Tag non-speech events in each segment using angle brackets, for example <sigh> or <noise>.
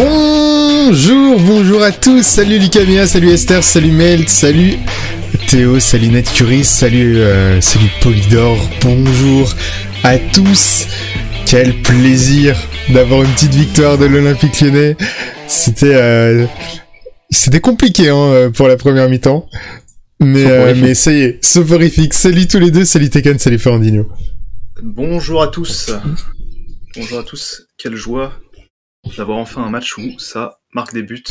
Bonjour, bonjour à tous. Salut Lucamia, salut Esther, salut Melt, salut Théo, salut Ned Curie, salut, euh, salut Polydor. Bonjour à tous. Quel plaisir d'avoir une petite victoire de l'Olympique Lyonnais. C'était euh, c'était compliqué hein, pour la première mi-temps. Mais, euh, mais ça y est, soporifique. Salut tous les deux, salut Tekken, salut Fernandinho. Bonjour à tous. Bonjour à tous. Quelle joie d'avoir enfin un match où ça marque des buts.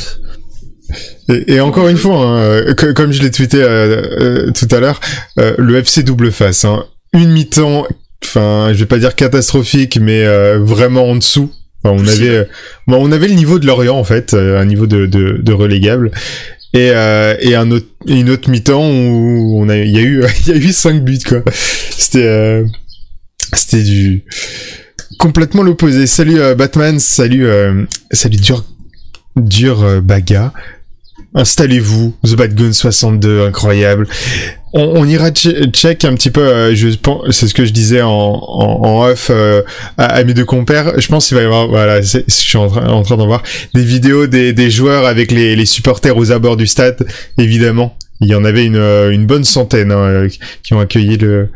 Et, encore une fois, hein, comme je l'ai tweeté euh, euh, tout à l'heure, euh, le FC double face. Hein. Une mi-temps, enfin, je vais pas dire catastrophique, mais vraiment en dessous. on avait, on avait le niveau de Lorient en fait, un niveau de, de, relégable. Et, et un autre, une autre mi-temps où on a, il y a eu, <laughs> il y a eu cinq buts quoi. C'était, c'était du complètement l'opposé. Salut euh, Batman, salut euh, salut dur dur euh, Baga. Installez-vous, The Bad Gun 62, incroyable. On, ira check un petit peu, c'est ce que je disais en, en, off à, mes deux compères. Je pense qu'il va y avoir, voilà, je suis en, train d'en voir des vidéos des, joueurs avec les, supporters aux abords du stade, évidemment. Il y en avait une, une bonne centaine hein, qui ont accueilli le,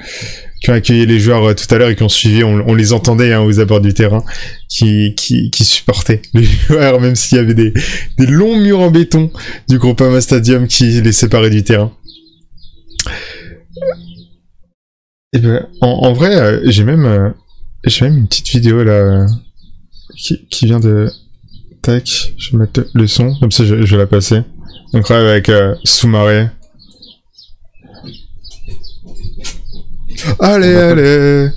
qui ont accueilli les joueurs euh, tout à l'heure et qui ont suivi, on, les entendait hein, aux abords du terrain, qui, supportaient <laughs> les joueurs, même s'il y avait des, longs murs en béton du Groupama Stadium qui les séparaient du terrain. Eh ben, en, vrai, euh, j'ai même, euh, même une petite vidéo là qui, vient de. Tac, je vais mettre le son, comme ça je, vais la passer. Donc avec euh, Soumaré Allez, allez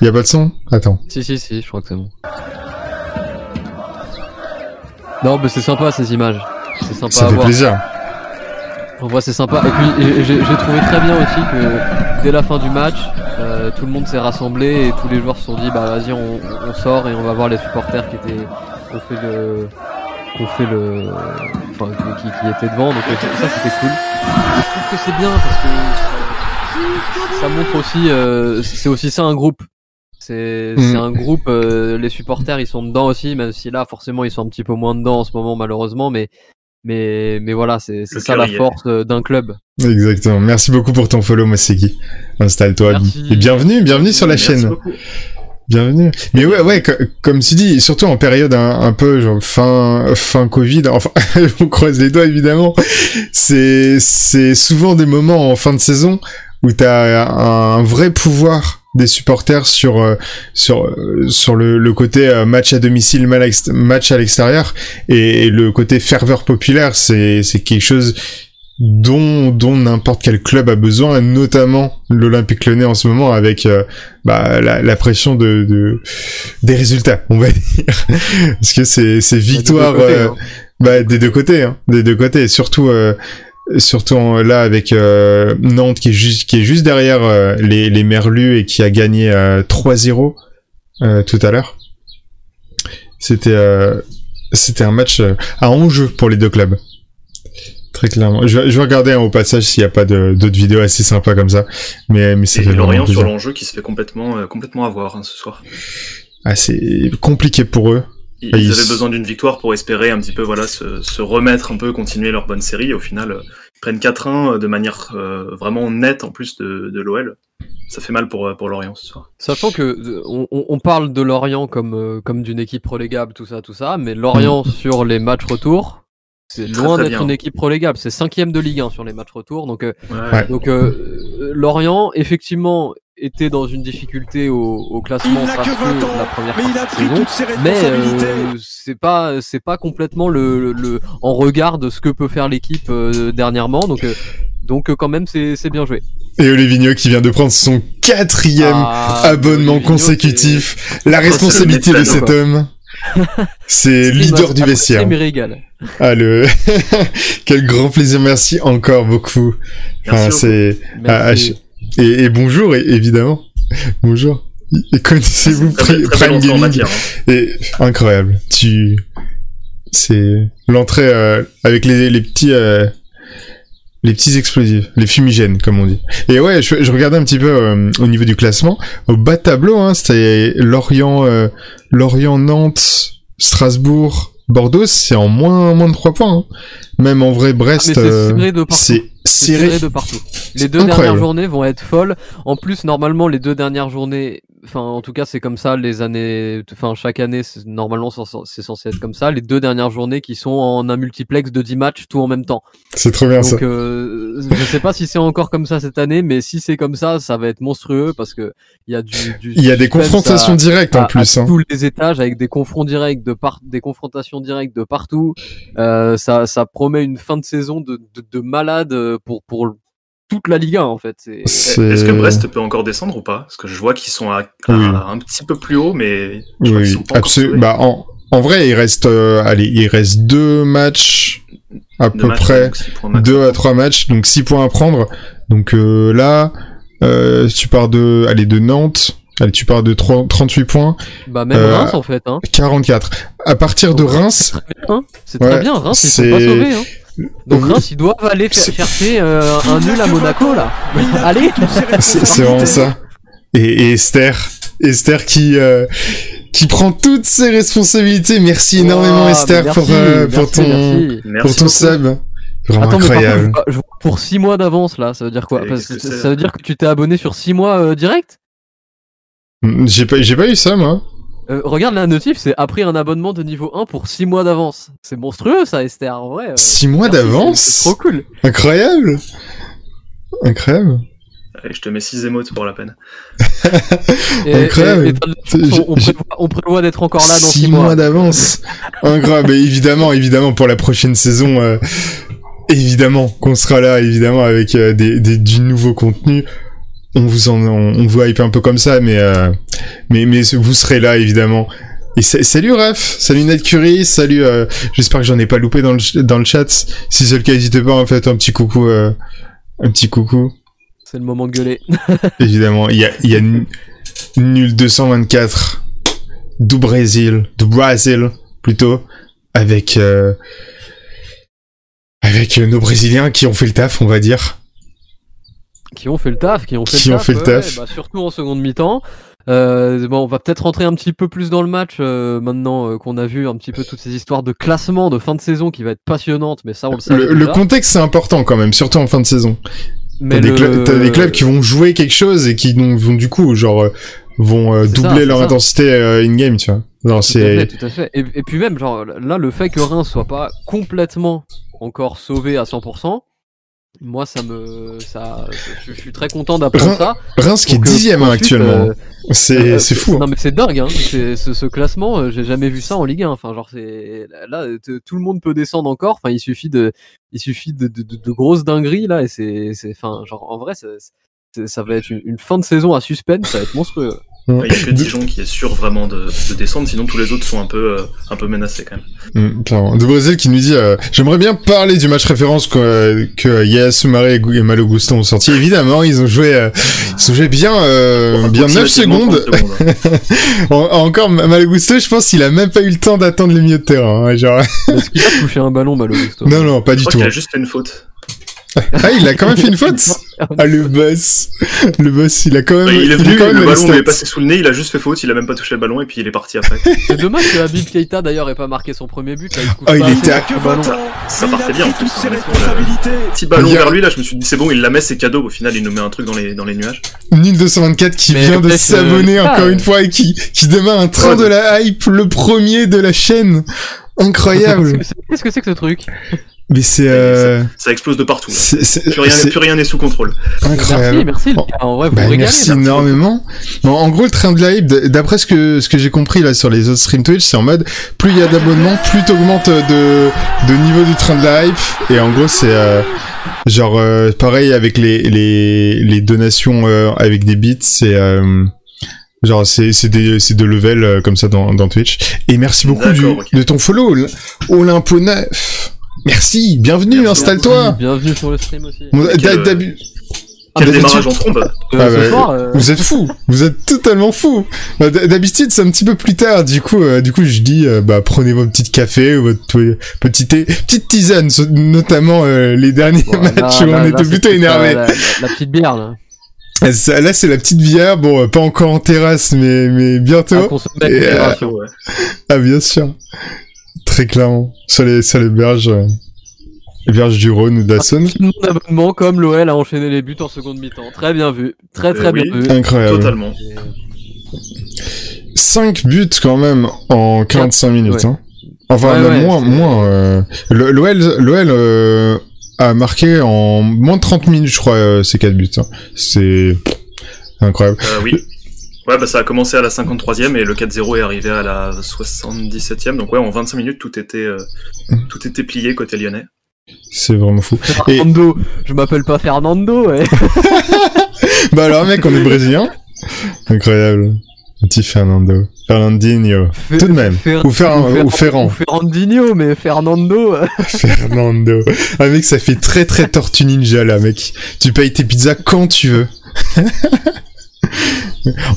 Y a pas de son Attends. Si, si, si, je crois que c'est bon. Non, mais c'est sympa ces images. C'est sympa Ça à fait voir. plaisir. On voit, c'est sympa. Et puis, j'ai trouvé très bien aussi que dès la fin du match, euh, tout le monde s'est rassemblé et tous les joueurs se sont dit, bah vas-y, on, on, sort et on va voir les supporters qui étaient, qui ont fait le, fait le, enfin, qui, qui étaient devant. Donc ça, c'était cool. je trouve que c'est bien parce que ça montre aussi, euh, c'est aussi ça un groupe. C'est mm. un groupe, euh, les supporters ils sont dedans aussi, même si là forcément ils sont un petit peu moins dedans en ce moment malheureusement, mais mais mais voilà, c'est ça la force euh, d'un club. Exactement. Merci beaucoup pour ton follow, Maseki. Installe-toi et bienvenue, bienvenue sur la chaîne. Bienvenue. Mais ouais, ouais, comme tu dis, surtout en période un, peu genre fin fin Covid, enfin, <laughs> on croise les doigts évidemment. C'est c'est souvent des moments en fin de saison où tu as un, vrai pouvoir des supporters sur euh, sur euh, sur le, le côté euh, match à domicile match à l'extérieur. Et, le côté ferveur populaire c'est c'est quelque chose dont dont n'importe quel club a besoin notamment l'Olympique Lyonnais en ce moment avec bah, la, la, pression de, de, des résultats on va <laughs> dire. Parce que c'est c'est victoire hein. bah, des deux côtés hein, des deux côtés. Surtout surtout là avec euh, Nantes qui est juste qui est juste derrière euh, les les Merlus et qui a gagné 3-0 euh, tout à l'heure. C'était c'était un match à enjeu pour les deux clubs. Très clairement. Je vais, je vais regarder au passage s'il n'y a pas d'autres vidéos assez sympas comme ça. Mais, mais c'est Lorient sur l'enjeu qui se fait complètement, complètement avoir hein, ce soir. Ah, c'est compliqué pour eux. Ils, avaient besoin d'une victoire pour espérer un petit peu voilà se, se, remettre un peu, continuer leur bonne série. Au final, euh, ils prennent 4-1 euh, de manière euh, vraiment nette en plus de, de l'OL. Ça fait mal pour, pour Lorient ce soir. Sachant que on, on parle de Lorient comme, comme d'une équipe relégable, tout ça, tout ça, mais Lorient mm. sur les matchs retour, c'est loin d'être une équipe relégable. C'est cinquième de Ligue 1 sur les matchs retour. Donc, donc Lorient, effectivement, était dans une difficulté au, au classement parce que la première mais saison, mais euh, c'est pas c'est pas complètement le, le, en regard de ce que peut faire l'équipe euh, dernièrement donc euh, donc quand même c'est c'est bien joué. Et Olivier qui vient de prendre son quatrième ah, abonnement consécutif, la responsabilité de cet homme. C'est leader du vestiaire. Ah le <laughs> quel grand plaisir, merci encore beaucoup. Enfin, c'est ah, et, et bonjour, évidemment. bonjour. Et connaissez-vous Prime Gaming hein. Et incroyable. Tu, c'est l'entrée euh, avec les, les petits. Euh, les petits explosifs, les fumigènes comme on dit. Et ouais, je, je regardais un petit peu euh, au niveau du classement. Au bas de tableau, hein, c'était Lorient, Lorient, Nantes, Strasbourg, Bordeaux, c'est en moins, moins de 3 points. hein. Même en vrai, Ah, Brest, c'est euh, serré de partout. c'est C'est serré. serré de partout. Les deux incroyable. dernières journées vont être folles. En plus, normalement, les deux dernières journées, enfin, en tout cas, c'est comme ça les années, enfin, chaque année, normalement, c'est censé être comme ça. Les deux dernières journées qui sont en un multiplex de 10 matchs, tout en même temps. C'est trop bien ça. Donc, euh, je sais pas si c'est encore comme ça cette année, mais si c'est comme ça, ça va être monstrueux parce que il y a du, du Il y a des confrontations à- directes à, en plus. à hein. tous les étages avec des confronts directs de par des confrontations directes de partout. Euh, ça, ça promet une fin de saison de, de, de malade euh, pour pour toute la Liga en fait. Est-ce que Brest peut encore descendre ou pas? Parce que je vois qu'ils sont à, à Oui. un petit peu plus haut, mais je Oui, absolument. Bah, en, en vrai, il reste, euh, allez, il reste deux matchs à Deux peu matchs, près, donc six points max. deux à trois matchs, donc six points à prendre. Donc euh, là, euh, tu pars de, allez, de Nantes. Allez, tu pars de 3 38 points, bah même Euh, Reims en fait. Hein. 44. À partir de Reims, Hein, c'est Ouais, très bien. Reims ils sont c'est- pas sauvés. Hein. Donc. Reims ils doivent aller faire chercher euh, un nul à Monaco là. Allez. c'est c'est vraiment ça. Et, et Esther, Esther qui euh, qui prend toutes ses responsabilités. Merci énormément Esther mais pour merci, euh, pour merci, ton merci. Pour ton sub. Vraiment Attends, mais par contre, incroyable. pour 6 mois d'avance là, ça veut dire quoi? Parce que Ça veut dire que tu t'es abonné sur 6 mois euh, direct? J'ai pas j'ai pas eu ça moi. Euh, Regarde la notif, c'est après un abonnement de niveau 1 pour 6 mois d'avance. C'est monstrueux ça, Esther, en vrai. euh, Six mois d'avance C'est trop cool. Incroyable Incroyable Allez, je te mets 6 émotes pour la peine. <laughs> Et, Incroyable. et- et on, prévoit, on prévoit d'être encore là dans 6 Six mois. mois d'avance Incroyable, mais évidemment, évidemment, pour la prochaine saison, euh, évidemment qu'on sera là, évidemment, avec euh, des, des- du nouveau contenu. On vous en, on, on vous hype un peu comme ça, mais, euh, mais, mais vous serez là, évidemment. Et sa- salut Ref, salut Ned Curie, salut, euh, j'espère que j'en ai pas loupé dans le, dans le chat. Si c'est le cas, n'hésitez pas me faire un petit coucou, euh, un petit coucou. C'est le moment de gueuler. <laughs> Évidemment, il y a, y a nul 224 du Brésil, du Brésil plutôt, avec avec nos Brésiliens qui ont fait le taf, on va dire. Qui ont fait le taf, qui ont fait Qui le ont taf. le bah, surtout en seconde mi-temps. Euh, bon, on va peut-être rentrer un petit peu plus dans le match euh, maintenant euh, qu'on a vu un petit peu toutes ces histoires de classement de fin de saison qui va être passionnante, mais ça on le sait. Le, le contexte c'est important quand même, surtout en fin de saison. T'as des, des clubs qui vont jouer quelque chose et qui vont, vont du coup genre vont ça, doubler leur ça. intensité in-game, tu vois. Non, Tout à fait, c'est tout à fait. Et, et puis même, genre, là, le fait que Reims soit pas complètement encore sauvé à 100%, moi, ça me, ça, je, je suis très content d'apprendre ça. Reims qui est que dixième hein, ensuite, actuellement. euh, c'est euh, c'est fou. hein. Non mais c'est dingue, hein. C'est- ce, ce classement, euh, j'ai jamais vu ça en Ligue 1. Enfin, genre, c'est là, tout le monde peut descendre encore. Enfin, il suffit de, il suffit de, de, de- de grosses dingueries là, et c'est, c'est, enfin, genre, en vrai, c'est- ça va être une, une fin de saison à suspense, ça va être monstrueux. Il n'y a que Dijon qui est sûr vraiment de, de descendre, sinon tous les autres sont un peu, euh, un peu menacés quand même. Mm, clairement. De Brésil qui nous dit euh, j'aimerais bien parler du match référence que, que Yaya Soumaré et Gu- et Malo Gusto ont sorti. Évidemment, ils ont joué euh, ils ont joué bien euh, bien 9 Approximativement secondes. 30 secondes. <laughs> En- encore Malo Gusto, je pense qu'il a même pas eu le temps d'attendre le milieu de terrain. hein, genre Est-ce qu'il a touché un ballon, Malogusto non non, pas Je du crois tout. qu'il hein. a juste fait une faute. Ah, il a quand même fait une faute. <laughs> Ah le boss. Le boss, il a quand même il est a venu, quand même le ballon lui est passé sous le nez, il a juste fait faute, il a même pas touché le ballon et puis il est parti après. <laughs> C'est dommage que Habib Keita d'ailleurs ait pas marqué son premier but. Là, il, Oh, il était à- ballon. Ça partait bien en plus. toutes ses hein. responsabilités. Petit ballon Il vers lui là, je me suis dit c'est bon, il la met, c'est cadeau. Au final, il nous met un truc dans les, dans les nuages. Nil 224 qui Mais vient de euh, s'abonner ah, encore ouais. une fois et qui qui démarre un train Ouais. de la hype, le premier de la chaîne. Incroyable. Qu'est-ce que c'est que ce truc? Mais c'est euh, Ça explose de partout. Plus rien, c'est plus rien n'est sous contrôle. incroyable. Merci, merci. En vrai, vous Bah, régalez. merci énormément. Bon, en gros, le train de la hype, d'après ce que ce que j'ai compris là sur les autres stream Twitch, c'est en mode plus il y a d'abonnements, plus t'augmentes de de niveau du train de la hype. Et en gros, c'est euh, genre euh, pareil avec les les les donations euh, avec des bits, c'est euh, Genre c'est c'est des c'est de level euh, comme ça dans dans Twitch et merci beaucoup du, de ton follow Ol- Olympo 9. Merci, bienvenue, installe-toi. Bienvenue sur le stream aussi. Quel, d'hab- euh, Quel démarrage en trombe Euh, Ah bah, soir, euh, Vous êtes fous, vous êtes totalement fous. Bah, D'habitude, c'est un petit peu plus tard. Du coup, euh, du coup, je dis, euh, bah, prenez votre petit café ou votre petit thé, petite tisane, notamment euh, les derniers bon, <laughs> matchs là, où là, on là, était plutôt toute la- petite bière là. Ah, Là, c'est la petite bière. Bon, pas encore en terrasse, mais bientôt. Et, euh. Ouais. <laughs> Ah, bien sûr. Très clairement. Sur les, sur les berges, euh, les berges du Rhône ou d'Asson. Mon abonnement comme l'OL a enchaîné les buts en seconde mi-temps. Très bien vu. Très très Euh, bien oui. vu. Incroyable. Totalement. Et, euh, 5 buts quand même en 45 minutes. Ouais. Hein. Enfin, Ouais, même ouais, moins, moins. euh, L'OL, l'OL euh, a marqué en moins de 30 minutes, je crois, euh, ces 4 buts. hein. C'est incroyable. Euh, oui. Ouais, bah ça a commencé à la 53e et le 4-0 est arrivé à la 77e. Donc ouais, en 25 minutes, tout était, euh, tout était plié côté lyonnais. C'est vraiment fou. Et Fernando, je m'appelle pas Fernando. Ouais. <laughs> bah alors, mec, on est brésilien. Incroyable. Petit Fernando. Fernandinho. Tout de même. Fer- Ou Fer- ou Ferran. Ou Ferrandinho, mais Fernando. <laughs> Fernando. Ah mec, ça fait très très Tortue Ninja là, mec. Tu payes tes pizzas quand tu veux. <laughs>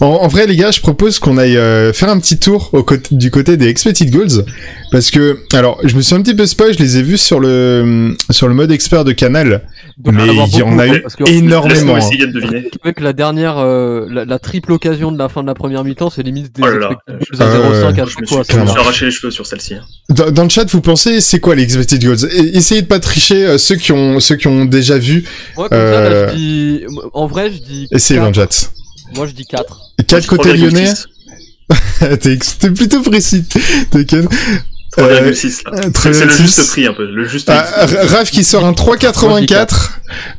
en, en vrai, les gars, je propose qu'on aille euh, faire un petit tour au côté, du côté des expected goals, parce que, alors, je me suis un petit peu spoil, je les ai vus sur le sur le mode expert de Canal, Donc, mais il y en a eu énormément. Hein. de. Avec la dernière, euh, la, la triple occasion de la fin de la première mi-temps, c'est limite des Oh là là. expected goals à Ah ouais, 0,5 à Je me chaque suis, fois. je me suis arraché les cheveux sur celle-ci. hein. Dans, dans le chat, vous pensez c'est quoi les expected goals? Et- Essayez de pas tricher euh, ceux qui ont ceux qui ont déjà vu. Moi, comme ça, là, Euh, je dis. En vrai, je dis. Essayez dans le chat. Moi, je dis 4. 4 côté 3,6. lyonnais. <laughs> T'es t'es plutôt précis. T'inquiète. 3,6 là. Euh, C'est c'est le 3,6. juste prix un peu. Le juste Ah, prix. Raph qui sort un 3,84.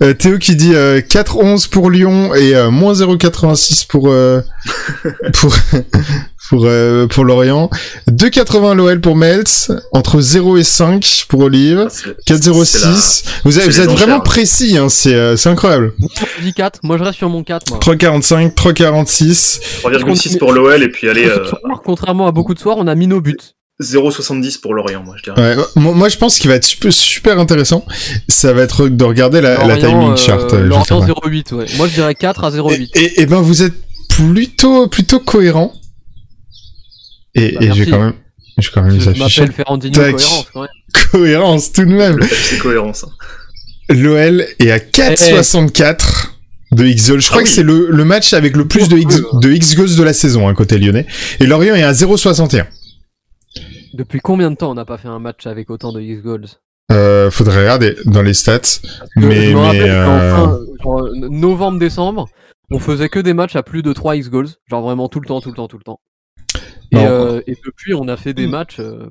Euh, Théo qui dit euh, 4,11 pour Lyon et euh, moins 0,86 pour euh, <laughs> pour pour euh, pour Lorient. 2,80 l'OL pour Meltz. Entre 0 et 5 pour Olive. Ah, c'est- 4,06. Vous, êtes- c'est vous êtes vraiment enchères. précis. Hein, c'est euh, c'est incroyable. Je dis 4. Moi, je reste sur mon 4. Moi. 3,45, 3,46. 3,6 pour l'OL et puis allez, euh, contrairement à beaucoup de soirs, on a mis nos buts. 0,70 pour Lorient, moi je dirais. Ouais, moi, moi, je pense qu'il va être super, super intéressant. Ça va être de regarder la, la Lorient, timing euh, chart. euh, juste Lorient après. 0,8, ouais. Moi, je dirais 4 à 0,8. Et, et, et ben vous êtes plutôt plutôt cohérent. Et, Bah, et j'ai quand même j'ai quand même Je Ferrandinho Tac. Cohérence, quand même. <laughs> cohérence tout de même. C'est cohérence. hein. L'OL est à 4,64 de X goals. Je crois Ah que oui. c'est le, le match avec le plus de X, de X goals de la saison hein, côté lyonnais. Et Lorient est à 0,61. Depuis combien de temps on n'a pas fait un match avec autant de X-Goals Euh, faudrait regarder dans les stats. Que Mais- je me rappelle mais, qu'en euh, fin- genre, euh, novembre-décembre, on faisait que des matchs à plus de 3 X-Goals. Genre vraiment tout le temps, tout le temps, tout le temps. Et, Non. euh, et depuis, on a fait des matchs euh,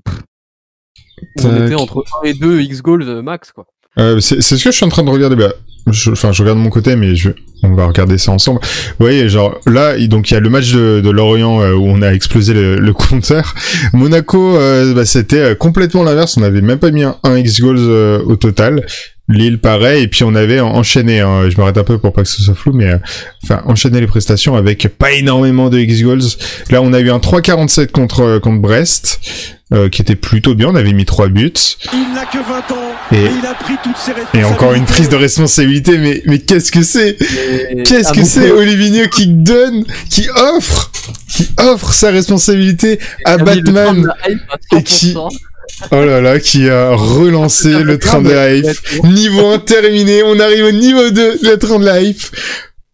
où on Tac. était entre 1 et 2 X-Goals euh, max, quoi. Euh, c'est ce que je suis en train de regarder. Bah, je, enfin, je regarde de mon côté, mais je, on va regarder ça ensemble. Vous voyez, genre là, il- donc il y a le match de, de Lorient euh, où on a explosé le, le <laughs> compteur. Monaco, euh, bah, c'était euh, complètement l'inverse. On n'avait même pas mis un, un X goals euh, au total. Lille, pareil. Et puis on avait en- enchaîné. hein, je m'arrête un peu pour pas que ce soit flou, mais euh, enfin enchaîné les prestations avec pas énormément de X goals. Là, on a eu un 3,47 contre euh, contre Brest. euh, qui était plutôt bien, on avait mis trois buts. Il n'a que 20 ans Et- et, il a pris toutes ses responsabilités. Et encore une prise de responsabilité, mais, mais qu'est-ce que c'est? Qu'est-ce que c'est Olivinho qui donne, qui offre, qui offre sa responsabilité à il a mis le train de Batman et qui- 100%. Oh là là, qui a relancé le train de la hype. Niveau 1 terminé, on arrive au niveau 2, le train de la hype.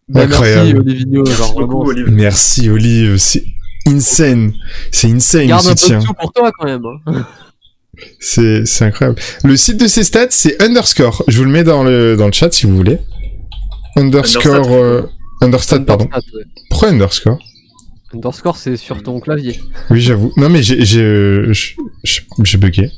Bah, Merci Incroyable. Genre Merci beaucoup, Olive. Merci Olive, c'est insane. C'est insane le Garde un peu soutien. de sous pour toi quand même. hein. <laughs> C'est c'est incroyable. Le site de ces stats, c'est underscore. Je vous le mets dans le, dans le chat si vous voulez. Underscore... Understat. euh, understat, pardon. Ouais. Pourquoi underscore? Underscore, c'est sur ton clavier. Oui, j'avoue. Non, mais j'ai, j'ai, euh, j'ai- j'ai bugué.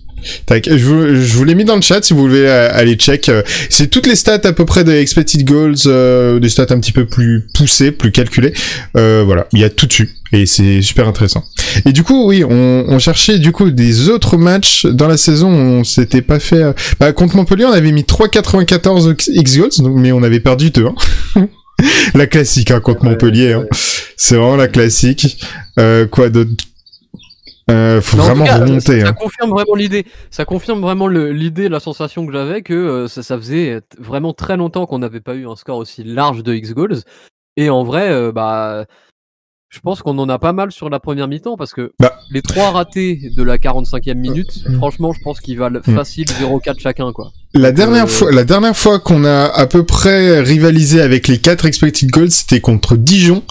Tac, je vous, je vous l'ai mis dans le chat si vous voulez euh, aller check. euh, C'est toutes les stats à peu près de expected goals, euh, des stats un petit peu plus poussées, plus calculées. Euh, voilà, il y a tout dessus et c'est super intéressant. Et du coup, oui, on, on cherchait du coup des autres matchs dans la saison. On s'était pas fait. Bah, contre Montpellier, on avait mis 3,94 x goals, donc- mais on avait perdu 2. <laughs> <laughs> La classique hein, contre Montpellier. Hein. C'est vraiment la classique. Euh, quoi d'autre? Euh, Faut vraiment cas, remonter. Ça, ça hein. confirme vraiment l'idée. Ça confirme vraiment l'idée, la sensation que j'avais que euh, ça, ça faisait vraiment très longtemps qu'on n'avait pas eu un score aussi large de X goals. Et en vrai, euh, bah, je pense qu'on en a pas mal sur la première mi-temps parce que Bah. les trois ratés de la 45e minute, franchement, je pense qu'ils valent Mm. facile 0,4 chacun, quoi. La dernière euh, fois, la dernière fois qu'on a à peu près rivalisé avec les 4 expected goals, c'était contre Dijon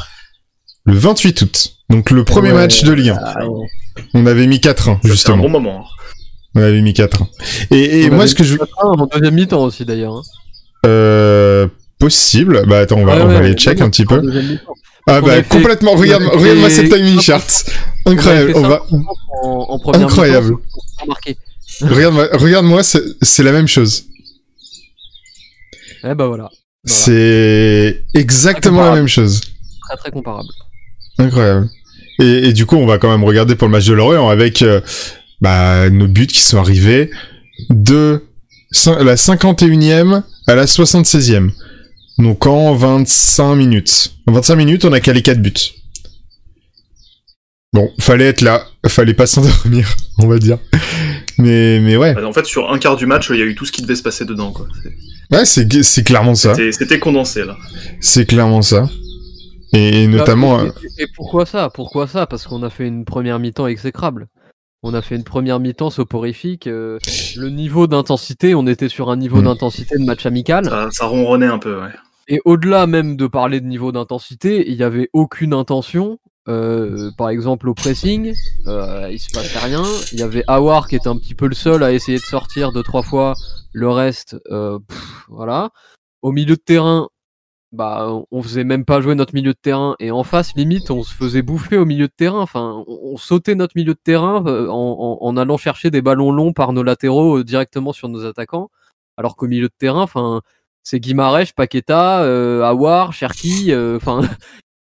le 28 août. Donc le premier Ouais, match de 1. Ah, On avait mis 4-1 Ça, C'est un justement. bon moment. hein. On avait mis 4 Et, et On moi, ce que je... mis 4-1 En deuxième mi-temps aussi d'ailleurs. hein. Euh, possible. Bah attends, on va, Ouais, on va ouais, les check un petit peu. Ah on bah fait- complètement. Regarde, on regarde-moi cette timing 50, chart. On Incroyable. On fait va. 50 en, en première Incroyable. Regarde-moi, c'est la même chose. Eh bah voilà. Voilà. C'est exactement la même chose. Très très comparable. Incroyable. Et, et du coup, on va quand même regarder pour le match de Lorient avec euh, bah, nos buts qui sont arrivés de la 51e à la 76e. Donc en 25 minutes. En 25 minutes, on a calé 4 buts. Bon, fallait être là, fallait pas s'endormir, <laughs> on va dire. Mais, mais ouais, En fait, sur un quart du match, il y a eu tout ce qui devait se passer dedans. quoi. Ouais, c'est c'est clairement ça. C'était c'était condensé là. C'est clairement ça. Et, et notamment, Bah, euh, et, et- et pourquoi ça? Pourquoi ça? Parce qu'on a fait une première mi-temps exécrable. On a fait une première mi-temps soporifique. euh, le niveau d'intensité, on était sur un niveau Mm. d'intensité de match amical. Ça, ça ronronnait un peu. Ouais. Et au-delà même de parler de niveau d'intensité, il n'y avait aucune intention. Euh, par exemple au pressing, euh, il se passait rien. Il y avait Awar qui était un petit peu le seul à essayer de sortir deux trois fois. Le reste, euh, pff, voilà. Au milieu de terrain, bah on faisait même pas jouer notre milieu de terrain et en face limite on se faisait bouffer au milieu de terrain. Enfin, on, on sautait notre milieu de terrain euh, en, en- en allant chercher des ballons longs par nos latéraux directement sur nos attaquants. Alors qu'au milieu de terrain, enfin c'est Guimarães, Paqueta, Awar, Cherki, enfin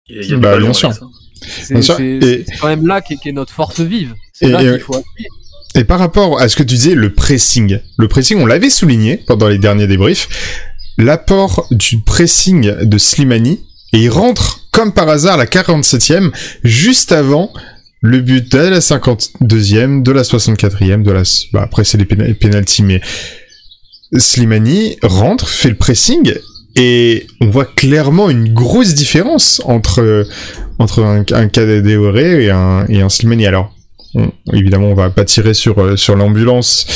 Il y a- il y a du Bah, bien sûr. ça. C'est quand même là qu'est qu'est notre force vive. C'est Et- là qu'il faut appuyer. Et par rapport à ce que tu disais, le pressing. Le pressing, on l'avait souligné pendant les derniers débriefs. L'apport du pressing de Slimani, et il rentre comme par hasard à la 47e, juste avant le but de la 52e, de la 64e, de la... Bah, après c'est les péna- penalties, mais Slimani rentre, fait le pressing, et on voit clairement une grosse différence entre, entre un, un et un, et un Slimani. Alors, on- évidemment, on va pas tirer sur euh, sur l'ambulance.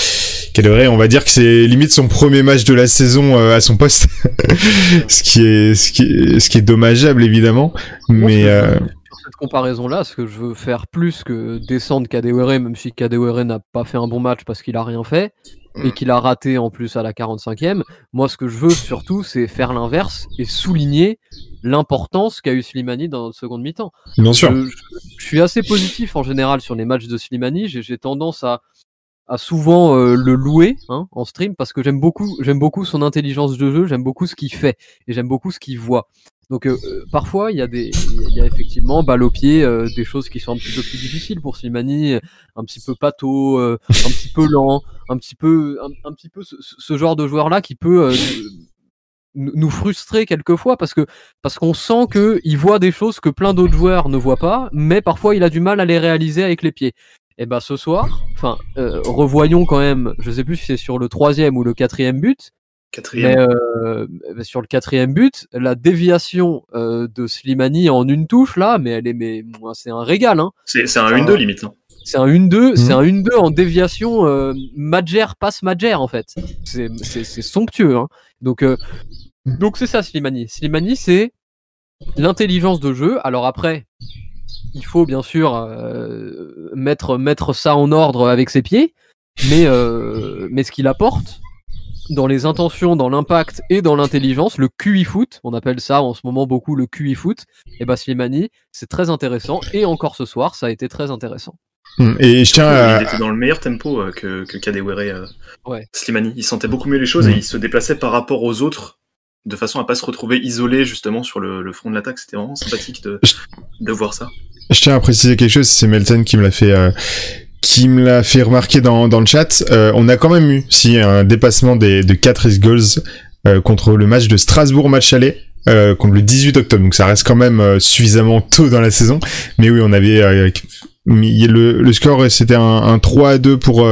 Kadewere, on va dire que c'est limite son premier match de la saison euh, à son poste, <laughs> ce qui est ce qui est, ce qui est dommageable évidemment. Mais euh, veux- sur cette comparaison-là, ce que je veux faire plus que descendre Kadewere, même si Kadewere n'a pas fait un bon match parce qu'il a rien fait. Et qu'il a raté en plus à la 45e, moi ce que je veux surtout c'est faire l'inverse et souligner l'importance qu'a eu Slimani dans notre seconde mi-temps. bien sûr. Je, suis assez positif en général sur les matchs de Slimani. J'ai j'ai tendance à, à souvent euh, le louer hein, en stream parce que j'aime beaucoup, j'aime beaucoup son intelligence de jeu, j'aime beaucoup ce qu'il fait et j'aime beaucoup ce qu'il voit. Donc euh, euh, parfois il y a des, il y a effectivement balle au pied, euh, des choses qui sont un petit peu plus difficiles pour Slimani, un petit peu pâteau, un petit peu lent, un petit peu, un, petit peu ce, genre de joueur là qui peut nous frustrer quelquefois parce que parce qu'on sent que il voit des choses que plein d'autres joueurs ne voient pas, mais parfois il a du mal à les réaliser avec les pieds. Et ben ce soir, enfin revoyons quand même, je sais plus si c'est sur le troisième ou le quatrième but, Quatrième. mais euh, mais sur le quatrième but, la déviation euh, de Slimani en une touche là, mais elle est mais moi, c'est un régal hein. C'est c'est un 1-2 limite. hein. C'est un 1-2, c'est Mhm. un 1-2 en déviation euh, Madjer passe Madjer en fait. C'est c'est- c'est somptueux. Hein. Donc euh, donc c'est ça Slimani. Slimani c'est l'intelligence de jeu. Alors après, il faut bien sûr euh, mettre mettre ça en ordre avec ses pieds, mais euh, mais ce qu'il apporte dans les intentions, dans l'impact et dans l'intelligence, le QI foot, on appelle ça en ce moment beaucoup le QI foot, et bah Slimani, c'est très intéressant et encore ce soir, ça a été très intéressant. Mm. Et je tiens à, Il était dans le meilleur tempo euh, que, que Kadewere euh, Ouais. Slimani. Il sentait beaucoup mieux les choses et il se déplaçait par rapport aux autres de façon à pas se retrouver isolé justement sur le, le front de l'attaque. C'était vraiment sympathique de, de voir ça. Je tiens à préciser quelque chose, c'est Melton qui me l'a fait, euh, qui me l'a fait remarquer dans, dans le chat. Euh, on a quand même eu, si, un dépassement des, de 4 risk goals euh, contre le match de Strasbourg, match aller, euh, contre le 18 octobre. Donc ça reste quand même suffisamment tôt dans la saison. Mais oui, on avait mis le, le score, c'était un, un 3 à 2 pour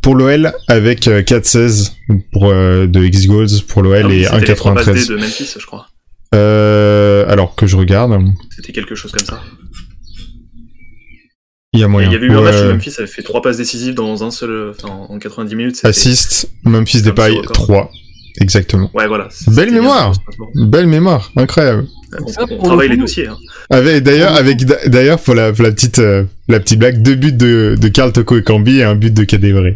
pour l'OL avec euh, 4-16 pour euh, de X goals pour l'OL Ah et c'était les trois passes D 1,93. de Memphis, je crois. Alors que je regarde, C'était quelque chose comme ça. Il y a moyen. il y avait eu un match où. Memphis avait fait trois passes décisives dans un seul, enfin, en 90 minutes. Assist, Memphis Depay petit record. 3. Exactement. Ouais, voilà. Belle bien mémoire. Belle mémoire, incroyable. On, Ça, on pour travaille le les dossiers. Hein. Avec d'ailleurs, avec d'ailleurs pour la, pour la petite euh, la petite blague, deux buts de de Karl Toko et Cambi et un but de Kadewere.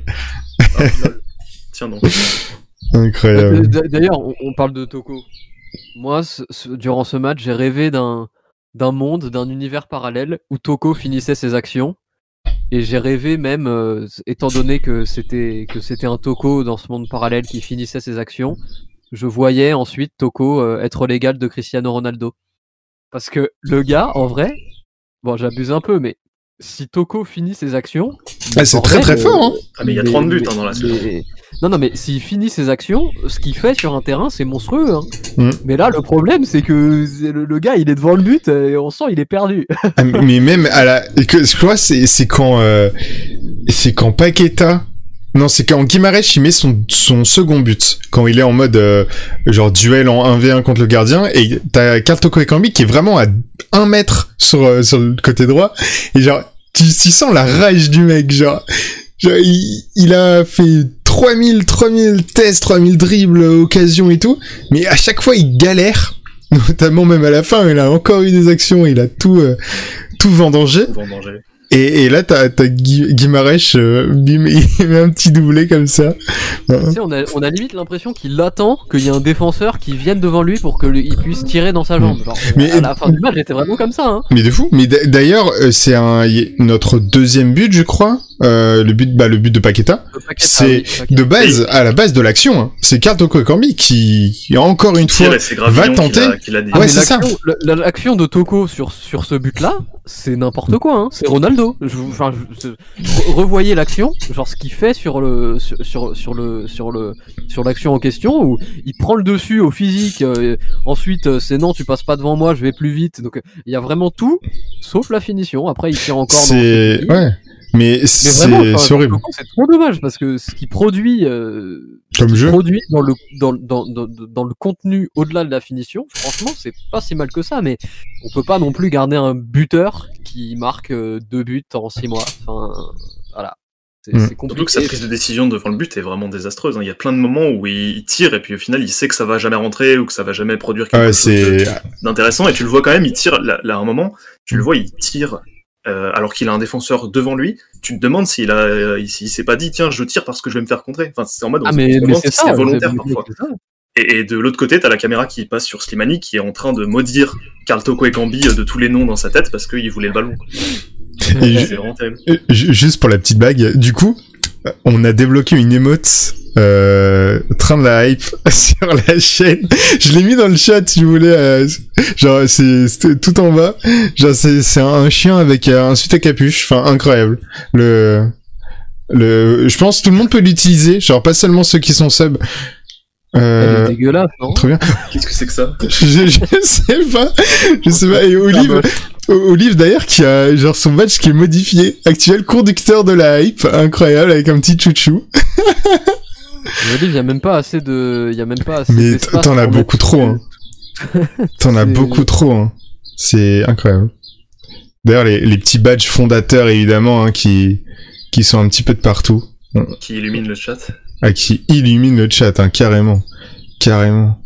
Ah. <laughs> Tiens donc. Incroyable. D'ailleurs, on, on parle de Toko. Moi, ce- ce- durant ce match, j'ai rêvé d'un d'un monde, d'un univers parallèle où Toko finissait ses actions. Et j'ai rêvé même, euh, étant donné que c'était que c'était un Toko dans ce monde parallèle qui finissait ses actions, je voyais ensuite Toko euh, être l'égal de Cristiano Ronaldo. Parce que le gars, en vrai, bon, j'abuse un peu, mais si Toko finit ses actions, Ah, c'est très très fort, hein. Ah, mais il y a mais- 30 buts hein, dans la saison. mais- Non, non, mais s'il finit ses actions, ce qu'il fait sur un terrain, c'est monstrueux. hein. Mm. Mais là, le problème, c'est que le, le gars, il est devant le but et on sent il est perdu. <laughs> Ah, mais même à la, et que, je crois, c'est, c'est quand, euh, c'est quand Paqueta, non, c'est quand Guimarães il met son, son second but, quand il est en mode, euh, genre duel en 1v1 contre le gardien, et t'as Karl Toko Ekambi qui est vraiment à 1 mètre sur, euh, sur le côté droit, et genre, tu, tu sens la rage du mec, genre, genre il, il a fait 3000, 3000 tests, 3000 dribbles, occasions et tout, mais à chaque fois il galère, <laughs> notamment même à la fin, il a encore eu des actions, il a tout, euh, tout vendangé. En manger. Et, et là, t'as, t'as Gui- Guimarães, euh, bim, <laughs> il met un petit doublé comme ça. tu sais, on a, on a limite l'impression qu'il attend qu'il y ait un défenseur qui vienne devant lui pour qu'il puisse tirer dans sa jambe. Genre, Mm. Mais- à la fin du match, j'étais vraiment comme ça. Hein. Mais de fou. Mais d'ailleurs, euh, c'est un, notre deuxième but, je crois. Euh, le but, bah, le but de Paqueta. C'est oui. De base, à la base de l'action, hein. c'est Karl Toko Ekambi qui, qui, encore une fois, va tenter. Ah, mais c'est ça. l'action- la- la- L'action de Toko sur, sur ce but-là, c'est n'importe quoi. Hein. C'est Ronaldo. Je, vous- enfin, je- je- re- revoyez l'action, genre ce qu'il fait sur le sur, sur, sur le sur le sur l'action en question où il prend le dessus au physique. euh, ensuite, euh, c'est non, tu passes pas devant moi, je vais plus vite. Donc il y a vraiment tout, sauf la finition. Après, il tire encore. dans c'est, ouais. Mais Mais c'est, horrible. C'est trop dommage parce que ce qu'il produit. euh, Comme jeu. produit dans le dans, dans, dans, dans le contenu au-delà de la finition, franchement, c'est pas si mal que ça, mais on peut pas non plus garder un buteur qui marque euh, deux buts en six mois. Enfin, voilà. C'est Mm. c'est Surtout que sa compliqué. prise de décision devant le but est vraiment désastreuse. hein. Il y a plein de moments où il tire et puis au final il sait que ça va jamais rentrer ou que ça va jamais produire quelque Ouais, chose d'intéressant et tu le vois quand même, il tire là, là, à un moment, tu le vois, il tire euh, alors qu'il a un défenseur devant lui. Tu te demandes s'il a, euh, il, s'il s'est pas dit tiens je tire parce que je vais me faire contrer. Enfin c'est en mode on Ah se mais, c'est si ça. c'est volontaire parfois. Et, et de l'autre côté, t'as la caméra qui passe sur Slimani qui est en train de maudire Karl Toko et Kambi de tous les noms dans sa tête parce qu'il voulait le ballon. quoi. Et C'est vraiment terrible. Euh, ju- Juste pour la petite bague, du coup, euh, on a débloqué une émote euh, train de la hype <laughs> sur la chaîne. Je l'ai mis dans le chat si vous voulez. euh, genre c'est tout en bas. Genre c'est c'est un chien avec euh, un suite à capuche. Enfin incroyable. Le le je pense que tout le monde peut l'utiliser. Genre pas seulement ceux qui sont sub. Elle est Euh, dégueulasse, non? très bien. Qu'est-ce que c'est que ça? Je, je sais pas. Je sais pas. Et Olive, Olive d'ailleurs qui a genre son badge qui est modifié. Actuel conducteur de la hype. Incroyable avec un petit chouchou. Dis, il y a même pas assez de, il y a même pas assez. Mais t'en as beaucoup trop, hein. <laughs> T'en as C'est- beaucoup trop. Hein. C'est incroyable. D'ailleurs les, les petits badges fondateurs évidemment hein, qui qui sont un petit peu de partout. qui illumine le chat Ah, qui illuminent le chat, hein, carrément. Carrément.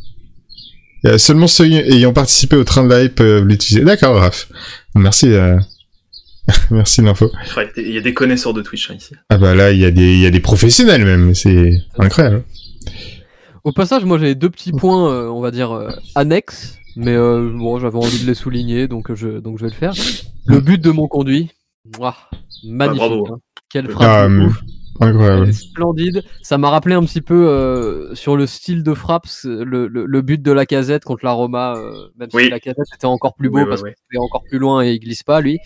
A seulement ceux ayant participé au train de la hype peuvent l'utiliser. D'accord, Raph. Merci, euh... <laughs> merci de l'info. Il y a des connaisseurs de Twitch hein, ici. Ah bah là, il y a des, il y a des professionnels même. C'est incroyable. Au passage, moi j'avais deux petits points, euh, on va dire euh, annexes, mais euh, bon, j'avais envie de les souligner, donc je, donc je vais le faire. Le but de mon conduit, Mouah, magnifique. bravo. hein. Quelle frappe Ah. Incroyable. Elle est splendide. Ça m'a rappelé un petit peu euh, sur le style de frappe, le, le, le but de la casette contre la Roma, euh, même si Oui. la casette était encore plus beau Oui, parce qu'il est encore plus loin et il glisse pas lui.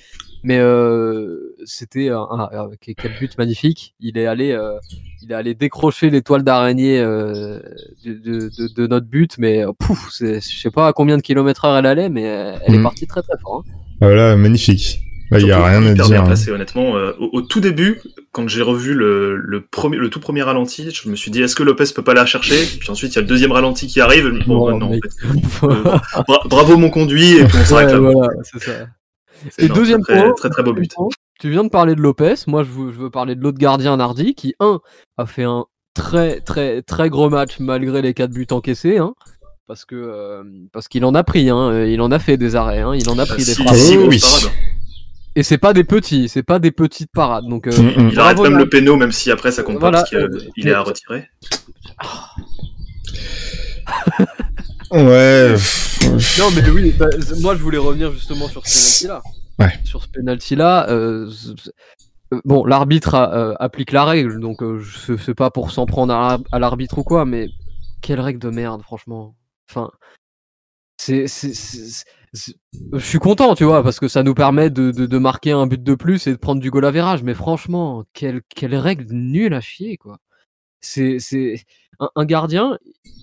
Mais euh, c'était un, un- un- quel but magnifique. Il est allé, euh, il est allé décrocher l'étoile d'araignée euh, de, de, de- de notre but, mais pouf, je sais pas à combien de kilomètres heure elle allait, mais elle est Mhm. partie très très fort. hein. Voilà, magnifique. Il y a Surtout rien à dire. bien hein. placé, honnêtement. Euh, au, au tout début, quand j'ai revu le, le, premier, le tout premier ralenti, je me suis dit est-ce que Lopez peut pas la chercher? Puis ensuite, il y a le deuxième ralenti qui arrive. Bon, Non, non, en mais- fait, euh, <laughs> bra- bravo mon conduit, et puis on s'arrête Ouais, là. voilà, c'est ça. Et non, deuxième très, point, très, très beau but. Tu viens de parler de Lopez, moi je veux, je veux parler de l'autre gardien Nardi qui, un, a fait un très très très gros match malgré les quatre buts encaissés, hein, parce que euh, parce qu'il en a pris, hein, il en a fait des arrêts, hein, il en a pris des Si, frappes. si, grosse oui. Et c'est pas des petits, c'est pas des petites parades. Donc, euh, Mm, mm. Il arrête même là. le péno, même si après ça compte Voilà. pas parce qu'il est à retirer. Ouais. pff, Non, mais oui, bah, moi je voulais revenir justement sur ce penalty-là. Ouais. Sur ce penalty-là, euh, z- z- euh, bon, l'arbitre a- euh, applique la règle, donc euh, je c'est pas pour s'en prendre à, l'arbitre ou quoi, mais quelle règle de merde, franchement. Enfin, c'est- je suis content, tu vois, parce que ça nous permet de, de, marquer un but de plus et de prendre du goal à virage, mais franchement, quelle, quelle règle nulle à chier, quoi. C'est, c'est un, un gardien,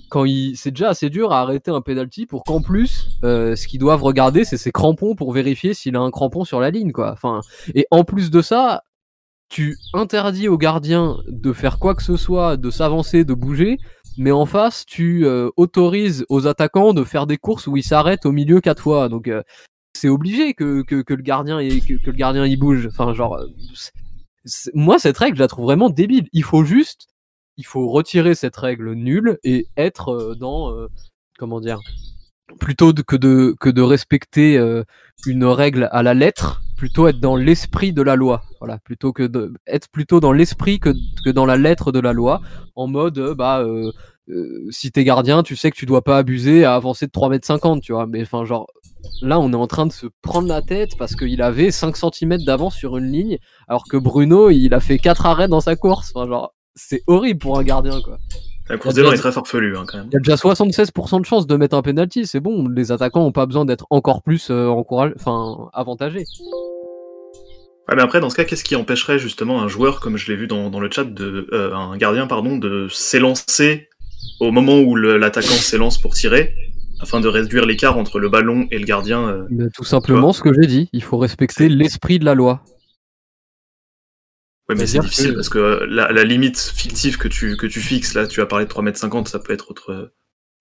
quand il, c'est déjà assez dur à arrêter un penalty pour qu'en plus, euh, ce qu'ils doivent regarder, c'est ses crampons pour vérifier s'il a un crampon sur la ligne, quoi. Enfin, et en plus de ça, tu interdis au gardien de faire quoi que ce soit, de s'avancer, de bouger, mais en face, tu euh, autorises aux attaquants de faire des courses où ils s'arrêtent au milieu quatre fois. Donc, euh, c'est obligé que, que, que le gardien y- que, le gardien y bouge. Enfin, genre, euh, moi cette règle, je la trouve vraiment débile. Il faut juste, il faut retirer cette règle nulle et être euh, dans, euh, comment dire, plutôt que de que de respecter euh, une règle à la lettre, plutôt être dans l'esprit de la loi. Voilà, plutôt que plutôt dans l'esprit que que dans la lettre de la loi, en mode euh, bah euh, euh, si t'es gardien, tu sais que tu dois pas abuser à avancer de 3 mètres 50, tu vois. Mais enfin genre là, on est en train de se prendre la tête parce qu'il avait 5 cm d'avance sur une ligne, alors que Bruno, il a fait 4 arrêts dans sa course. Enfin genre c'est horrible pour un gardien quoi. La course d'élan est très farfelue hein, quand même. Il y a déjà 76% de chances de mettre un penalty, c'est bon. Les attaquants ont pas besoin d'être encore plus euh, enfin avantagés. Ouais, mais après, dans ce cas, qu'est-ce qui empêcherait justement un joueur, comme je l'ai vu dans, dans le chat, de, euh, un gardien, pardon, de s'élancer au moment où l'attaquant s'élance pour tirer, afin de réduire l'écart entre le ballon et le gardien euh, Mais tout simplement ce que j'ai dit, il faut respecter l'esprit de la loi. Ouais, mais c'est difficile que- parce que euh, la, la limite fictive que tu, que tu fixes, là, tu as parlé de 3m50, ça peut être autre, euh,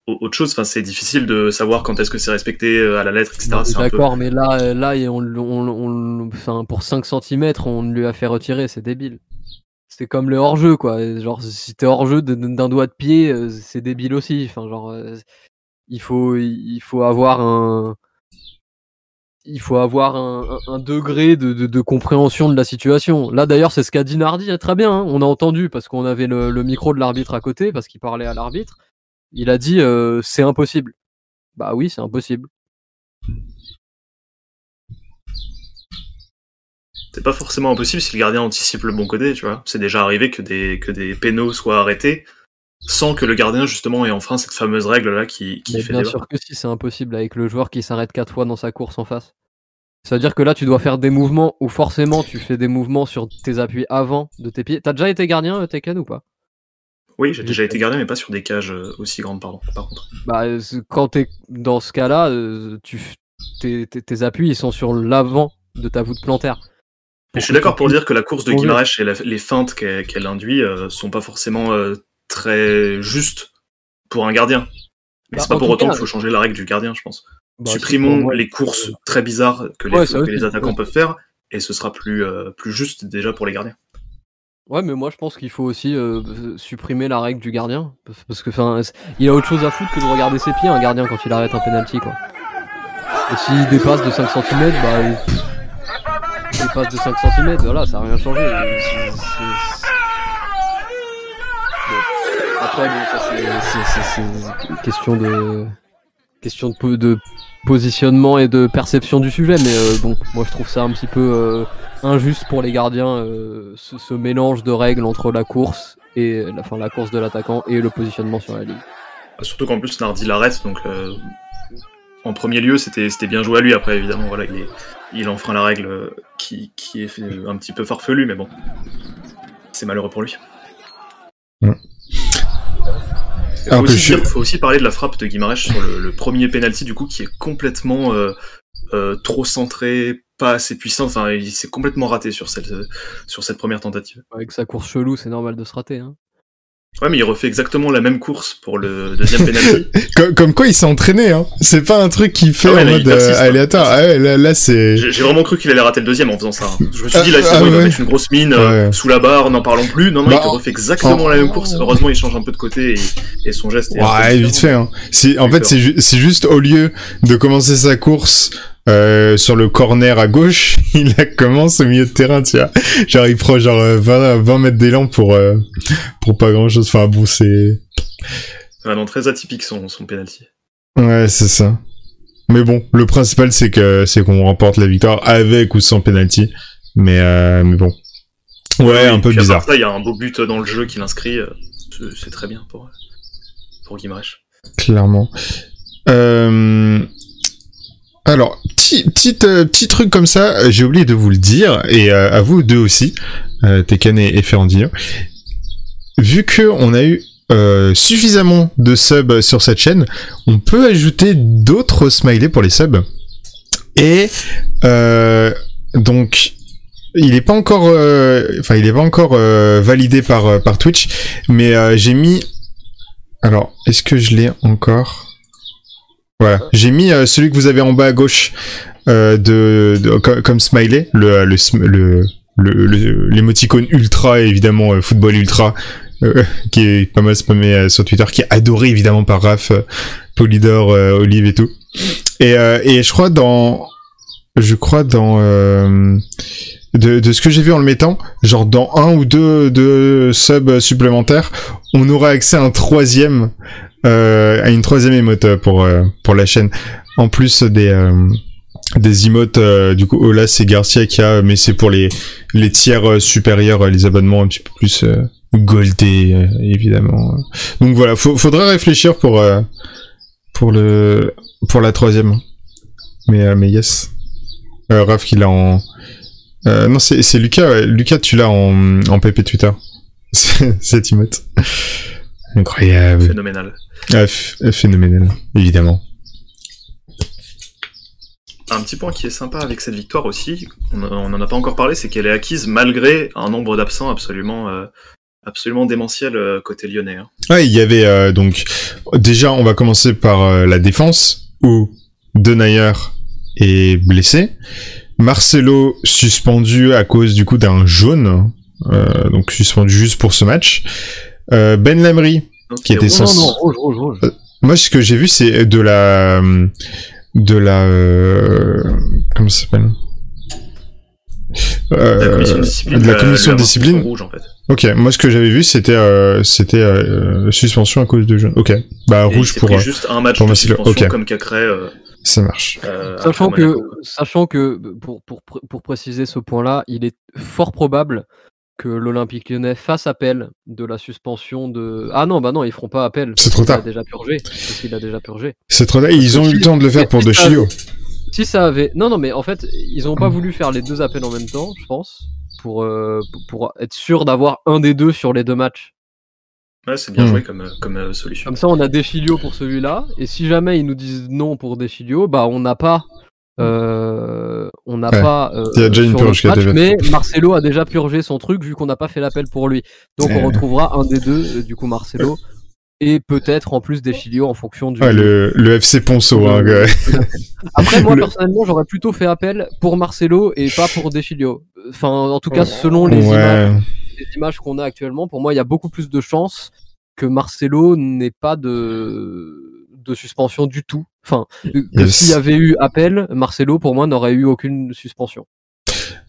au- autre chose. Enfin, c'est difficile de savoir quand est-ce que c'est respecté euh, à la lettre, etc. C'est peu... D'accord, mais là, là, on, on, on, enfin, pour 5 cm, on lui a fait retirer, c'est débile. C'est comme le hors-jeu, quoi. Genre, si t'es hors-jeu d'un doigt de pied, c'est débile aussi. Enfin, genre, il faut, il faut avoir un, il faut avoir un, degré de, compréhension de la situation. Là, d'ailleurs, c'est ce qu'a dit Nardi hein, très bien. hein. On a entendu parce qu'on avait le, le micro de l'arbitre à côté, parce qu'il parlait à l'arbitre. Il a dit, euh, c'est impossible. Bah oui, c'est impossible. C'est pas forcément impossible si le gardien anticipe le bon côté, tu vois. C'est déjà arrivé que des, que des pénaux soient arrêtés sans que le gardien, justement, ait enfreint cette fameuse règle-là qui, qui fait bien débat. sûr que si, c'est impossible avec le joueur qui s'arrête quatre fois dans sa course en face. C'est-à-dire que là, tu dois faire des mouvements où forcément tu fais des mouvements sur tes appuis avant de tes pieds. T'as déjà été gardien, euh, Tekken, ou pas? Oui, j'ai déjà été gardien, mais pas sur des cages euh, aussi grandes, pardon, par contre. Bah, euh, quand t'es dans ce cas-là, tu, tes, tes- tes appuis ils sont sur l'avant de ta voûte plantaire. Je suis d'accord pour dire que la course de Oui. Guimarães et la- les feintes qu'elle induit euh, sont pas forcément euh, très justes pour un gardien. Mais Bah, c'est pas pour autant qu'il faut changer la règle du gardien, je pense. Bah, Supprimons pour les courses très bizarres que les, Ouais, ça que aussi, les attaquants ouais. peuvent faire, et ce sera plus, euh, plus juste déjà pour les gardiens. Ouais, mais moi je pense qu'il faut aussi euh, euh, supprimer la règle du gardien. Parce- que, enfin, il a autre chose à foutre que de regarder ses pieds, un gardien, quand il arrête un penalty, quoi. Et s'il dépasse de 5 cm, bah. Il, il dépasse de 5 cm, voilà, ça n'a rien changé. Après, bon, ça c'est- une question de. Question de, po- de positionnement et de perception du sujet, mais euh, bon, moi je trouve ça un petit peu. euh, injuste pour les gardiens euh, ce, ce mélange de règles entre la course et la, enfin, la course de l'attaquant et le positionnement sur la ligne. Surtout qu'en plus, Nardi l'arrête, donc euh, en premier lieu, c'était c'était bien joué à lui. Après, évidemment, voilà, il, est, il enfreint la règle qui, qui est un petit peu farfelue, mais bon, c'est malheureux pour lui. Mm. Il faut, aussi je- dire- faut aussi parler de la frappe de Guimarães sur le, le premier penalty du coup qui est complètement euh, euh, trop centré, pas assez puissant. Enfin, il s'est complètement raté sur cette sur cette première tentative. Avec sa course chelou, c'est normal de se rater. Hein. Ouais, mais il refait exactement la même course pour le deuxième penalty. <laughs> Comme, comme quoi il s'est entraîné, hein. C'est pas un truc qu'il fait Ah ouais, en là, mode euh, hein. aléatoire. Ah ouais, là, là c'est. J'ai vraiment cru qu'il allait rater le deuxième en faisant ça. Je me suis dit, là, Ah, c'est bon, il va mettre une grosse mine euh, sous la barre, n'en parlons plus. Non, non, Bah, il te refait exactement en- la même course. Heureusement, il change un peu de côté et, et son geste est. Ouais, vite fait. Hein. En fait, peur. c'est, ju- c'est juste au lieu de commencer sa course euh, sur le corner à gauche, <laughs> il la commence au milieu de terrain, tu vois. Genre, il prend genre euh, 20, 20 mètres d'élan pour, euh, pour pas grand chose. Enfin, bon, c'est... Vraiment très atypique son, son penalty. Ouais, c'est ça. Mais bon, le principal, c'est que, c'est qu'on remporte la victoire avec ou sans penalty. Mais, euh, mais bon. Ouais, un peu bizarre. il y a un beau but dans le jeu qu'il inscrit. euh, c'est- C'est très bien pour, pour Guimaraes. Clairement. Euh... Alors, petit, euh, petit truc comme ça, euh, j'ai oublié de vous le dire, et euh, à vous deux aussi, euh, et, Ferrandino. Vu que on a eu suffisamment de subs sur cette chaîne, on peut ajouter d'autres smileys pour les subs. Et donc, il est pas encore, enfin, il est pas encore validé par Twitch, mais j'ai mis alors, est-ce que je l'ai encore? Voilà, j'ai mis euh, celui que vous avez en bas à gauche euh, de, de- co- comme smiley, le le le l'émoticône ultra évidemment euh, football ultra euh, <laughs> qui est pas mal spammé euh, sur Twitter, qui est adoré évidemment par Raph, euh, Polydor, euh, Olive et tout. Et euh, et je crois dans je crois dans euh, de, de ce que j'ai vu en le mettant, genre dans un ou deux, deux subs supplémentaires, on aura accès à un troisième, euh, à une troisième emote pour euh, pour la chaîne, en plus des euh, des emotes euh, du coup Olas et Garcia qui a, mais c'est pour les les tiers euh, supérieurs, euh, les abonnements un petit peu plus euh, goldés euh, évidemment. Donc voilà, faut, faudrait réfléchir pour euh, pour le pour la troisième. Mais euh, mais yes, euh, Raph qui l'a en euh, non c'est c'est Lucas. Lucas tu l'as en en PP Twitter. <laughs> Cette emote. Incroyable. Phénoménal. Ah, ph- phénoménal, évidemment. Un petit point qui est sympa avec cette victoire aussi, on on en a pas encore parlé, c'est qu'elle est acquise malgré un nombre d'absents absolument, euh, absolument démentiel euh, côté lyonnais. hein. Ouais, il y avait euh, donc déjà on va commencer par euh, la défense où Denayer est blessé, Marcelo suspendu à cause du coup d'un jaune, euh, donc suspendu juste pour ce match. Euh, ben Lamry, Qui était c'est Non, sans- non, non, rouge, rouge, rouge. moi ce que j'ai vu c'est de la de la euh, comment ça s'appelle? La Euh, commission de discipline. de la commission lui de a discipline. rouge, en fait. Ok, moi ce que j'avais vu c'était euh, c'était euh, suspension à cause de jaune. Ok, bah Et rouge pour euh, juste un match pour de suspension ok. comme Cacré. Euh, ça marche. euh, Sachant que, sachant que pour, pour, pour préciser ce point-là, il est fort probable que l'Olympique lyonnais fasse appel de la suspension de. Ah non, bah non, ils feront pas appel. C'est trop qu'il a tard. déjà purgé. Parce qu'il a déjà purgé. C'est trop Ils ont eu le temps de le faire pour De. Si ça avait. Non, non, mais en fait, ils ont pas voulu faire les deux appels en même temps, je pense, pour, euh, pour être sûr d'avoir un des deux sur les deux matchs. Ouais, c'est bien Hmm. joué comme, euh, comme euh, solution. Comme ça, on a Deschilio pour celui-là. Et si jamais ils nous disent non pour Deschilio, bah on n'a pas. Euh, on n'a Ouais. pas. euh, Il y a déjà une purge match. Mais Marcelo a déjà purgé son truc vu qu'on n'a pas fait l'appel pour lui. Donc on retrouvera un des deux, euh, du coup Marcelo. Et peut-être en plus Deschilio en fonction du. Ouais, le, le FC Ponceau. Hein, ouais. Après, moi Le- personnellement, j'aurais plutôt fait appel pour Marcelo et pas pour Deschilio. Enfin, en tout cas, selon les images, les images qu'on a actuellement, pour moi, il y a beaucoup plus de chances que Marcelo n'ait pas de, de suspension du tout. Enfin, Yes. s'il y avait eu appel, Marcelo, pour moi, n'aurait eu aucune suspension.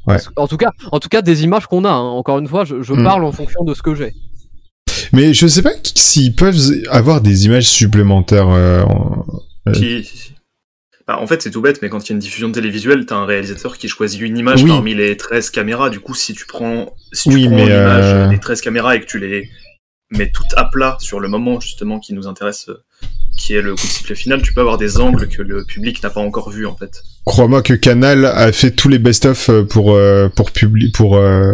Ouais. En tout cas, en tout cas, des images qu'on a. hein. Encore une fois, je, je Mm. parle en fonction de ce que j'ai. Mais je sais pas s'ils peuvent avoir des images supplémentaires. euh, en- euh, Si, si, si. Bah, en fait, c'est tout bête, mais quand il y a une diffusion télévisuelle, t'as un réalisateur qui choisit une image Oui. parmi les 13 caméras. Du coup, si tu prends, si tu Oui, prends mais, l'image euh, des 13 caméras et que tu les mets toutes à plat sur le moment justement qui nous intéresse, qui est le coup de sifflet final, tu peux avoir des angles que le public n'a pas encore vus en fait. Crois-moi que Canal a fait tous les best-of euh, pour euh, pour publier pour euh,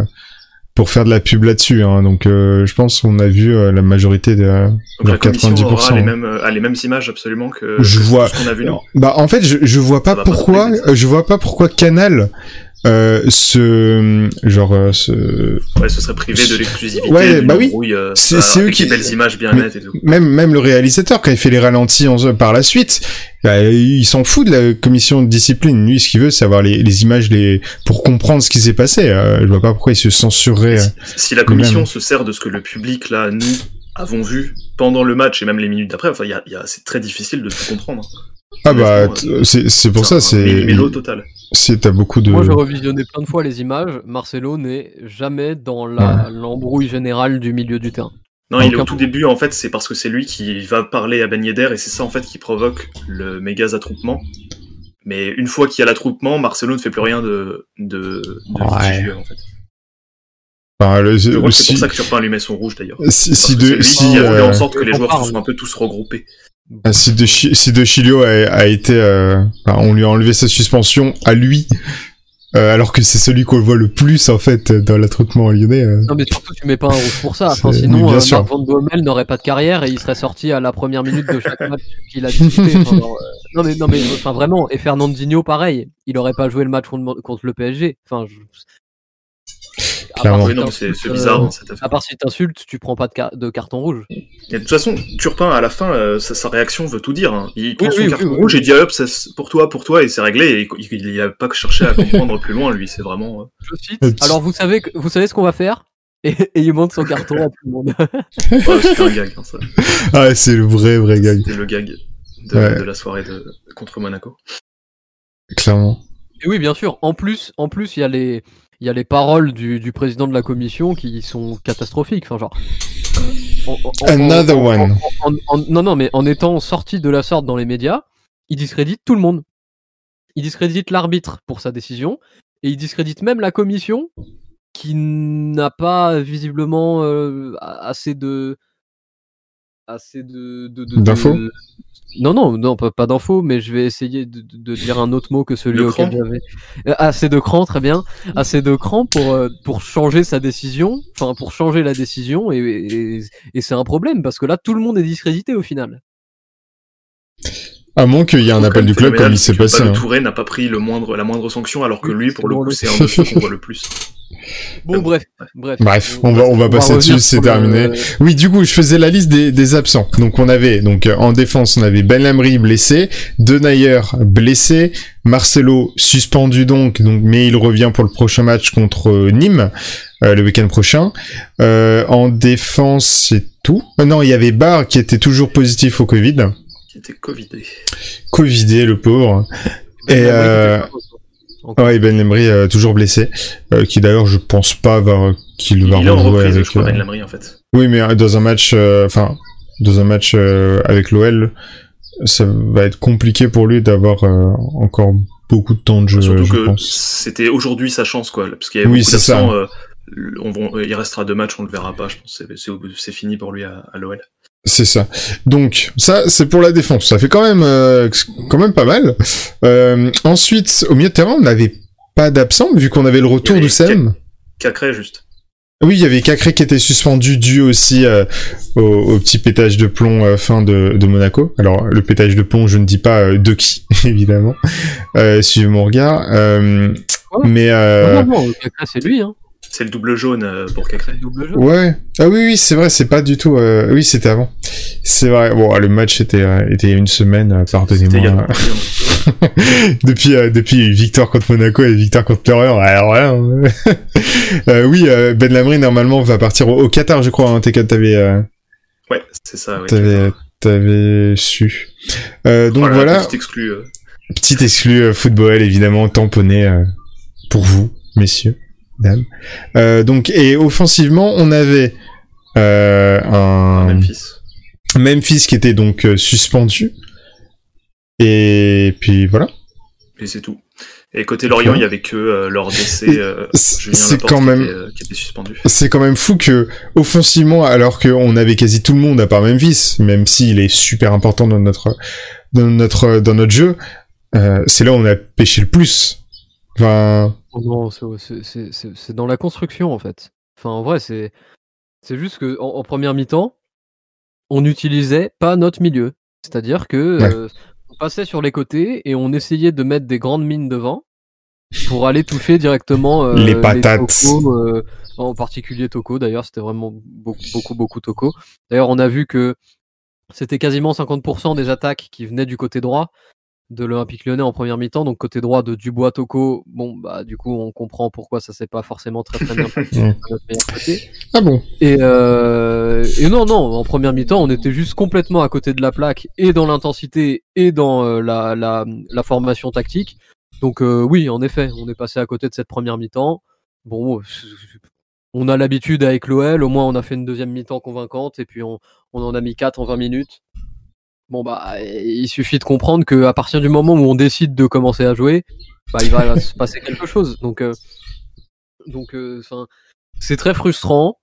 pour faire de la pub là-dessus. Hein. Donc euh, je pense qu'on a vu la majorité de Donc la commission 90%, aura les mêmes, a les mêmes images absolument que, Je que vois- ce qu'on a vu. Bah en fait je je vois pas pourquoi je vois pas pourquoi Canal euh, se genre euh, se Ouais, ce serait privé de l'exclusivité. Ouais, bah oui. euh, C'est- eux qui- belles images bien Mais- nettes et tout. même même le réalisateur quand il fait les ralentis en, par la suite bah, il s'en fout de la commission de discipline lui ce qu'il veut c'est avoir les, les images les pour comprendre ce qui s'est passé euh, je vois pas pourquoi il se censurerait. Si, si la commission Même. se sert de ce que le public, là, nous, avons vu pendant le match et même les minutes d'après, enfin, il y a, y a- c'est très difficile de tout comprendre. Ah bah, c'est c'est pour ça, c'est total. C'est t'as beaucoup de. Moi, j'ai revisionné plein de fois les images. Marcelo n'est jamais dans la- l'embrouille générale du milieu du terrain. Non, il est au tout début, en fait, c'est parce que c'est lui qui va parler à Ben Yedder et c'est ça, en fait, qui provoque le méga attroupement. Mais une fois qu'il y a l'attroupement, Marcelo ne fait plus rien de, de, de Ouais. en fait. Enfin, le- Je crois que c'est si, pour ça que Turpin lui met son rouge, d'ailleurs. si, si de c'est lui si qui a voulu euh, en sorte que les joueurs parle. se soient un peu tous regroupés. Ah, Si de, si de Chilio a, a été, euh, enfin, on lui a enlevé sa suspension à lui, euh, alors que c'est celui qu'on voit le plus en fait dans l'attroupement lyonnais. euh. Non, mais surtout, tu mets pas un rouge pour ça. Enfin, sinon, oui, euh. Marc Van Bommel n'aurait pas de carrière et il serait sorti à la première minute de chaque match qu'il a disputé. Enfin, euh, non, mais, non, mais enfin, vraiment. Et Fernandinho, pareil. Il aurait pas joué le match contre, contre le PSG. Enfin, je... À Clairement. part Oui, si non, mais c'est euh, bizarre, cette affaire. À part si t'insultes, tu prends pas de, car- de carton rouge. Et de toute façon, Turpin, à la fin, euh, sa, sa réaction veut tout dire. hein. Il prend Oui, son oui, carton oui, oui. rouge et dit hop, ça, pour toi, pour toi, et c'est réglé. Et il, il, il a pas cherché à comprendre plus loin, lui. C'est vraiment. euh, Je cite. Alors, vous savez, que- vous savez ce qu'on va faire? <laughs> Et, et il montre son carton à tout le monde. <laughs> ouais, C'était un gag, hein, ça. <laughs> Ah, c'est le vrai vrai gag, C'était le gag de, Ouais. de la soirée de, contre Monaco. clairement. Et oui, bien sûr. En plus, en plus, il y a les, il y a les paroles du, du président de la commission qui sont catastrophiques. Enfin, genre. en- Another en- one. non, non, mais en étant sorti de la sorte dans les médias, il discrédite tout le monde. Il discrédite l'arbitre pour sa décision et il discrédite même la commission qui n'a pas visiblement euh, assez de assez de- D'infos de- non non non pas, pas d'infos mais je vais essayer de, dire un autre mot que celui auquel j'avais Euh, assez de cran très bien assez de cran pour euh, pour changer sa décision enfin pour changer la décision et, et, et c'est un problème parce que là tout le monde est discrédité au final À moins qu'il y ait un appel du club comme il s'est passé. Hein. Touré n'a pas pris le moindre, la moindre sanction, alors que lui, pour le coup, c'est un de ceux qu'on voit le plus. Bon bref bref Bref, on va on va passer dessus, c'est le- terminé. Oui, du coup, je faisais la liste des, des absents. Donc, on avait, donc, euh, en défense, on avait Ben Lamry blessé, Denayer blessé, Marcelo suspendu donc, donc, mais il revient pour le prochain match contre euh, Nîmes, euh, le week-end prochain. Euh, en défense, c'est tout. Euh, non, il y avait Barr qui était toujours positif au Covid. Qui était Covidé. Covidé, le pauvre. Et, euh, Encore. Ouais, Ben Lamry euh, toujours blessé, euh, qui d'ailleurs, je pense pas va, qu'il Il va rejouer reprise, avec, je crois, euh, Ben en fait. Oui, mais dans un match, euh, enfin, dans un match euh, avec l'OL, ça va être compliqué pour lui d'avoir euh, encore beaucoup de temps de jeu, Surtout je que pense. c'était aujourd'hui sa chance, quoi. Parce qu'il y a Oui, beaucoup d'absents. euh, on il restera deux matchs, on le verra pas, je pense. C'est- C'est c'est fini pour lui à, à l'OL. C'est ça. Donc ça, c'est pour la défense. Ça fait quand même, euh, quand même pas mal. Euh, ensuite, au milieu de terrain, on n'avait pas d'absent vu qu'on avait le retour du CM. Cacré, juste. Oui, il y avait Cacré qui était suspendu dû aussi euh, au, au petit pétage de plomb euh, fin de, de Monaco. Alors le pétage de plomb, je ne dis pas euh, de qui, <laughs> évidemment. Euh, suivez mon regard. Euh, mais euh, non, non, non, c'est lui hein C'est le double jaune euh, pour Cacré. double jeu ouais. Ah oui, oui, c'est vrai. C'est pas du tout. euh, Oui, c'était avant. C'est vrai. Bon, le match était euh, était une semaine. euh, Pardonnez-moi. <laughs> depuis euh, depuis victoire contre Monaco et victoire contre Lorient. Alors là, euh, euh, oui, euh, Ben Lamry normalement va partir au, au Qatar, je crois. Hein, T'es- t'avais euh, Ouais, c'est ça, ouais. t'avais t'avais su. Euh, donc Voilà, voilà, Petit exclu. euh, petit exclu euh, football évidemment tamponné euh, pour vous, messieurs, Euh, donc et offensivement, on avait euh, un Memphis. Memphis qui était donc euh, suspendu. Et puis voilà. Et c'est tout. Et côté Lorient, Ouais. il y avait que euh, leur décès, euh, C'est quand qui, même était, euh, qui était suspendu. c'est quand même fou que offensivement alors qu'on avait quasi tout le monde à part Memphis même s'il est super important dans notre dans notre dans notre jeu euh, c'est là où on a pêché le plus enfin non, c'est- dans la construction en fait. Enfin, en vrai, c'est juste que en, en première mi-temps, on n'utilisait pas notre milieu. C'est-à-dire que Ouais. euh, on passait sur les côtés et on essayait de mettre des grandes mines devant pour aller toucher directement euh, Les patates. Toko, euh, en particulier Toko. D'ailleurs, c'était vraiment beaucoup, beaucoup, beaucoup Toko. D'ailleurs, on a vu que c'était quasiment 50% des attaques qui venaient du côté droit. De l'Olympique Lyonnais en première mi-temps, donc côté droit de Dubois Toko. Bon, bah du coup, on comprend pourquoi ça s'est pas forcément très très bien passé <laughs> de notre meilleur côté. Ah bon? Et, euh, et non, non, en première mi-temps, on était juste complètement à côté de la plaque, et dans l'intensité, et dans euh, la, la, la formation tactique. Donc euh, oui, en effet, on est passé à côté de cette première mi-temps. Bon, on a l'habitude avec l'OL, au moins on a fait une deuxième mi-temps convaincante, et puis on, on en a mis 4 en 20 minutes. Bon bah, il suffit de comprendre que à partir du moment où on décide de commencer à jouer, bah il va se <laughs> passer quelque chose. Donc, euh, donc, euh, c'est très frustrant.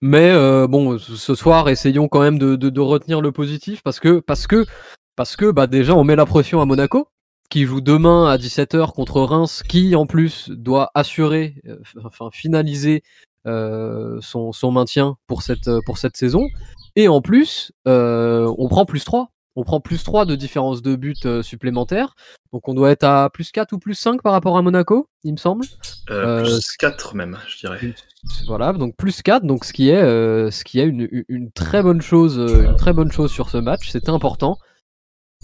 Mais euh, bon, ce soir, essayons quand même de, de, retenir le positif parce que parce que parce que bah déjà on met la pression à Monaco qui joue demain à 17h contre Reims, qui en plus doit assurer, enfin finaliser son, son maintien pour cette pour cette saison. Et en plus, on prend plus 3. On prend plus 3 de différence de but euh, supplémentaires. Donc on doit être à plus 4 ou plus 5 par rapport à Monaco, il me semble. Euh, Euh, plus 4 même, je dirais. Voilà, donc plus 4, donc ce qui est, euh, ce qui est une, une- très bonne chose, une très bonne chose sur ce match, c'était important.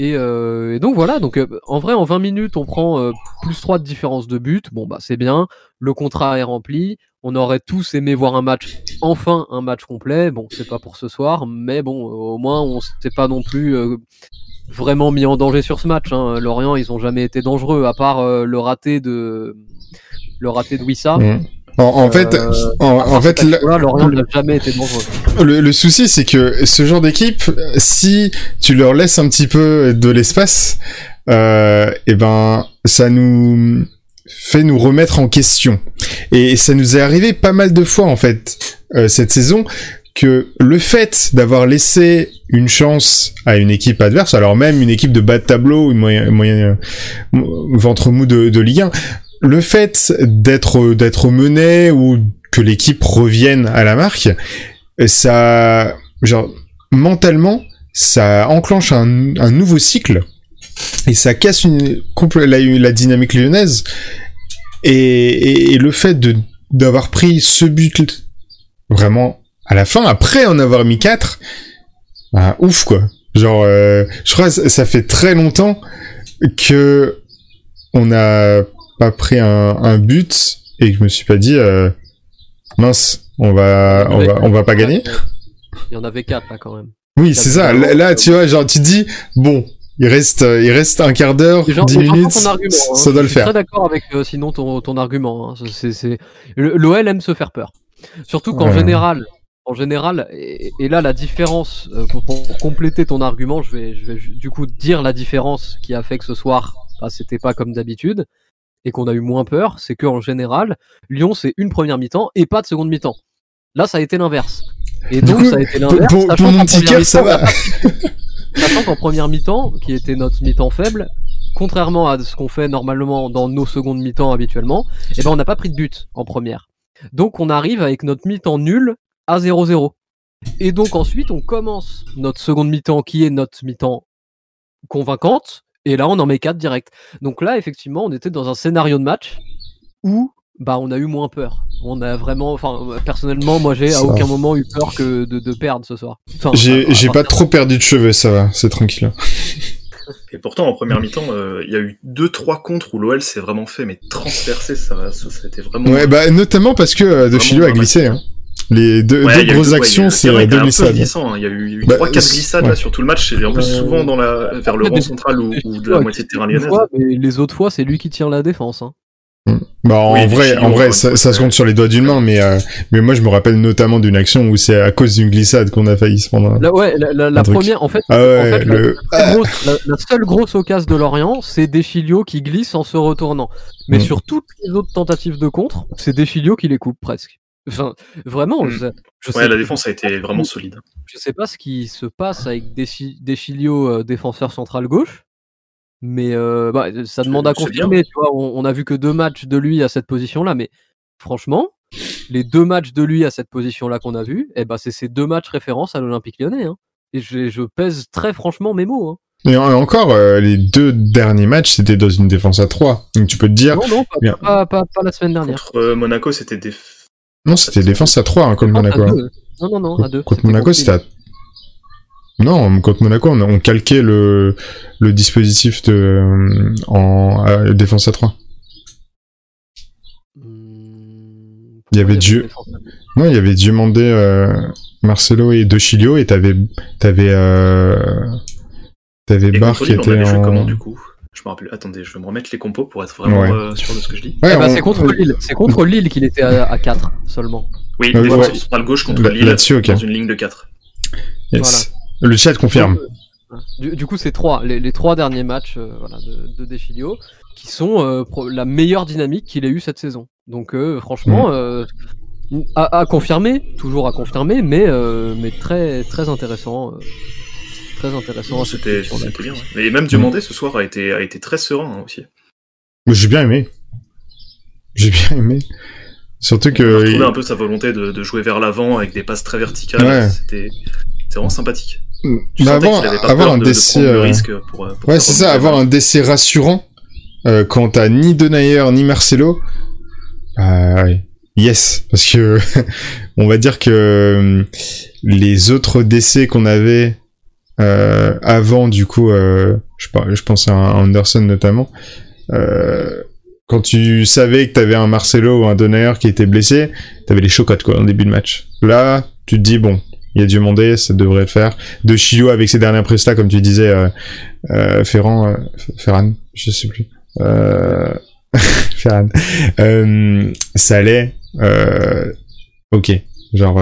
Et, euh, et donc voilà, donc euh, en vrai en 20 minutes on prend euh, plus 3 de différence de but, bon bah c'est bien, le contrat est rempli, on aurait tous aimé voir un match, enfin un match complet, bon c'est pas pour ce soir, mais bon au moins on s'est pas non plus vraiment mis en danger sur ce match. Hein. Lorient ils ont jamais été dangereux, à part le raté de le raté de Wissa. Mm. En, en fait, Euh, en, en fait, le- Voilà, Lorient n'a jamais été dangereux. Le, le souci, c'est que ce genre d'équipe, si tu leur laisses un petit peu de l'espace, euh, et ben, ça nous fait nous remettre en question. Et ça nous est arrivé pas mal de fois en fait euh, cette saison que le fait d'avoir laissé une chance à une équipe adverse, alors même une équipe de bas de tableau, une moyen, moyen euh, ventre mou de, de Ligue 1, le fait d'être d'être mené ou que l'équipe revienne à la marque, ça, genre, mentalement, ça enclenche un, un nouveau cycle et ça casse une, la, la dynamique lyonnaise. Et, et, le fait de d'avoir pris ce but vraiment à la fin, après en avoir mis quatre, bah, ouf quoi. Genre, euh, je crois que ça- fait très longtemps que on n'a pas pris un, un but et que je me suis pas dit euh, mince, on va, on va, on va pas gagner. Il y en avait 4 là quand même. Oui, c'est ça. Là, là, tu vois, genre, tu te dis, bon, il reste, euh, il reste un quart d'heure, dix minutes, argument, hein. ça doit le Je suis faire. très d'accord avec euh, sinon ton, ton argument. hein. C'est, L'OL aime se faire peur. Surtout qu'en Ouais. général, en général, et, et là la différence, euh, pour, pour compléter ton argument, je vais, je vais du coup dire la différence qui a fait que ce soir, bah, c'était pas comme d'habitude et qu'on a eu moins peur, c'est qu'en général, Lyon c'est une première mi-temps et pas de seconde mi-temps. Là, ça a été l'inverse. Et donc, ça a été l'inverse. pour, pour mon ça va. <laughs> Sachant qu'en première mi-temps, qui était notre mi-temps faible, contrairement à ce qu'on fait normalement dans nos secondes mi-temps habituellement, eh ben on n'a pas pris de but en première. Donc on arrive avec notre mi-temps nul à 0-0. Et donc ensuite on commence notre seconde mi-temps qui est notre mi-temps convaincante, et là on en met 4 direct. Donc là effectivement on était dans un scénario de match où bah on a eu moins peur. On a vraiment, enfin personnellement moi j'ai à aucun moment eu peur que de, de perdre ce soir. Enfin, J'ai, pas trop perdu de cheveux, ça va, c'est tranquille. Et pourtant, en première mi-temps, euh, il y a eu deux trois contres où l'OL s'est vraiment fait mais transpercer. Ça, ça, ça a été vraiment. Ouais, bah, notamment parce que euh, De Filio a glissé, hein. Les deux, Ouais, grosses ouais, actions, c'est vrai, il y a deux glissades. hein. Il y a eu Bah, 3-4 c'est- glissades ouais. là sur tout le match, et en plus Euh, souvent dans la, vers le des- central ou, ou de la moitié de terrain lyonnaise. fois, mais les autres fois, c'est lui qui tient la défense. Hein. Bah, en Oui, vrai, en vrai, ça, se compte sur les doigts d'une main, mais, euh, mais moi, je me rappelle notamment d'une action où c'est à cause d'une glissade qu'on a failli se prendre. un- Là, ouais, la, la- la première, en fait, Ah en ouais, fait, la- le, la, très grosse- la- la seule grosse occasion de Lorient, c'est Deschilio qui glisse en se retournant. Mais Mm. sur toutes les autres tentatives de contre, c'est Deschilio qui les coupe presque. Enfin, vraiment, Mm. je, je Ouais, sais, la défense a été vraiment solide. je sais pas ce qui se passe avec Deschi- Deschilio, euh, défenseur central gauche. Mais euh, bah, ça demande à confirmer. Tu vois, on, on a vu que deux matchs de lui à cette position-là, mais franchement, les deux matchs de lui à cette position-là qu'on a vu, eh ben, c'est ces deux matchs référence à l'Olympique lyonnais. hein. Et je, je pèse très franchement mes mots. hein. Et en- encore, euh, les deux derniers matchs, c'était dans une défense à 3. Donc tu peux te dire, Non, non, pas, pas, pas- pas la semaine dernière. Contre euh, Monaco, c'était des. Non, c'était défense à 3, hein, contre Non, à Monaco. hein. Non, non, non, à deux. Contre C'était Monaco, c'était à... Non, contre Monaco, on, on calquait le, le dispositif de, euh, en euh, défense à 3. Hmm, Il y avait Dieu. à Non, il y avait Diomandé, euh, Marcelo et De Chilio, et t'avais, t'avais, euh, t'avais contre qui était en... comment du coup? Je me rappelle. Attendez, je vais me remettre les compos pour être vraiment Ouais. euh, sûr de ce que je dis. Ouais, Eh ben, on- c'est contre Lille. C'est contre Lille qu'il était à, à 4 seulement. Oui, Ah défense ouais. centrale gauche contre Là- Lille là-dessus, ok. dans une ligne de 4. Yes. Le chat confirme. Du, du coup, c'est trois, les, les trois derniers matchs euh, voilà, de, de qui sont euh, pro- la meilleure dynamique qu'il ait eu cette saison. Donc, euh, franchement, Mm. euh, à, à confirmer, toujours à confirmer, mais, euh, mais très, très intéressant. Très intéressant. C'était bien. ouais. Et même Diomandé ce soir a été, a été très serein hein, aussi. J'ai bien aimé. J'ai bien aimé. Surtout On a que... un peu sa volonté de, de jouer vers l'avant avec des passes très verticales. Ouais. C'était vraiment sympathique. Tu Bah, avoir, qu'il avait pas avoir peur un de, de décès... le euh, risque pour, euh, pour Ouais, c'est ça, avoir un décès rassurant euh, quand t'as ni Denayer ni Marcelo. Bah, yes, parce que <laughs> on va dire que euh, les autres décès qu'on avait euh, avant, du coup, euh, je, je pense à Anderson notamment, euh, quand tu savais que t'avais un Marcelo ou un Denayer qui était blessé, t'avais les chocottes quoi en début de match. Là, tu te dis bon, il y a Dieu mandé, ça devrait le faire. De Chilio avec ses dernières prestats, comme tu disais, euh, Ferran, Ferran, je sais plus. <laughs> Ferran. Ça allait. Ok. Genre.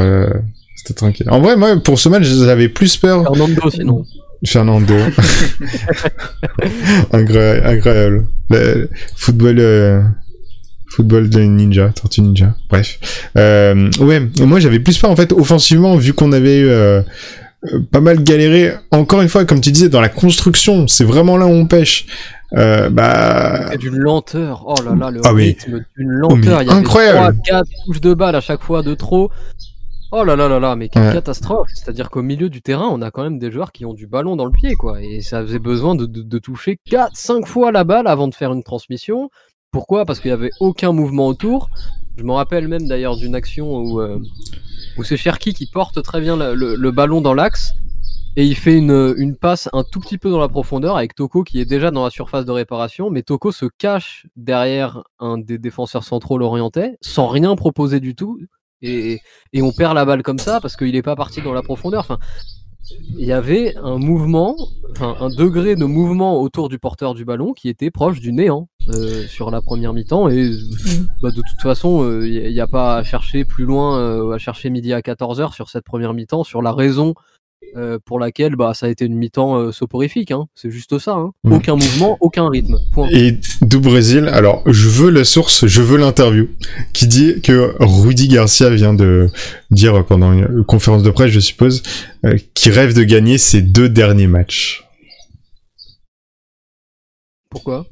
C'était tranquille. En vrai, moi, pour ce match, j'avais plus peur. Fernando, sinon. Fernando. <laughs> Incroyable. Le football, euh, football de ninja, tortue ninja. Bref. Euh, ouais, moi j'avais plus peur en fait offensivement vu qu'on avait eu euh, pas mal galéré. Encore une fois, comme tu disais, dans la construction, c'est vraiment là où on pêche. Euh, bah, d'une lenteur. Oh là là, le Ah oui. rythme d'une lenteur. mais Il y avait incroyable. 3, 4 touches de balle à chaque fois de trop. Oh là là là là, mais quelle Ouais. catastrophe. C'est-à-dire qu'au milieu du terrain, on a quand même des joueurs qui ont du ballon dans le pied, quoi. Et ça faisait besoin de, de- de toucher 4, 5 fois la balle avant de faire une transmission. Pourquoi? Parce qu'il n'y avait aucun mouvement autour. Je me rappelle même d'ailleurs d'une action où, euh, où c'est Cherki qui porte très bien le, le- le ballon dans l'axe et il fait une, une passe un tout petit peu dans la profondeur avec Toko qui est déjà dans la surface de réparation, mais Toko se cache derrière un des défenseurs centraux l'orientais sans rien proposer du tout et, et on perd la balle comme ça parce qu'il n'est pas parti dans la profondeur. Enfin, il y avait un mouvement, enfin un degré de mouvement autour du porteur du ballon qui était proche du néant euh, sur la première mi-temps et bah, de toute façon il n'y a pas à chercher plus loin, euh, à chercher midi à 14h sur cette première mi-temps sur la raison euh, pour laquelle bah, ça a été une mi-temps euh, soporifique. Hein. C'est juste ça. Hein. Mm. Aucun mouvement, aucun rythme. Point. Et du Brésil, alors je veux la source, je veux l'interview, qui dit que Rudy Garcia vient de dire pendant une conférence de presse, je suppose, euh, qu'il rêve de gagner ses deux derniers matchs. Pourquoi?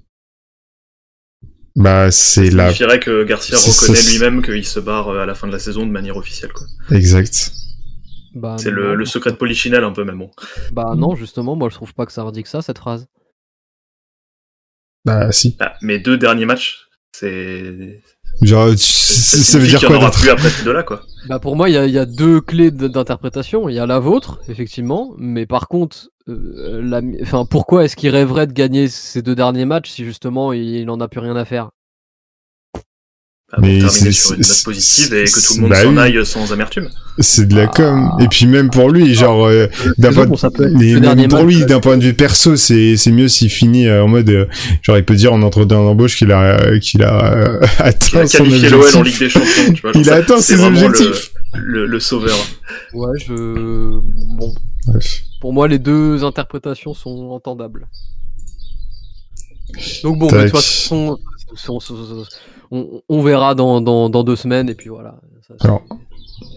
Bah c'est la signifierait que Garcia reconnaît lui-même qu'il se barre à la fin de la saison de manière officielle. quoi. exact. Bah, C'est le, le secret de Polichinelle un peu, bon. Bah non, justement, moi je trouve pas que ça indique ça cette phrase. Bah si. Ah, mes deux derniers matchs, c'est. Genre, tu- ça ça veut dire quoi aura d'autre plus après ces deux-là, quoi. Bah pour moi, il y a, il y a deux clés d'interprétation. Il y a la vôtre, effectivement, mais par contre, euh, la mi- enfin, pourquoi est-ce qu'il rêverait de gagner ces deux derniers matchs si justement il n'en a plus rien à faire? Mais terminer c'est- sur une note positive et que tout le monde bah s'en oui. aille sans amertume. C'est de la Ah. com. Et puis même pour lui, genre, euh, d'un point, bon, ça peut être mais le même dernier pour lui, ouais. d'un point de vue perso, c'est c'est mieux s'il finit euh, en mode, euh, genre, il peut dire en entretien d'embauche qu'il a euh, qu'il a euh, Il a atteint qualifié l'OL en objectif. Ligue des Champions, tu vois. genre Il a atteint ses le- objectifs. Le, le sauveur. Ouais, je. Bon, Bref. pour moi, les deux interprétations sont entendables. Donc bon, mais de toute façon, on, verra dans, dans, dans deux semaines et puis voilà. Ça, Alors,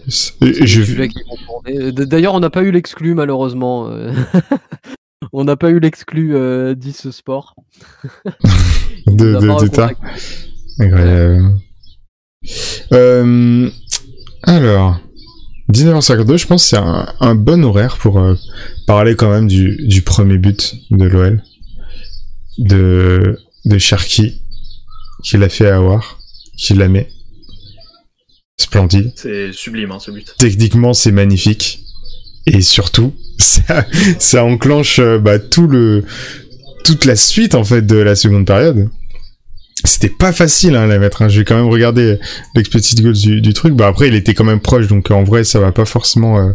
je D'ailleurs, on n'a pas eu l'exclu malheureusement. euh. <laughs> on n'a pas eu l'exclu euh, 10 sport. <laughs> De, de. Incroyable. Euh, alors, 19h52, je pense que c'est un, un bon horaire pour euh, parler quand même du, du premier but de l'OL, de, de Cherki, qui l'a fait avoir, qui la met. Splendide. C'est sublime, hein, ce but. Techniquement, c'est magnifique. et surtout, <laughs> ça, ça enclenche euh, bah, tout le, toute la suite en fait de la seconde période. C'était pas facile hein, à la mettre. Hein. J'ai quand même regardé l'expected goals du, du truc. Bah après, il était quand même proche, donc en vrai, ça va pas forcément euh,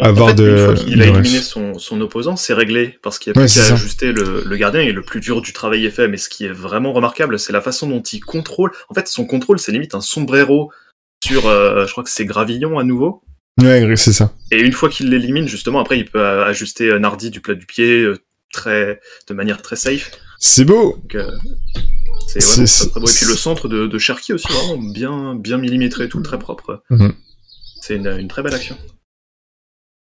avoir en fait, de. Une fois qu'il a éliminé son, son opposant, c'est réglé parce qu'il a Ouais, plus qu'à ajuster le, le gardien et le plus dur du travail est fait. Mais ce qui est vraiment remarquable, c'est la façon dont il contrôle. En fait, son contrôle, c'est limite un sombrero sur, euh, je crois que c'est Gravillon à nouveau. Ouais, c'est ça. Et une fois qu'il l'élimine, justement, après, il peut euh, ajuster euh, Nardi du plat du pied euh, très, de manière très safe. C'est beau. Donc, euh, c'est très, beau. Et puis le centre de, de Cherki aussi, vraiment bien, bien millimétré, tout très propre. Mhm. C'est une, une très belle action.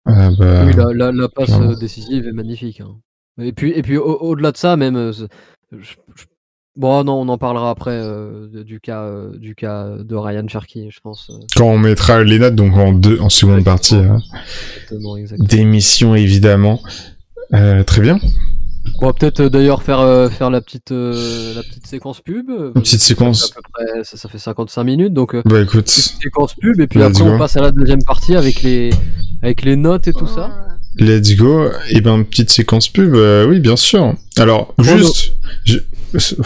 Ah bah, Oui, la, la, la passe euh, décisive est magnifique. hein. Et puis, et puis au- au-delà de ça, même. euh, c'est- je- je- Bon, non, on en parlera après euh, du, cas, euh, du cas de Ryan Cherky, je pense. euh, Quand on mettra les notes, donc en deux, en seconde partie hein, exactement, exactement. d'émission évidemment. Euh, très bien. On va peut-être euh, d'ailleurs faire, euh, faire la, petite, euh, la petite séquence pub. Une petite séquence. à peu près- ça, ça fait 55 minutes, donc euh, Bah écoute, petite séquence pub, et puis Let's après go. on passe à la deuxième partie avec les, avec les notes et tout ça. let's go. Et ben petite séquence pub, oui bien sûr. Alors Chrono. juste.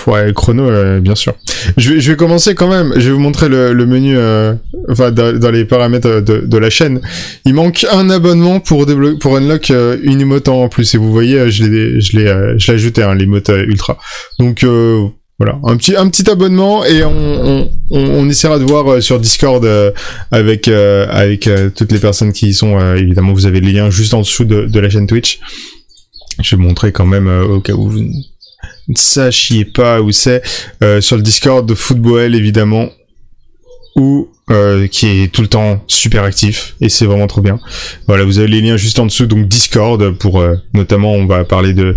Ouais chrono euh, bien sûr. Je vais, je vais commencer quand même. Je vais vous montrer le, le menu, euh, enfin dans, dans les paramètres de, de la chaîne. Il manque un abonnement pour pour unlock euh, une emote en plus. Et vous voyez, euh, je l'ai, je l'ai, euh, je l'ai ajouté hein, l'emote euh, ultra. Donc euh, voilà, un petit, un petit abonnement et on, on, on, essaiera de voir euh, sur Discord euh, avec euh, avec euh, toutes les personnes qui y sont. euh, évidemment, vous avez les liens juste en dessous de, de la chaîne Twitch. Je vais montrer quand même euh, au cas où vous sachiez pas où c'est euh, sur le Discord de Football évidemment ou euh, qui est tout le temps super actif et c'est vraiment trop bien. Voilà, vous avez les liens juste en dessous donc Discord pour euh, notamment on va parler de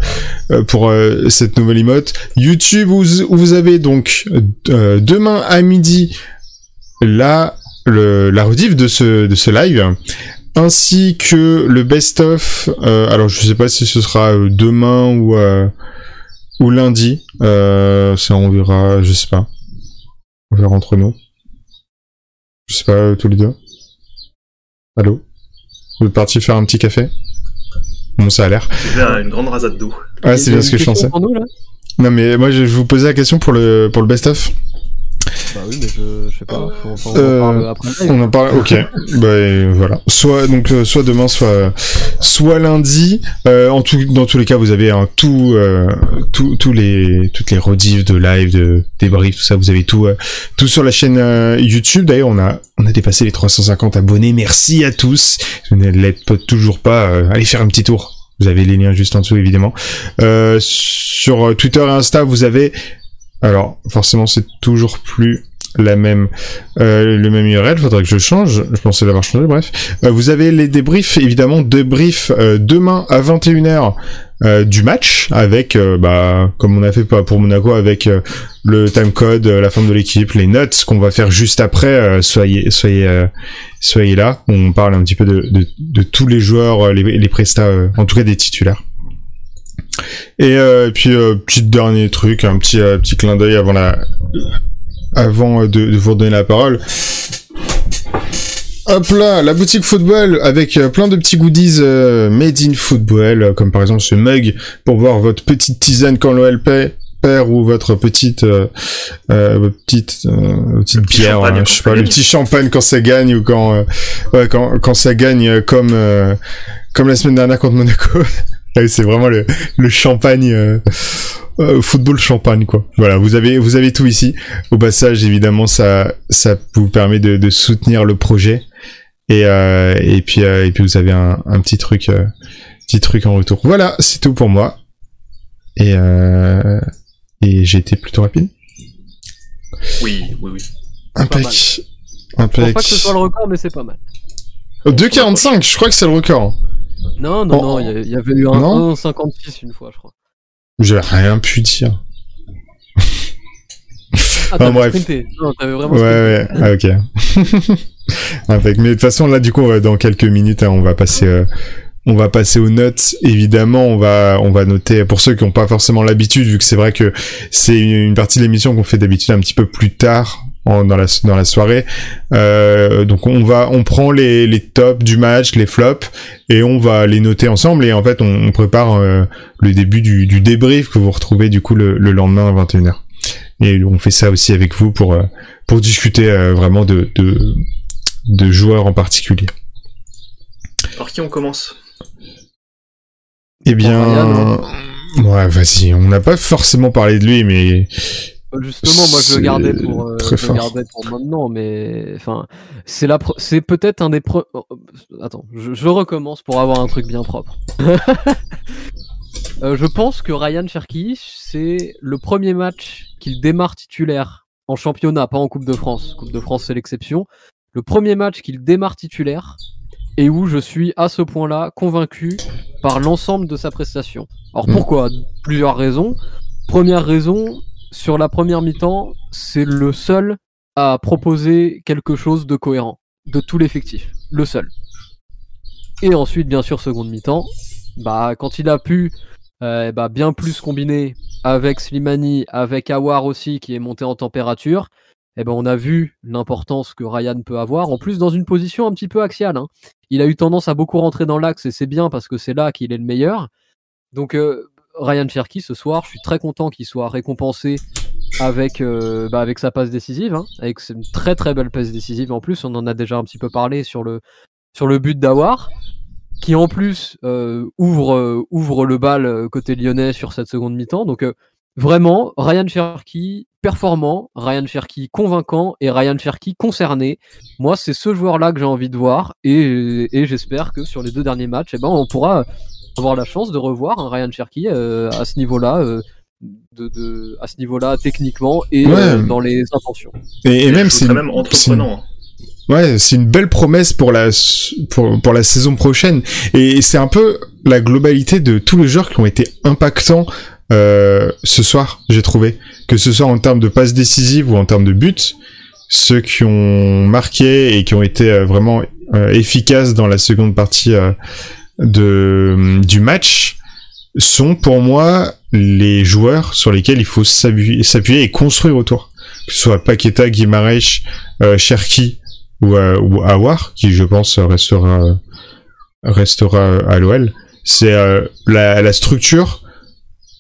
euh, pour cette nouvelle emote. YouTube où, vous- avez donc demain à midi la le, la rediff de ce de ce live ainsi que le best of alors je sais pas si ce sera demain ou ou lundi euh, ça on verra je sais pas. On verra entre nous. Je sais pas euh, tous les deux. Allô? Vous êtes partis faire un petit café? Bon ça a l'air. Une grande rasade d'eau. ah c'est bien ce que je pensais. pour nous, là? Non mais moi je je vous posais la question pour le pour le best of Bah oui, mais je, je sais pas, faut, on en Euh, parle après. On en parle, ok. <laughs> bah voilà. Soit donc euh, soit demain, soit soit lundi. Euh, en tout, dans tous les cas, vous avez un tout, euh, tout, tous les toutes les rediffs de live, de débriefs, tout ça. Vous avez tout, euh, tout sur la chaîne euh, YouTube. D'ailleurs, on a on a dépassé les 350 abonnés. Merci à tous. Si vous ne l'êtes pas- toujours pas, euh, allez faire un petit tour. Vous avez les liens juste en dessous, évidemment. Euh, sur euh, Twitter et Insta, vous avez alors, forcément, c'est toujours plus la même, euh, le même URL. Faudrait que je change. Je pensais l'avoir changé. Bref, Euh, vous avez les débriefs, évidemment, débriefs euh, demain à 21h euh, du match avec, bah, comme on a fait pour Monaco, avec le time code, euh, la forme de l'équipe, les notes qu'on va faire juste après. soyez, soyez, soyez là. On parle un petit peu de, tous les joueurs, les, les prestats, en tout cas des titulaires. Et euh, puis euh, petit dernier truc, un petit euh, petit clin d'œil avant la avant de, de vous redonner la parole. Hop là, la boutique football avec plein de petits goodies made in football, comme par exemple ce mug pour boire votre petite tisane quand l'OL perd ou votre petite votre petite petite petit bière, champagne hein, je sais pas, le petit champagne quand ça gagne ou quand ouais, quand quand ça gagne comme comme la semaine dernière contre Monaco. <laughs> Là, c'est vraiment le, le champagne euh, euh, football champagne quoi. Voilà, vous avez vous avez tout ici. Au passage, évidemment, ça ça vous permet de, de soutenir le projet et euh, et puis euh, et puis vous avez un, un petit truc euh, petit truc en retour. Voilà, c'est tout pour moi. Et euh, et j'ai été plutôt rapide. Oui, oui, oui. Impec. Je pense pas que ce soit le record, mais c'est pas mal. Oh, 2,45, je crois que c'est le record. Non, non, Oh. non, il y y, avait eu un Non 1,56 une fois, je crois. J'ai rien pu dire. Ah, Enfin, t'avais sprinté. Non, t'avais vraiment Ouais, sprinté. ouais, ah, ok. <laughs> Impec. Mais de toute façon, là, du coup, dans quelques minutes, hein, on va passer, euh, on va passer aux notes. Évidemment, on va, on va noter pour ceux qui n'ont pas forcément l'habitude, vu que c'est vrai que c'est une partie de l'émission qu'on fait d'habitude un petit peu plus tard. En- dans la dans la soirée. Euh, donc on va on prend les les tops du match, les flops et on va les noter ensemble et en fait on, on prépare euh, le début du, du débrief que vous retrouvez du coup le, le lendemain à 21h. Et on fait ça aussi avec vous pour euh, pour discuter euh, vraiment de, de de joueurs en particulier. Par qui on commence? Eh bien, ouais, vas-y. On n'a pas forcément parlé de lui, mais Justement, moi je le gardais pour, euh, je le gardais pour maintenant, mais enfin, c'est la, c'est peut-être un des pre... oh, oh, Attends, je, je recommence pour avoir un truc bien propre. <laughs> Euh, je pense que Ryan Cherki, c'est le premier match qu'il démarre titulaire en championnat, pas en Coupe de France. Coupe de France, c'est l'exception. Le premier match qu'il démarre titulaire et où je suis à ce point-là convaincu par l'ensemble de sa prestation. Alors Mm. pourquoi? Plusieurs raisons. Première raison, sur la première mi-temps, c'est le seul à proposer quelque chose de cohérent de tout l'effectif. Le seul. Et ensuite, bien sûr, seconde mi-temps, bah, quand il a pu euh, bah, bien plus combiner avec Slimani, avec Awar aussi, qui est monté en température, eh ben, on a vu l'importance que Ryan peut avoir, en plus dans une position un petit peu axiale. hein. Il a eu tendance à beaucoup rentrer dans l'axe et c'est bien parce que c'est là qu'il est le meilleur. Donc euh, Ryan Cherky ce soir, je suis très content qu'il soit récompensé avec, euh, bah, avec sa passe décisive, hein, avec une très très belle passe décisive en plus, on en a déjà un petit peu parlé sur le, sur le but d'Awar, qui en plus euh, ouvre, euh, ouvre le bal côté lyonnais sur cette seconde mi-temps. Donc vraiment, Ryan Cherky performant, Ryan Cherky convaincant et Ryan Cherky concerné. Moi, c'est ce joueur-là que j'ai envie de voir et, et j'espère que sur les deux derniers matchs, eh ben, on pourra avoir la chance de revoir un Ryan Cherky euh, à ce niveau-là. euh, de, de- à ce niveau-là techniquement et Ouais. euh, dans les intentions. et, et même c'est même entreprenant. hein. Ouais, c'est une belle promesse pour la pour, pour la saison prochaine et c'est un peu la globalité de tous les joueurs qui ont été impactants euh, ce soir, j'ai trouvé que ce soit en termes de passes décisives ou en termes de buts, ceux qui ont marqué et qui ont été euh, vraiment euh, efficaces dans la seconde partie euh, de du match sont pour moi les joueurs sur lesquels il faut s'appuyer et construire autour. Que ce soit Paqueta, Guimaraes, euh, Cherki ou, euh, Awar, qui je pense restera restera à l'OL. C'est euh, la, structure.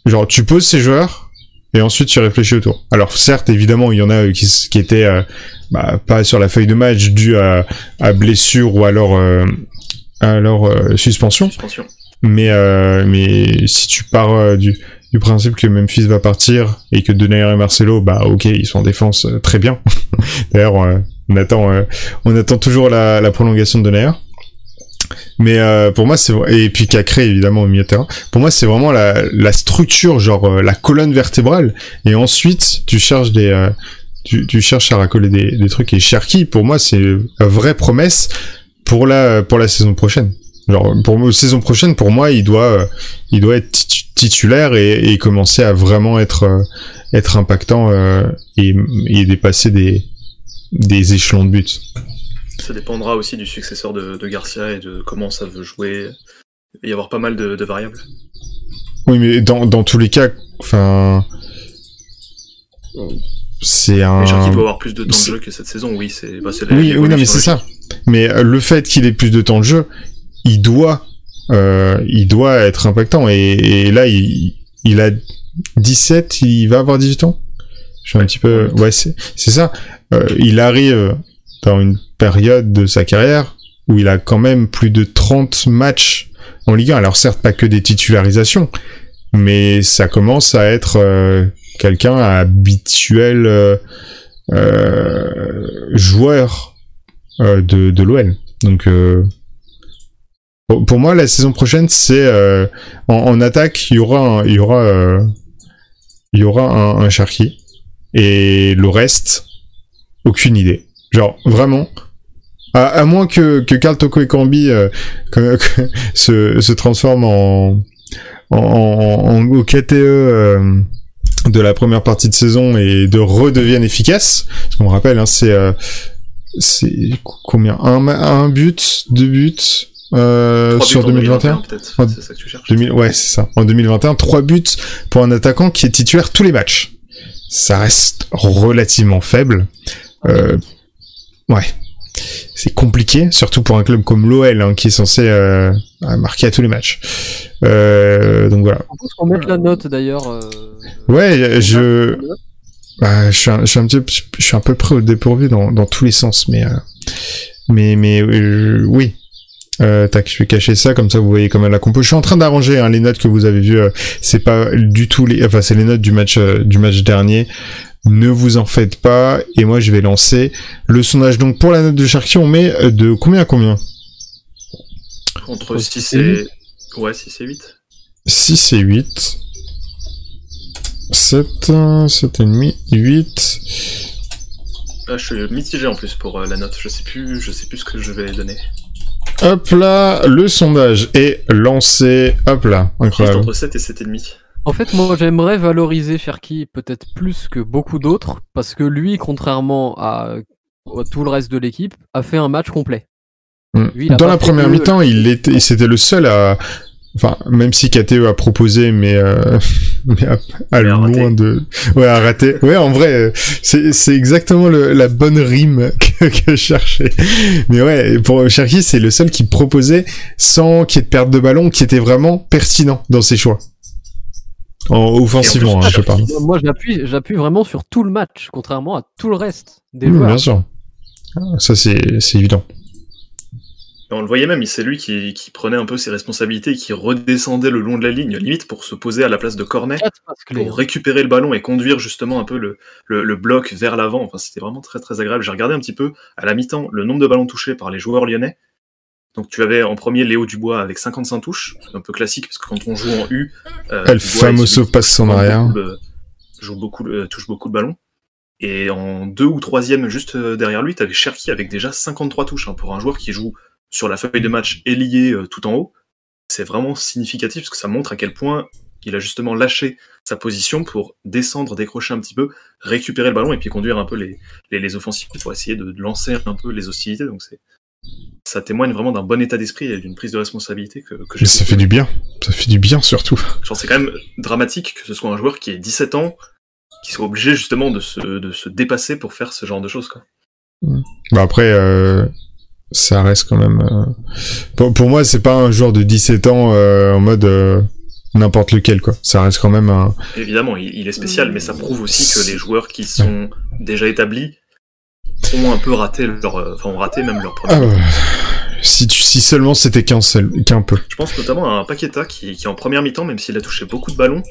Genre, tu poses ces joueurs et ensuite tu réfléchis autour. Alors certes, évidemment, il y en a euh, qui, étaient euh, bah, pas sur la feuille de match dû à blessure ou alors euh, alors euh, suspension. Suspension. Mais euh, mais si tu pars euh, du du principe que Memphis va partir et que Denayer et Marcelo, bah ok, ils sont en défense euh, très bien. <laughs> D'ailleurs, on attend on attend toujours la, la prolongation de Denayer. Mais euh, pour moi, c'est et puis Cacré évidemment au milieu de terrain. Pour moi, c'est vraiment la, la structure, genre euh, la colonne vertébrale. Et ensuite, tu cherches des euh, tu, tu cherches à racoler des, des trucs. Et Cherki, pour moi, c'est la vraie promesse pour la pour la saison prochaine. Genre pour la saison prochaine, pour moi, il doit il doit être titu- titulaire et, et commencer à vraiment être euh, être impactant euh, et, et dépasser des des échelons de buts. Ça dépendra aussi du successeur de, de Garcia et de comment ça veut jouer. Il va y avoir pas mal de, de variables. Oui, mais dans, dans tous les cas, enfin, c'est un. Mais Cherki doit avoir plus de temps de jeu que cette saison, oui, c'est bah, Oui, oui, non, mais c'est ça. Mais euh, le fait qu'il ait plus de temps de jeu, il doit, euh, il doit être impactant. Et, et là, il, il a 17, il va avoir 18 ans? Je suis un petit peu, ouais. c'est, c'est ça. Euh, il arrive dans une période de sa carrière où il a quand même plus de 30 matchs en Ligue 1. Alors certes, pas que des titularisations, mais ça commence à être quelqu'un habituel euh, euh, joueur euh, de, de l'OL. Donc pour, moi, la saison prochaine, c'est en, attaque, il y aura, il y aura, il y aura un, un et le reste, aucune idée. Genre vraiment. À, moins que, que Karl Toko et <laughs> que se, se transforment en, en, en, en- au KTE de la première partie de saison et de redeviennent efficaces. Parce qu'on me rappelle, hein, c'est euh, c'est co- combien? Un, but, deux buts euh, sur en 2021. peut-être. Ah, C'est ça que tu cherches. 2000, ouais, c'est ça. En 2021, trois buts pour un attaquant qui est titulaire tous les matchs. Ça reste relativement faible. Euh, ouais. C'est compliqué, surtout pour un club comme l'OL, hein, qui est censé euh, marquer à tous les matchs. Euh, donc voilà. On pense qu'on mette la note d'ailleurs. euh, Ouais, je, bah, je suis un, je suis un petit, peu- je suis un peu près au dépourvu dans, dans tous les sens, mais, mais, mais oui. Tac, je vais cacher ça comme ça vous voyez même la compo. Je suis en train d'arranger hein, les notes que vous avez vues. c'est pas du tout les, enfin c'est les notes du match du match dernier. Ne vous en faites pas. Et moi je vais lancer le sondage. Donc pour la note de Sharky, on met euh, de combien à combien? Entre Entre 6 six et. Ouais, 6 et 8. 6 et 8. 7, 7 et demi, 8. Ah, je suis mitigé en plus pour euh, la note. Je sais plus, je sais plus ce que je vais donner. Hop là, le sondage est lancé. Hop là, Juste incroyable. entre 7 et 7,5. En fait, moi, j'aimerais valoriser Cherki peut-être plus que beaucoup d'autres, parce que lui, contrairement à, à tout le reste de l'équipe, a fait un match complet. Mm. Lui, Dans la première que- mi-temps, il était, c'était le seul à, enfin, même si KTE a proposé, mais, euh, <laughs> mais à, à loin de, ouais, à rater. Ouais, en vrai, c'est, c'est exactement le- la bonne rime <laughs> que, que je cherchais. Mais ouais, pour Cherki, c'est le seul qui proposait sans qu'il y ait de perte de ballon, qui était vraiment pertinent dans ses choix. En, offensivement, Et en plus, hein, je parle. Moi, j'appuie, j'appuie vraiment sur tout le match, contrairement à tout le reste des Oui, joueurs. bien sûr. Ah, Ça, c'est, c'est évident. On le voyait même, c'est lui qui, qui prenait un peu ses responsabilités et qui redescendait le long de la ligne, limite pour se poser à la place de Cornet, pour récupérer le ballon et conduire justement un peu le, le, le bloc vers l'avant. Enfin, c'était vraiment très très agréable. J'ai regardé un petit peu à la mi-temps le nombre de ballons touchés par les joueurs lyonnais. Donc tu avais en premier Léo Dubois avec 55 touches, un peu classique parce que quand on joue en U, euh, El famoso passe en arrière. beaucoup de- joue beaucoup, de- touche beaucoup de ballons. Et en deux ou troisième, juste euh, derrière lui, tu avais Cherki avec déjà 53 touches. hein, pour un joueur qui joue sur la feuille de match ailier euh, tout en haut, c'est vraiment significatif parce que ça montre à quel point il a justement lâché sa position pour descendre, décrocher un petit peu, récupérer le ballon et puis conduire un peu les, les, les offensives pour essayer de, de lancer un peu les hostilités. Donc c'est ça témoigne vraiment d'un bon état d'esprit et d'une prise de responsabilité que, que j'ai Mais ça fait du bien. Ça fait du bien surtout. Genre, c'est quand même dramatique que ce soit un joueur qui ait 17 ans, qui soit obligé justement de se, de se dépasser pour faire ce genre de choses. Quoi. Bah après, euh, ça reste quand même. euh, Pour, pour moi, c'est pas un joueur de 17 ans euh, en mode n'importe lequel quoi. Ça reste quand même un. Évidemment, il est spécial, mais ça prouve aussi que les joueurs qui sont déjà établis ont un peu raté leur, euh, enfin ont raté même leur premier. Ah, euh, si tu, si seulement c'était qu'un seul, qu'un peu. Je pense notamment à un Paqueta qui, qui en première mi-temps, même s'il a touché beaucoup de ballons,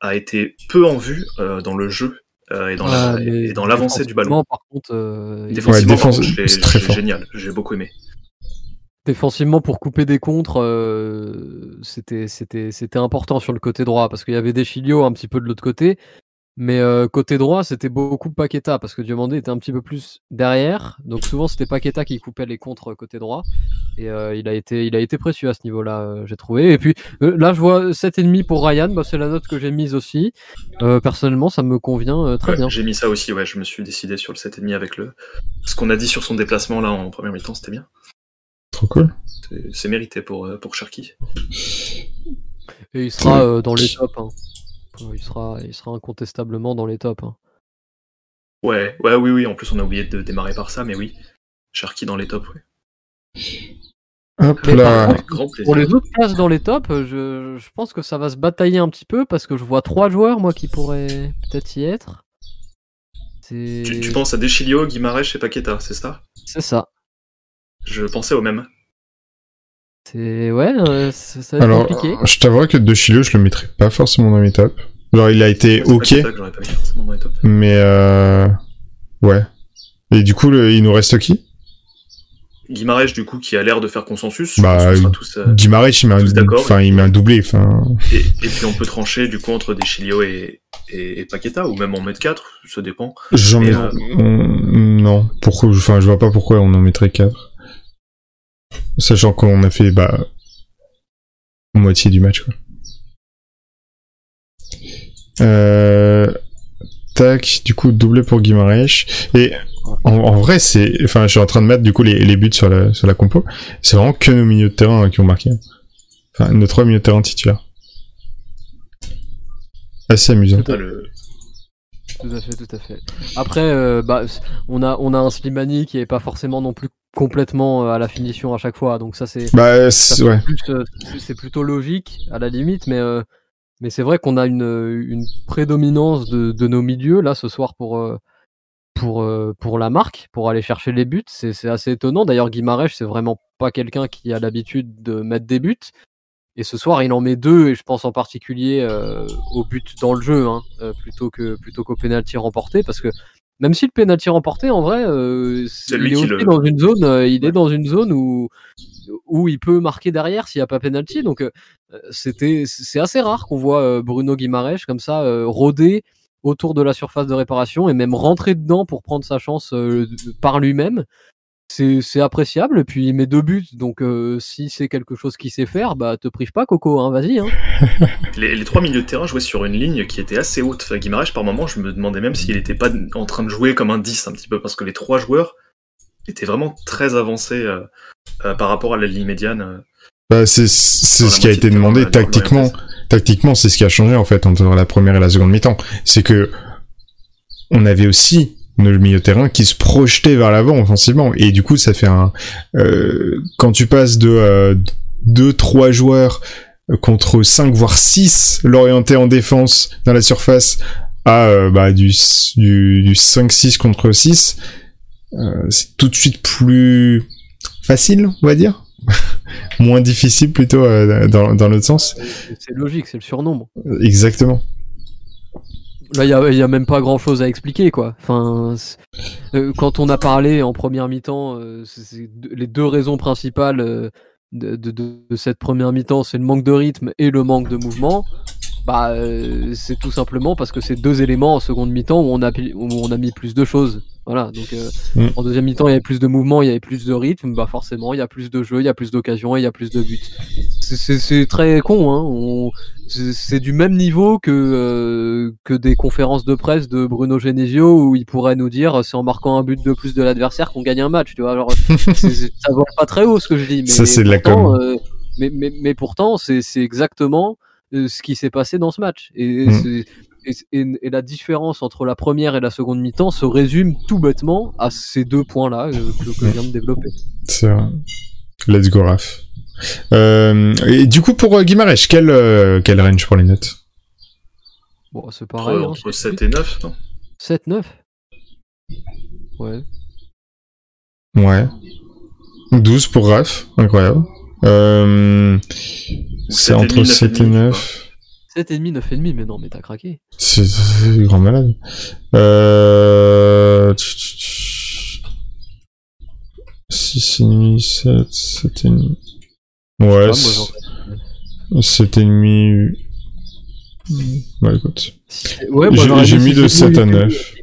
a été peu en vue euh, dans le jeu euh, et dans la- Ah, et dans l'avancée du ballon. défensivement, Par contre, euh, il- Défensivement, Ouais, défense- c'est très fort. génial, j'ai beaucoup aimé. défensivement pour couper des contres, euh, c'était c'était c'était important sur le côté droit parce qu'il y avait des Chilio un petit peu de l'autre côté, mais euh, côté droit c'était beaucoup Paqueta parce que Diomandé était un petit peu plus derrière, donc souvent c'était Paqueta qui coupait les contres côté droit et euh, il a été il a été précieux à ce niveau-là, euh, j'ai trouvé. Et puis euh, là je vois 7,5 pour Ryan, bah, c'est la note que j'ai mise aussi. Euh, personnellement ça me convient euh, très Ouais, bien. J'ai mis ça aussi, ouais, je me suis décidé sur le 7,5 avec le. Ce qu'on a dit sur son déplacement là en première mi-temps, c'était bien. Trop cool. C'est- mérité pour, euh, pour Cherki. Et il sera euh, dans les tops. hein. Il sera il sera incontestablement dans les tops. hein. Ouais, ouais, oui, oui, en plus on a oublié de démarrer par ça, mais oui. Cherki dans les tops, ouais. Hop là. contre, grand. Pour les autres places dans les tops, je, je pense que ça va se batailler un petit peu parce que je vois trois joueurs moi qui pourraient peut-être y être. Tu penses à Deschilio, Guimarães et Paqueta, c'est ça? C'est ça. Je pensais au même. C'est ouais, euh, ça, ça va être Alors, compliqué. je t'avoue que De Chilio, je le mettrais pas forcément dans mes tops. Genre, il a été ok, Paqueta que j'aurais pas mis forcément dans les tops. mais euh... ouais. Et du coup, le- il nous reste qui? Guimarães, du coup, qui a l'air de faire consensus. je Bah, pense qu'on sera tous, euh, Guimarães, il met un, tous d'accord, enfin, et- il met un doublé. Enfin, et, et puis on peut trancher du coup entre Deschilio et, et, et Paqueta, ou même en mettre 4, ça dépend. j'en Et, mets. euh, on- Non, pourquoi Enfin, je vois pas pourquoi on en mettrait 4 Sachant qu'on a fait bah moitié du match. Quoi. Euh... Tac, du coup doublé pour Guimarães. Et en, vrai, c'est, enfin, je suis en train de mettre du coup les, buts sur la sur la compo. C'est vraiment que nos milieux de terrain hein, qui ont marqué. Enfin, nos trois milieux de terrain titulaires. Assez amusant. Tout à fait, tout à fait. Après, euh, bah, on a on a un Slimani qui est pas forcément non plus complètement euh, à la finition à chaque fois, donc ça c'est Bah, c'est- ouais. euh, plutôt logique à la limite, mais euh, mais c'est vrai qu'on a une une prédominance de, de nos milieux là ce soir pour pour pour la marque, pour aller chercher les buts. C'est assez étonnant. D'ailleurs, Guimarães c'est vraiment pas quelqu'un qui a l'habitude de mettre des buts. Et ce soir, il en met deux, et je pense en particulier euh, au but dans le jeu, hein, plutôt que plutôt qu'au penalty remporté, parce que même si le penalty remporté, en vrai, euh, il est aussi le- dans une zone, euh, il Ouais. est dans une zone où où il peut marquer derrière s'il n'y a pas penalty. Donc euh, c'était c'est assez rare qu'on voit euh, Bruno Guimarães comme ça euh, rôder autour de la surface de réparation et même rentrer dedans pour prendre sa chance euh, par lui-même. C'est c'est appréciable et puis il met deux buts donc euh, si c'est quelque chose qu'il sait faire bah te prive pas Coco hein vas-y hein. <laughs> Les, les trois milieux de terrain jouaient sur une ligne qui était assez haute. Enfin, par moment, je me demandais même s'il n'était pas en train de jouer comme un 10 un petit peu, parce que les trois joueurs étaient vraiment très avancés euh, euh, par rapport à la ligne médiane. euh. Bah, c'est ce qui a été de demandé tactiquement. Tactiquement, c'est ce qui a changé en fait entre la première et la seconde mi-temps. C'est que on avait aussi le milieu de terrain qui se projetait vers l'avant offensivement. Et du coup ça fait un euh, quand tu passes de euh, deux trois joueurs contre 5 voire 6 l'orienter en défense dans la surface à euh, bah, du, du, du 5-6 contre 6 euh, c'est tout de suite plus facile on va dire. <laughs> Moins difficile plutôt euh, dans, dans l'autre sens. C'est logique c'est le surnombre. exactement Là, il y a, même pas grand chose à expliquer, quoi. Enfin, euh, quand on a parlé en première mi-temps, euh, les deux raisons principales euh, de, cette première mi-temps, c'est le manque de rythme et le manque de mouvement. Bah, c'est tout simplement parce que c'est deux éléments en seconde mi-temps où où on a mis plus de choses. Voilà. Donc, euh, Mm. en deuxième mi-temps, il y avait plus de mouvement, il y avait plus de rythme. Bah, forcément, il y a plus de jeux, il y a plus d'occasions et il y a plus de buts. C'est- très con, hein. On- c'est du même niveau que, euh, que des conférences de presse de Bruno Genesio où il pourrait nous dire c'est en marquant un but de plus de l'adversaire qu'on gagne un match. Tu vois, <laughs> c'est- ça vole pas très haut ce que je dis. Mais Ça, c'est de la pourtant, com. euh, mais, mais, mais pourtant, c'est exactement ce qui s'est passé dans ce match. Et, Mm. Et, et- et la différence entre la première et la seconde mi-temps se résume tout bêtement à ces deux points-là euh, que, que je viens de développer. C'est vrai. Let's go, Raph. Euh, et du coup, pour euh, Guimarães, quel, euh, quel range pour les notes Bon, c'est Entre, pareil. hein, entre c'est 7 et 9, non? 7-9 Ouais. Ouais. 12 pour Raph, incroyable. Euh, c'est 7,5, entre 7 et 9,5, 9. 7,5, 9,5, mais non, mais t'as craqué. C'est grand malade. Euh... 6,5, 7, 7,5. Ouais, moi, 7,5. Bah écoute. Ouais, J'ai- mis de 7,5, 7 à mais- 9.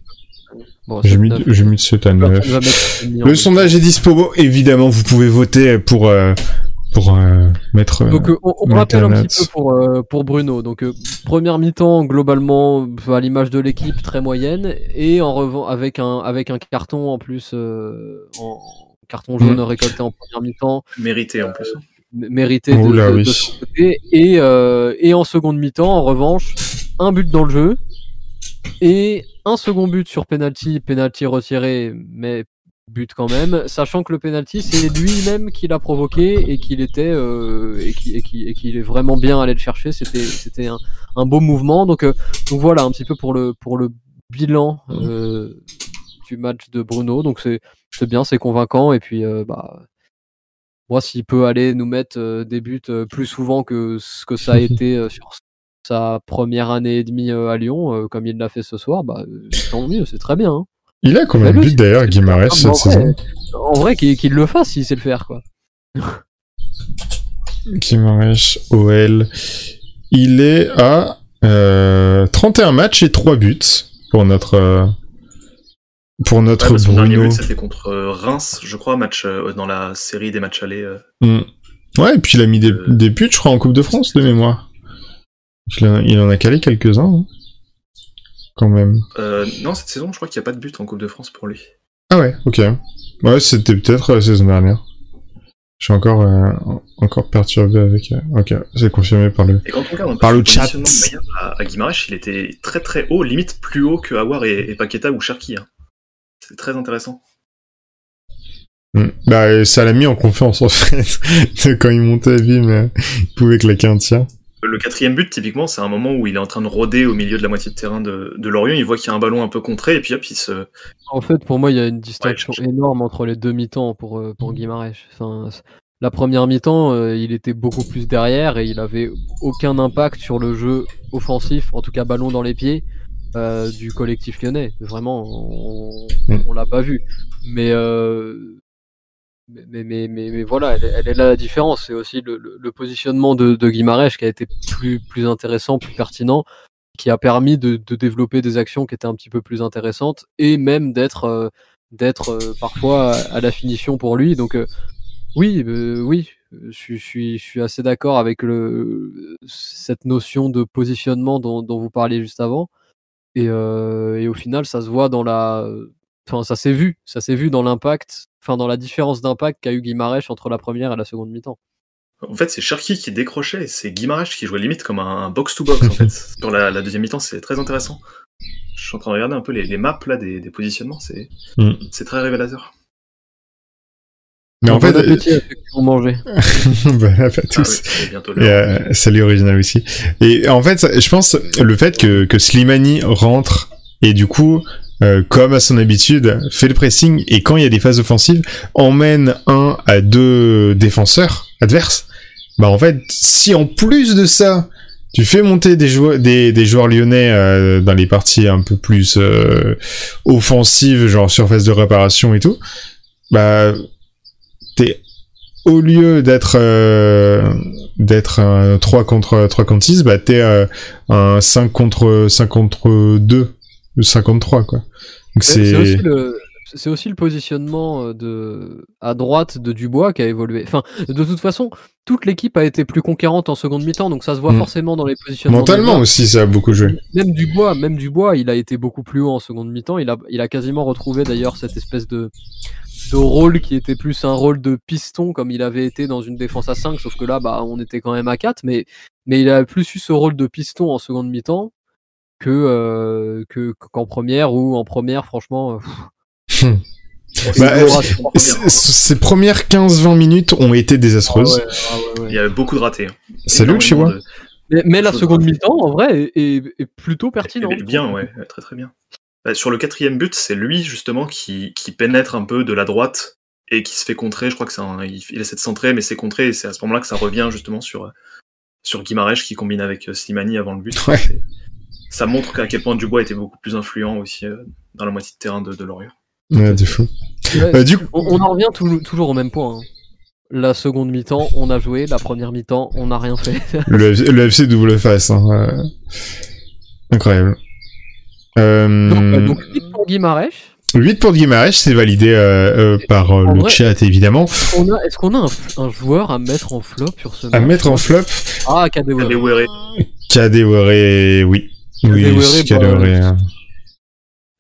Bon, J'ai 7, mis, 9. j'ai mis de 7 à 9. On va mettre 7,5 en Le sondage est dispo. Évidemment, vous pouvez voter pour, euh, pour euh, mettre. euh, Donc euh, on, rappelle un petit peu pour, euh, pour Bruno. Donc euh, première mi-temps globalement à l'image de l'équipe très moyenne et en revanche avec un avec un carton en plus euh, en carton jaune Mm. récolté en première mi-temps Mérité en plus. mérité de, Oula, de- oui. de son côté et euh, et en seconde mi-temps en revanche un but dans le jeu et un second but sur penalty penalty retiré mais but quand même, sachant que le penalty c'est lui-même qui l'a provoqué et qu'il était euh, et qui- et qui- et qu'il est vraiment bien allé le chercher. C'était c'était un, un beau mouvement. Donc euh, donc voilà un petit peu pour le pour le bilan euh, du match de Bruno. Donc c'est c'est bien, c'est convaincant et puis bah moi s'il peut aller nous mettre des buts plus souvent que ce que ça a <laughs> été sur sa première année et demie à Lyon, comme il l'a fait ce soir, bah tant mieux, c'est très bien. hein. Il a combien de buts d'ailleurs, Guimarães, cette saison En vrai, qu'il le fasse s'il sait le faire, quoi. <laughs> Guimarães, OL. Il est à euh, 31 matchs et 3 buts pour notre. euh, pour notre Ouais, son dernier Bruno. but, c'était contre euh, Reims, je crois, match euh, dans la série des matchs allés. euh. Mm. Ouais, et puis il a mis des, Euh, des buts, je crois, en Coupe de France de mémoire. Il, a- il en a calé quelques-uns, hein, quand même. Euh, non, cette saison, je crois qu'il n'y a pas de but en Coupe de France pour lui. Ah ouais, ok. Ouais, c'était peut-être la saison dernière. Je suis encore, euh, encore perturbé avec. euh, Ok, c'est confirmé par le. Et quand on regarde un peu Par le chat. moyen à, à il était très très haut, limite plus haut que Awar et, et Paqueta ou Cherki. hein. C'est très intéressant. Hmm. Bah, euh, ça l'a mis en confiance en fait. <laughs> Quand il montait, bim, euh, il pouvait claquer un tir. Le quatrième but, typiquement, c'est un moment où il est en train de rôder au milieu de la moitié de terrain de, de Lorient. Il voit qu'il y a un ballon un peu contré et puis hop, il se. En fait, pour moi, il y a une distinction je- énorme entre les deux mi-temps pour, euh, pour. Enfin, c- la première mi-temps, euh, il était beaucoup plus derrière et il avait aucun impact sur le jeu offensif, en tout cas ballon dans les pieds, euh, du collectif lyonnais. Vraiment, on, Mm. on l'a pas vu. Mais, euh, mais, mais, mais, mais- voilà, elle, est- là la différence. C'est aussi le, le- le positionnement de, de Guimarães qui a été plus, plus intéressant, plus pertinent qui a permis de, de développer des actions qui étaient un petit peu plus intéressantes et même d'être euh, d'être euh, parfois à, la finition pour lui. Donc euh, oui, euh, oui, je suis, je suis, assez d'accord avec le, cette notion de positionnement dont, dont vous parliez juste avant. Et, et au final, ça se voit dans la, enfin ça s'est vu, ça s'est vu dans l'impact, enfin dans la différence d'impact qu'a eu Guimarães entre la première et la seconde mi-temps. En fait, c'est Cherki qui décrochait et c'est Guimarães qui jouait limite comme un box-to-box en fait. <laughs> Sur la, la deuxième mi-temps, c'est très intéressant. Je suis en train de regarder un peu les, les maps là des, des positionnements, c'est Mm. c'est très révélateur. Mais en Bon fait, appétit à ceux qui vont manger. <laughs> bah, pas Ah tous. oui, bientôt Et, euh, salut original aussi. Et en fait, je pense le fait que, que Slimani rentre et du coup, euh, comme à son habitude, fait le pressing et quand il y a des phases offensives, emmène un à deux défenseurs adverses. Bah en fait, si en plus de ça, tu fais monter des joueurs, des, des joueurs lyonnais euh, dans les parties un peu plus euh, offensives, genre surface de réparation et tout, bah t'es au lieu d'être euh, d'être un 3 contre 3 contre 6, bah t'es euh, un 5 contre 5 contre 2, 53 quoi. C'est aussi le c'est aussi le positionnement euh, de à droite de Dubois qui a évolué. Enfin, de toute façon, toute l'équipe a été plus conquérante en seconde mi-temps, donc ça se voit Mm. forcément dans les positionnements. mentalement aussi ça a beaucoup joué. Même Dubois, même Dubois, il a été beaucoup plus haut en seconde mi-temps. Il a, il a quasiment retrouvé d'ailleurs cette espèce de, de rôle qui était plus un rôle de piston comme il avait été dans une défense à 5, sauf que là, bah, on était quand même à 4, mais, mais il a plus eu ce rôle de piston en seconde mi-temps que, euh, que qu'en première ou en première, franchement. euh, pff, Bah, Ces premières 15-20 minutes ont été Ah désastreuses. ouais, ah ouais, ouais. Il y avait beaucoup de ratés. hein. Salut Chihuahua. de- Mais, mais la seconde mi-temps, en vrai, est, plutôt pertinente. bien, bien, ouais, très très bien. Bah, sur le quatrième but, c'est lui justement qui, qui pénètre un peu de la droite et qui se fait contrer. Je crois que c'est un- il, il essaie de centrer, mais c'est contré et c'est à ce moment-là que ça revient justement sur sur Guimarães qui combine avec euh, Slimani avant le but. Ouais. Ça montre à quel point Dubois était beaucoup plus influent aussi euh, dans la moitié de terrain de, de Lorient. Ouais, de fou. Ouais, Euh, du coup, On, on en revient tou- toujours au même point. hein. La seconde mi-temps, on a joué. La première mi-temps, on n'a rien fait. <laughs> le, le FC double face. Hein, euh, Incroyable. Euh, donc, euh, donc, huit pour Guimarães. 8 pour Guimarães, c'est validé euh, euh, par euh, le vrai- chat évidemment. Est-ce qu'on a un, un joueur à mettre en flop sur ce À match mettre en flop, Ah, Kadewere. Kadewere, Kadewere, oui. Oui, Kadewere. bah, hein.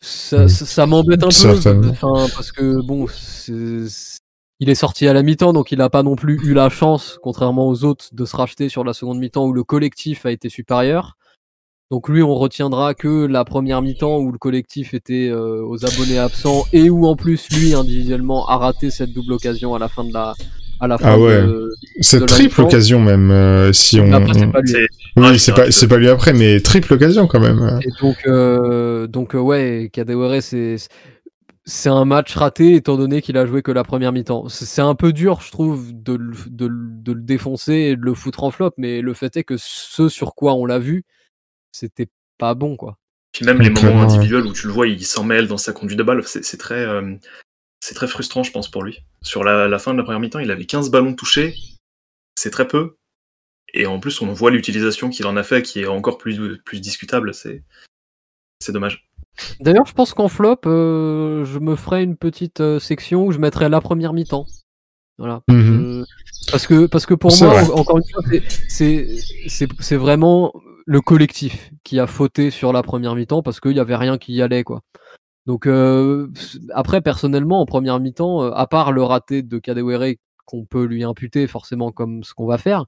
Ça, Oui. ça, ça m'embête un peu. Enfin, parce que bon, c'est- il est sorti à la mi-temps, donc il n'a pas non plus eu la chance, contrairement aux autres, de se racheter sur la seconde mi-temps où le collectif a été supérieur. Donc lui, on retiendra que la première mi-temps où le collectif était euh, aux abonnés absents et où en plus lui individuellement a raté cette double occasion à la fin de la à la fin Ah ouais. de, Cette de la triple occasion même, euh, si on... Après, c'est pas lui. c'est Oui, Ah, c'est c'est pas, c'est pas lui après, mais triple occasion quand même. Et donc, euh, donc euh, ouais, Kadewere, c'est c'est un match raté étant donné qu'il a joué que la première mi-temps. C'est c'est un peu dur, je trouve, de, le- de, de le défoncer et de le foutre en flop, mais le fait est que ce sur quoi on l'a vu, c'était pas bon, quoi. Puis même les moments individuels où tu le vois, il s'en mêle dans sa conduite de balle, c'est c'est très, euh, c'est très frustrant, je pense, pour lui. Sur la, la fin de la première mi-temps, il avait 15 ballons touchés, c'est très peu. Et en plus, on voit l'utilisation qu'il en a fait, qui est encore plus, plus discutable. C'est c'est dommage. D'ailleurs, je pense qu'en flop, euh, je me ferai une petite euh, section où je mettrai la première mi-temps. Voilà. Mhm. Euh, parce que parce que pour moi, vrai. encore une fois, c'est- vraiment le collectif qui a fauté sur la première mi-temps parce qu'il y avait rien qui y allait quoi. Donc euh, après personnellement en première mi-temps, euh, à part le raté de Kadewere qu'on peut lui imputer forcément comme ce qu'on va faire,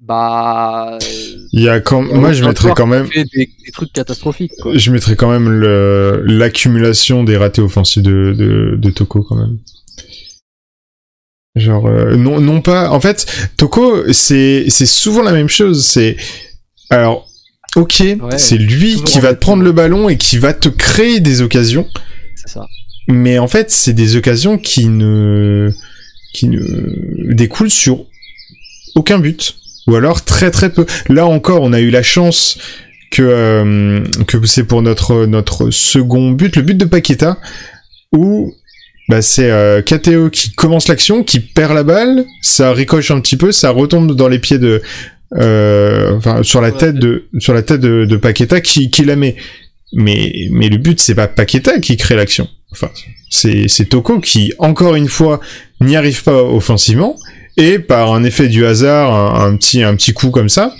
bah. Il y a quand, moi je mettrais quand même. Des, des, trucs catastrophiques. Quoi. Je mettrais quand même l'accumulation des ratés offensifs de, de, de, Toko quand même. Genre euh, non non pas. En fait, Toko c'est c'est souvent la même chose. C'est alors ok, c'est lui qui va te prendre le ballon et qui va te créer des occasions. C'est ça. Mais en fait, c'est des occasions qui ne qui ne découlent sur aucun but ou alors très très peu. Là encore, on a eu la chance que euh, que c'est pour notre notre second but, le but de Paqueta, où bah, c'est euh, KTO qui commence l'action, qui perd la balle, ça ricoche un petit peu, ça retombe dans les pieds de euh, enfin sur la tête de sur la tête de, de Paqueta qui qui la met. Mais mais le but c'est pas Paqueta qui crée l'action. Enfin, c'est c'est Toko qui encore une fois n'y arrive pas offensivement et par un effet du hasard, un, petit un petit coup comme ça,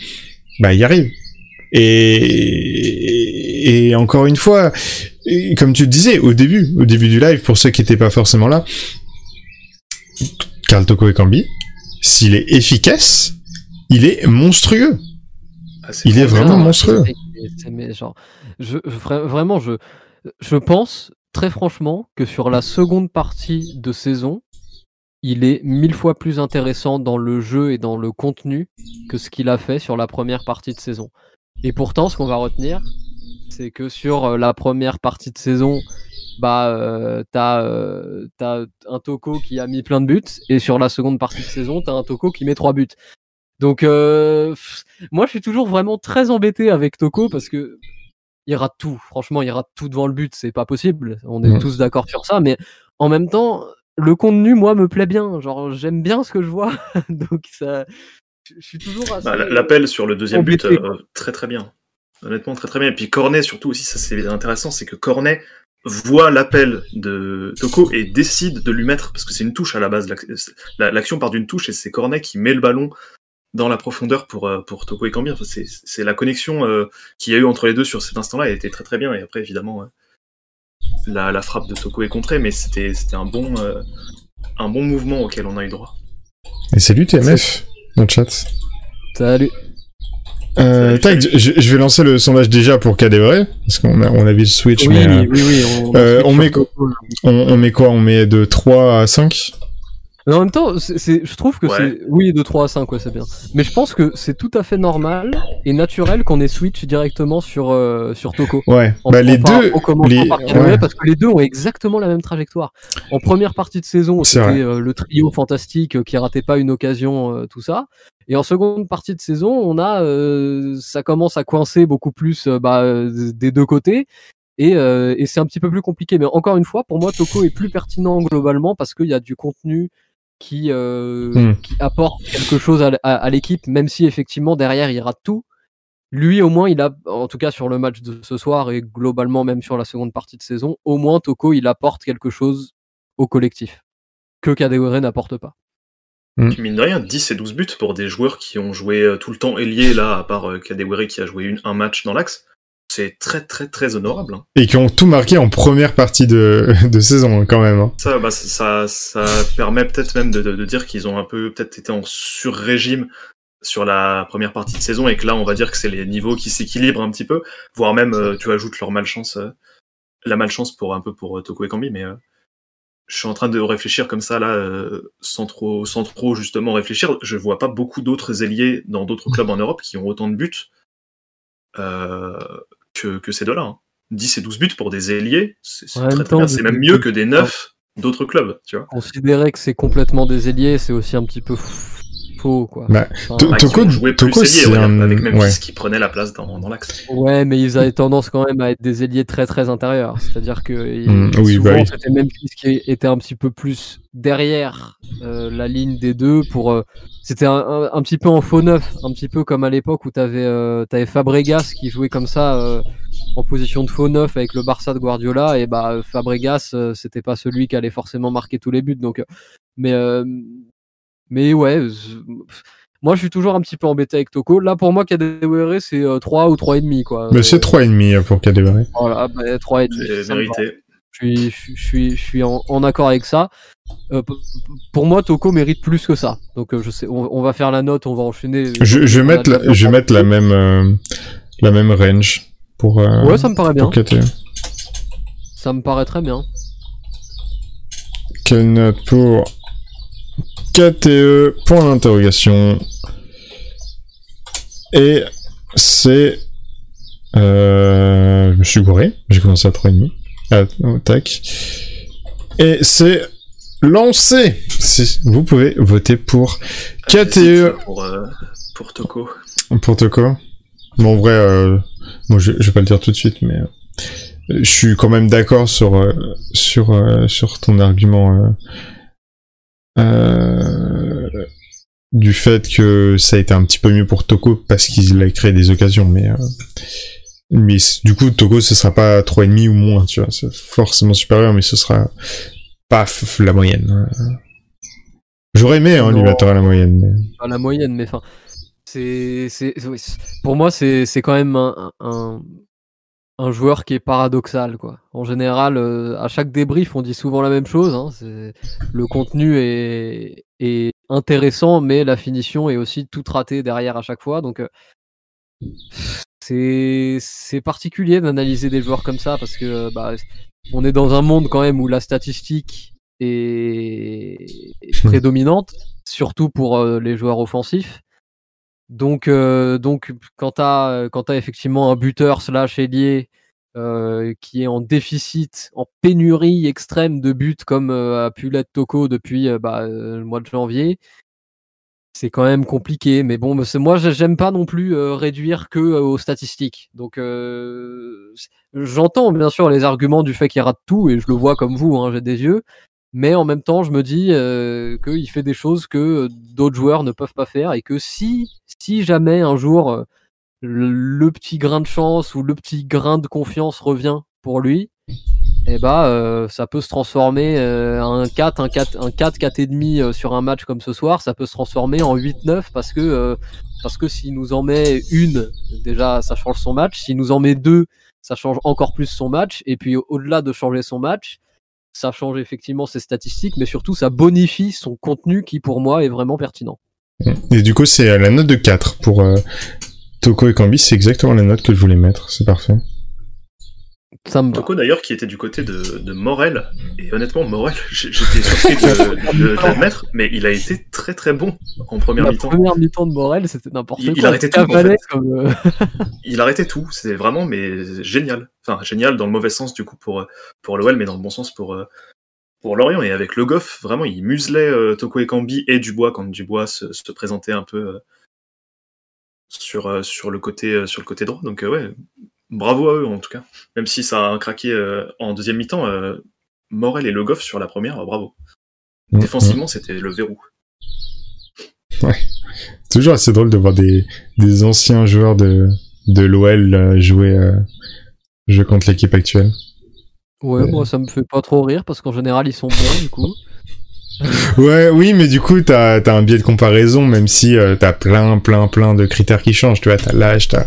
bah il arrive. Et, et encore une fois, comme tu le disais au début, au début du live, pour ceux qui n'étaient pas forcément là, Karl Toko et Kambi, s'il est efficace, il est monstrueux. Ah, il est vraiment monstrueux. genre, je, vraiment, je, je pense très franchement que sur la seconde partie de saison, il est mille fois plus intéressant dans le jeu et dans le contenu que ce qu'il a fait sur la première partie de saison. Et pourtant, ce qu'on va retenir, c'est que sur euh, la première partie de saison, bah, euh, t'as euh, un Toko qui a mis plein de buts, et sur la seconde partie de saison, t'as un Toko qui met trois buts. Donc, moi, je suis toujours vraiment très embêté avec Toko parce que il rate tout. Franchement, il rate tout devant le but, c'est pas possible. On est tous d'accord sur ça, mais en même temps, le contenu, moi, me plaît bien. Genre, j'aime bien ce que je vois. <laughs> Donc, ça. Je suis toujours assez... Bah, l'appel sur le deuxième but, euh, très très bien. Honnêtement, très très bien. Et puis Cornet, surtout aussi, ça c'est intéressant, c'est que Cornet voit l'appel de Toko et décide de lui mettre, parce que c'est une touche à la base, l'action part d'une touche et c'est Cornet qui met le ballon dans la profondeur pour, euh, pour Toko et Cambien. c'est la connexion euh, qu'il y a eu entre les deux sur cet instant-là, elle était très très bien. Et après, évidemment, la, frappe de Toko est contrée, mais c'était un bon, euh, un bon mouvement auquel on a eu droit. Et salut TMF dans le chat. Salut. Euh, je, vais lancer le sondage déjà pour Cadevray, parce qu'on a, on a vu le switch. Oui, mais, oui, oui, on, euh, on, met, on, on, met quoi? On met de 3 à 5 mais en même temps, c'est, je trouve que c'est. Oui, de 3 à 5, ouais, c'est bien. Mais je pense que c'est tout à fait normal et naturel qu'on ait switch directement sur, euh, sur Toko. Ouais, bah les deux. Les... Parce que les deux ont exactement la même trajectoire. En première partie de saison, c'était euh, le trio fantastique qui ratait pas une occasion, euh, tout ça. Et en seconde partie de saison, on a. ça commence à coincer beaucoup plus bah, des deux côtés. Et, et c'est un petit peu plus compliqué. Mais encore une fois, pour moi, Toko est plus pertinent globalement parce qu'il y a du contenu qui, euh, hmm. qui apporte quelque chose à, l'équipe, même si effectivement derrière il rate tout. Lui, au moins, il a, en tout cas sur le match de ce soir et globalement même sur la seconde partie de saison, au moins Toko, il apporte quelque chose au collectif que Kadewere n'apporte pas. Hmm. Mine de rien, 10 et 12 buts pour des joueurs qui ont joué euh, tout le temps ailier, là, à part euh, Kadewere qui a joué une, un match dans l'axe c'est très très très honorable. Hein. Et qui ont tout marqué en première partie de, <laughs> de saison hein, quand même. Hein. Ça, bah, ça, ça permet peut-être même de, de, dire qu'ils ont un peu peut-être été en sur-régime sur la première partie de saison et que là on va dire que c'est les niveaux qui s'équilibrent un petit peu, voire même euh, tu ajoutes leur malchance, euh, la malchance pour un peu pour euh, Toko et Kambi, mais je suis en train de réfléchir comme ça là, sans trop, sans trop justement réfléchir. Je vois pas beaucoup d'autres ailiers dans d'autres clubs en Europe qui ont autant de buts que, que ces deux-là. 10 hein. et 12 buts pour des ailiers, c'est C'est même mieux que des 9 d'autres clubs, tu vois. Considérer que c'est complètement des ailiers, c'est aussi un petit peu faux, quoi. Bah, Toko, c'est un... avec même ouais. qui prenait la place dans, dans l'axe. Ouais, mais ils avaient tendance quand même à être des ailiers très très intérieurs. C'est-à-dire que mmh, oui, bah oui. c'était Memphis qui était un petit peu plus derrière euh, la ligne des deux pour euh, c'était un, un, petit peu en faux neuf, un petit peu comme à l'époque où tu avais, euh, avais, Fabregas qui jouait comme ça euh, en position de faux neuf avec le Barça de Guardiola et bah Fabregas euh, c'était pas celui qui allait forcément marquer tous les buts donc euh, mais mais ouais moi je suis toujours un petit peu embêté avec Toko là pour moi Kadewere c'est 3 ou 3 et demi quoi mais c'est 3 et demi pour Kadewere voilà bah, 3 et demi c'est vérité Je suis, je suis, je suis en, en accord avec ça. Euh, pour moi, Toko mérite plus que ça. Donc, euh, je sais, on, on va faire la note, on va enchaîner. Je, je vais mettre, la, je mettre la même, euh, la même range pour, euh, Ouais, ça me paraît bien. KTE. Ça me paraît très bien. Quelle note pour KTE Point d'interrogation. Et c'est... Euh, je me suis gouré. J'ai commencé à 3,5. Ah, tac. Et c'est lancé. Vous pouvez voter pour KTE Pour, euh, pour Toko. pour Toko. Bon, en vrai, euh, moi, je, je vais pas le dire tout de suite, mais euh, je suis quand même d'accord sur euh, sur euh, sur ton argument euh, du fait que ça a été un petit peu mieux pour Toko parce qu'il a créé des occasions, mais euh, mais du coup, Toko, ce sera pas 3,5 ou moins, tu vois, c'est forcément supérieur, mais ce sera pas la moyenne. J'aurais aimé hein, mettre à la moyenne, mais... Pas la moyenne, mais enfin, c'est, pour moi, c'est, c'est quand même un, un, un joueur qui est paradoxal, quoi. En général, euh, à chaque débrief, on dit souvent la même chose. hein, c'est, le contenu est, est intéressant, mais la finition est aussi toute ratée derrière à chaque fois. Donc, euh, c'est, c'est particulier d'analyser des joueurs comme ça parce que euh, bah, on est dans un monde quand même où la statistique est, est prédominante surtout pour euh, les joueurs offensifs. Donc, euh, donc quand tu as, t'as effectivement un buteur slash ailier euh, qui est en déficit, en pénurie extrême de buts comme euh, a pu l'être Toko depuis euh, bah, euh, le mois de janvier, c'est quand même compliqué. Mais bon, moi, j'aime pas non plus euh, réduire que aux statistiques. Donc, j'entends bien sûr les arguments du fait qu'il rate tout et je le vois comme vous, hein, j'ai des yeux. Mais en même temps, je me dis euh, qu'il fait des choses que d'autres joueurs ne peuvent pas faire et que si, si jamais un jour euh, le, petit grain de chance ou le petit grain de confiance revient pour lui, eh ben, euh, ça peut se transformer euh, un 4, un 4, un 4, 4 et demi euh, sur un match comme ce soir, ça peut se transformer en 8-9 parce que parce que s'il nous en met une, déjà ça change son match. S'il nous en met deux, ça change encore plus son match. Et puis au- au-delà de changer son match, ça change effectivement ses statistiques, mais surtout ça bonifie son contenu qui pour moi est vraiment pertinent. Et du coup, c'est la note de 4 pour euh, Toko et Kambi, c'est exactement la note que je voulais mettre, c'est parfait. Toko d'ailleurs qui était du côté de, de Morel, et honnêtement Morel, <laughs> j'étais surpris de, de, de l'admettre, mais il a été très très bon en première La mi-temps. première mi-temps de Morel, c'était n'importe Il- quoi. il arrêtait tout, en fait. comme, euh, <laughs> Il arrêtait tout, c'était vraiment mais génial. Enfin génial dans le mauvais sens du coup pour pour l'OL, mais dans le bon sens pour euh, pour Lorient et avec Le Goff, vraiment il muselait euh, Toko et Dubois quand Dubois se, se présentait un peu euh, sur euh, sur le côté euh, sur le côté droit. Donc ouais, bravo à eux en tout cas. Même si ça a craqué en deuxième mi-temps, Morel et Le Goff sur la première, bravo. Mm, Défensivement, c'était le verrou. Toujours assez drôle de voir des, des anciens joueurs de, de l'OL jouer, euh, jouer contre l'équipe actuelle. Ouais, moi ça me fait pas trop rire parce qu'en général ils sont bons du coup. <laughs> Ouais, oui, mais du coup, t'as as un biais de comparaison, même si euh, t'as plein, plein, plein de critères qui changent. Tu vois, t'as l'âge, t'as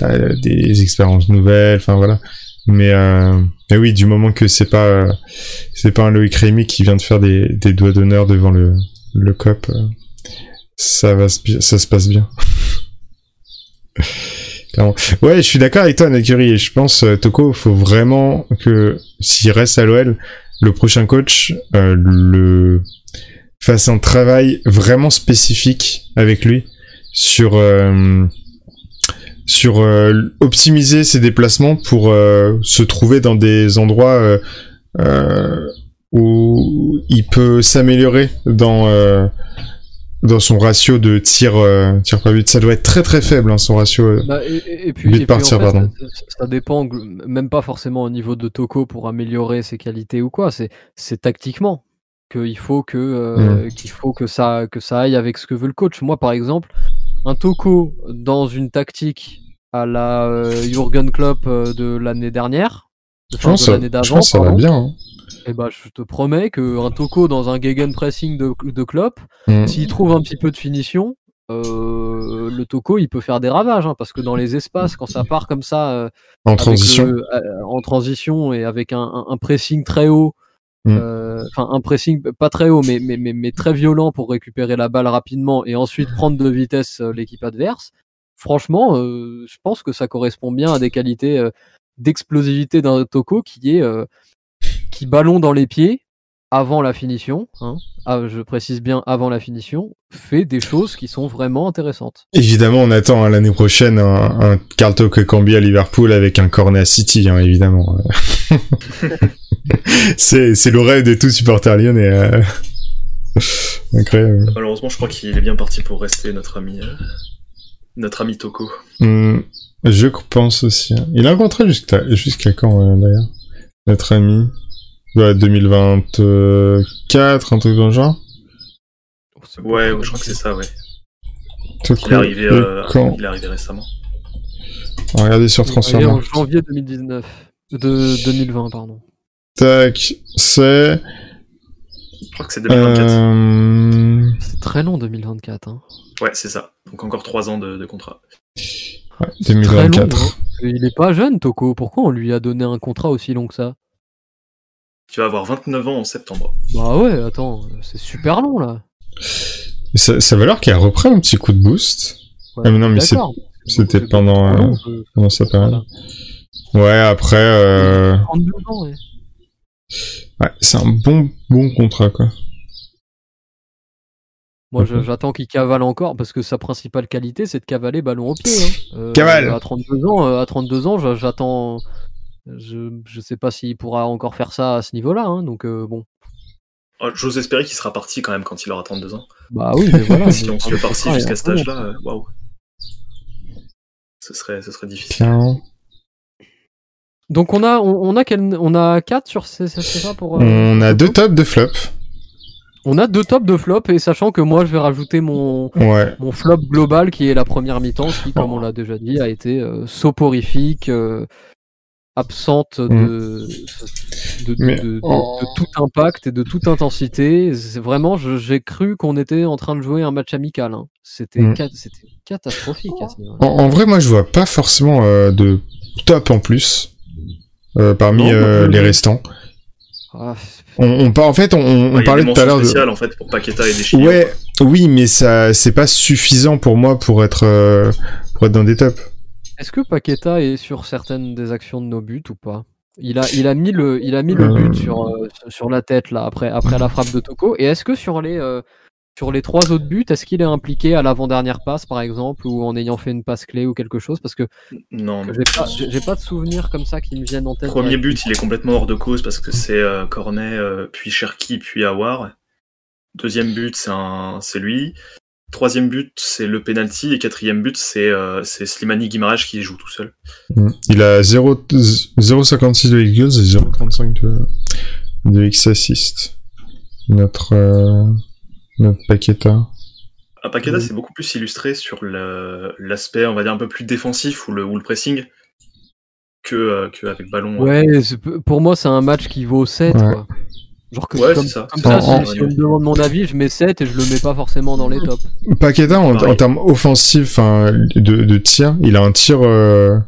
as des expériences nouvelles, enfin voilà. Mais, euh, mais oui, du moment que c'est pas euh, c'est pas un Loïc Rémy qui vient de faire des, des doigts d'honneur devant le le cop, euh, ça va ça se passe bien. <laughs> Ouais, je suis d'accord avec toi, Nakuri, et je pense euh, Toko, faut vraiment que s'il reste à l'OL, le prochain coach euh, le fasse un travail vraiment spécifique avec lui sur euh, sur optimiser ses déplacements pour se trouver dans des endroits où il peut s'améliorer dans dans son ratio de tir euh, tir par but ça doit être très très faible hein, son ratio euh. Bah, et, et- et puis, But et par puis, en tir, fait, pardon. Ça, dépend même pas forcément au niveau de Toko pour améliorer ses qualités ou quoi. C'est tactiquement qu'il faut que euh, qu'il faut que ça que ça aille avec ce que veut le coach. Moi par exemple, un Toko dans une tactique à la euh, Jurgen Klopp de l'année dernière, je pense de l'année d'avant, ça va bien hein. Eh ben, je te promets que un Toko dans un gegenpressing de, de Klopp, Mm. s'il trouve un petit peu de finition, euh, le Toko il peut faire des ravages hein, parce que dans les espaces quand ça part comme ça euh, En avec transition. le- euh, en transition et avec un, pressing très haut Mm. enfin un pressing pas très haut mais, mais, mais, mais très violent pour récupérer la balle rapidement et ensuite prendre de vitesse l'équipe adverse franchement je pense que ça correspond bien à des qualités d'explosivité d'un Toko qui est qui ballon dans les pieds avant la finition hein, ah, je précise bien avant la finition fait des choses qui sont vraiment intéressantes Évidemment, on attend hein, l'année prochaine un, un Carl Toko Cambi à Liverpool avec un cornet à City, hein, évidemment. <laughs> c'est c'est le rêve de tout supporter lyonnais. euh. Incroyable. Malheureusement, je crois qu'il est bien parti pour rester notre ami, euh, notre ami Toko. Hmm, je pense aussi. hein. Il a un contrat jusqu'à jusqu'à quand euh, d'ailleurs Notre ami? Ouais, 2024, un truc dans le genre. Ouais, je crois que c'est ça, ouais. Toko Il est arrivé, et euh, quand il est arrivé récemment. Regardez sur Il est en Transfermarkt. janvier 2019 de 2020 pardon Tac, c'est... Je crois que c'est 2024. Euh... C'est très long 2024. Hein. Ouais, c'est ça. Donc encore 3 ans de, de contrat. ouais, Très long. 2024. hein. Il est pas jeune, Toko. Pourquoi on lui a donné un contrat aussi long que ça? Tu vas avoir 29 ans en septembre. Bah ouais, attends, c'est super long là. Ça, ça dire qu'il a repris un petit coup de boost Ouais, Ah, mais non, mais c'était pendant, euh, long, pendant sa période. Voilà. Ouais, après... Euh... 32 ans, ouais. Ouais, c'est un bon, bon contrat, quoi. Moi, j'attends qu'il cavale encore parce que sa principale qualité, c'est de cavaler ballon au pied. hein. Euh, Cavale. À 32 ans, euh, à 32 ans, j'a- j'attends. Je, je sais pas s'il pourra encore faire ça à ce niveau-là. hein, donc euh, bon. Oh, J'ose espérer qu'il sera parti quand même quand il aura 32 ans. Bah oui, mais voilà. <laughs> si on se le Ah, jusqu'à cet âge-là, euh, waouh. Ce serait, ce serait difficile. Tiens. Donc on a, on, on a quel, on a 4 sur ces, c'est ça pour. euh, On a deux tops de flop. On a deux tops de flop et sachant que moi je vais rajouter mon, Ouais. mon flop global qui est la première mi-temps qui, comme on l'a déjà dit, a été euh, soporifique, euh, absente de, de, de- Mais- de- de- oh. de tout impact et de toute intensité. Vraiment, j'ai cru qu'on était en train de jouer un match amical. hein. C'était Mm. ca- c'était catastrophique à ce niveau. En, en vrai, moi, je vois pas forcément euh, de top en plus euh, parmi Non, euh, les restants. Ah, On, on par- en fait, on, Ouais, parlait tout à l'heure de. en fait pour Paqueta et des Ouais, oui, mais ça, c'est pas suffisant pour moi pour être, euh, pour être dans des tops. Est-ce que Paqueta est sur certaines des actions de nos buts ou pas? Il a, il a mis le, il a mis le Euh. but sur, euh, sur la tête là après, après la frappe de Toko. Et est-ce que sur les, euh, sur les trois autres buts, est-ce qu'il est impliqué à l'avant-dernière passe par exemple ou en ayant fait une passe clé ou quelque chose? Parce que Non, j'ai pas, j'ai pas de souvenirs comme ça qui me viennent en tête. Premier but, il est complètement hors de cause parce que c'est euh, Cornet, euh, puis Cherki, puis Awar. Deuxième but, c'est un... c'est lui. Troisième but, c'est le penalty. Et quatrième but, c'est euh, Slimani Guimaraes qui joue tout seul. Mm. Il a 0 0,56 de X goals et 0,35 de, de X assist. Notre, euh, notre Paqueta. À Paqueta, Mhm. c'est beaucoup plus illustré sur l'aspect, on va dire, un peu plus défensif ou le, ou le pressing que, euh, que avec ballon. Ouais, c'est- pour moi c'est un match qui vaut 7 Ouais. quoi. Genre que Ouais, comme, c'est ça. comme ça, si, on me demande mon avis, je mets 7 et je le mets pas forcément dans les tops. Paqueta, en, termes offensifs, enfin, de, de tir, il a un tir, euh,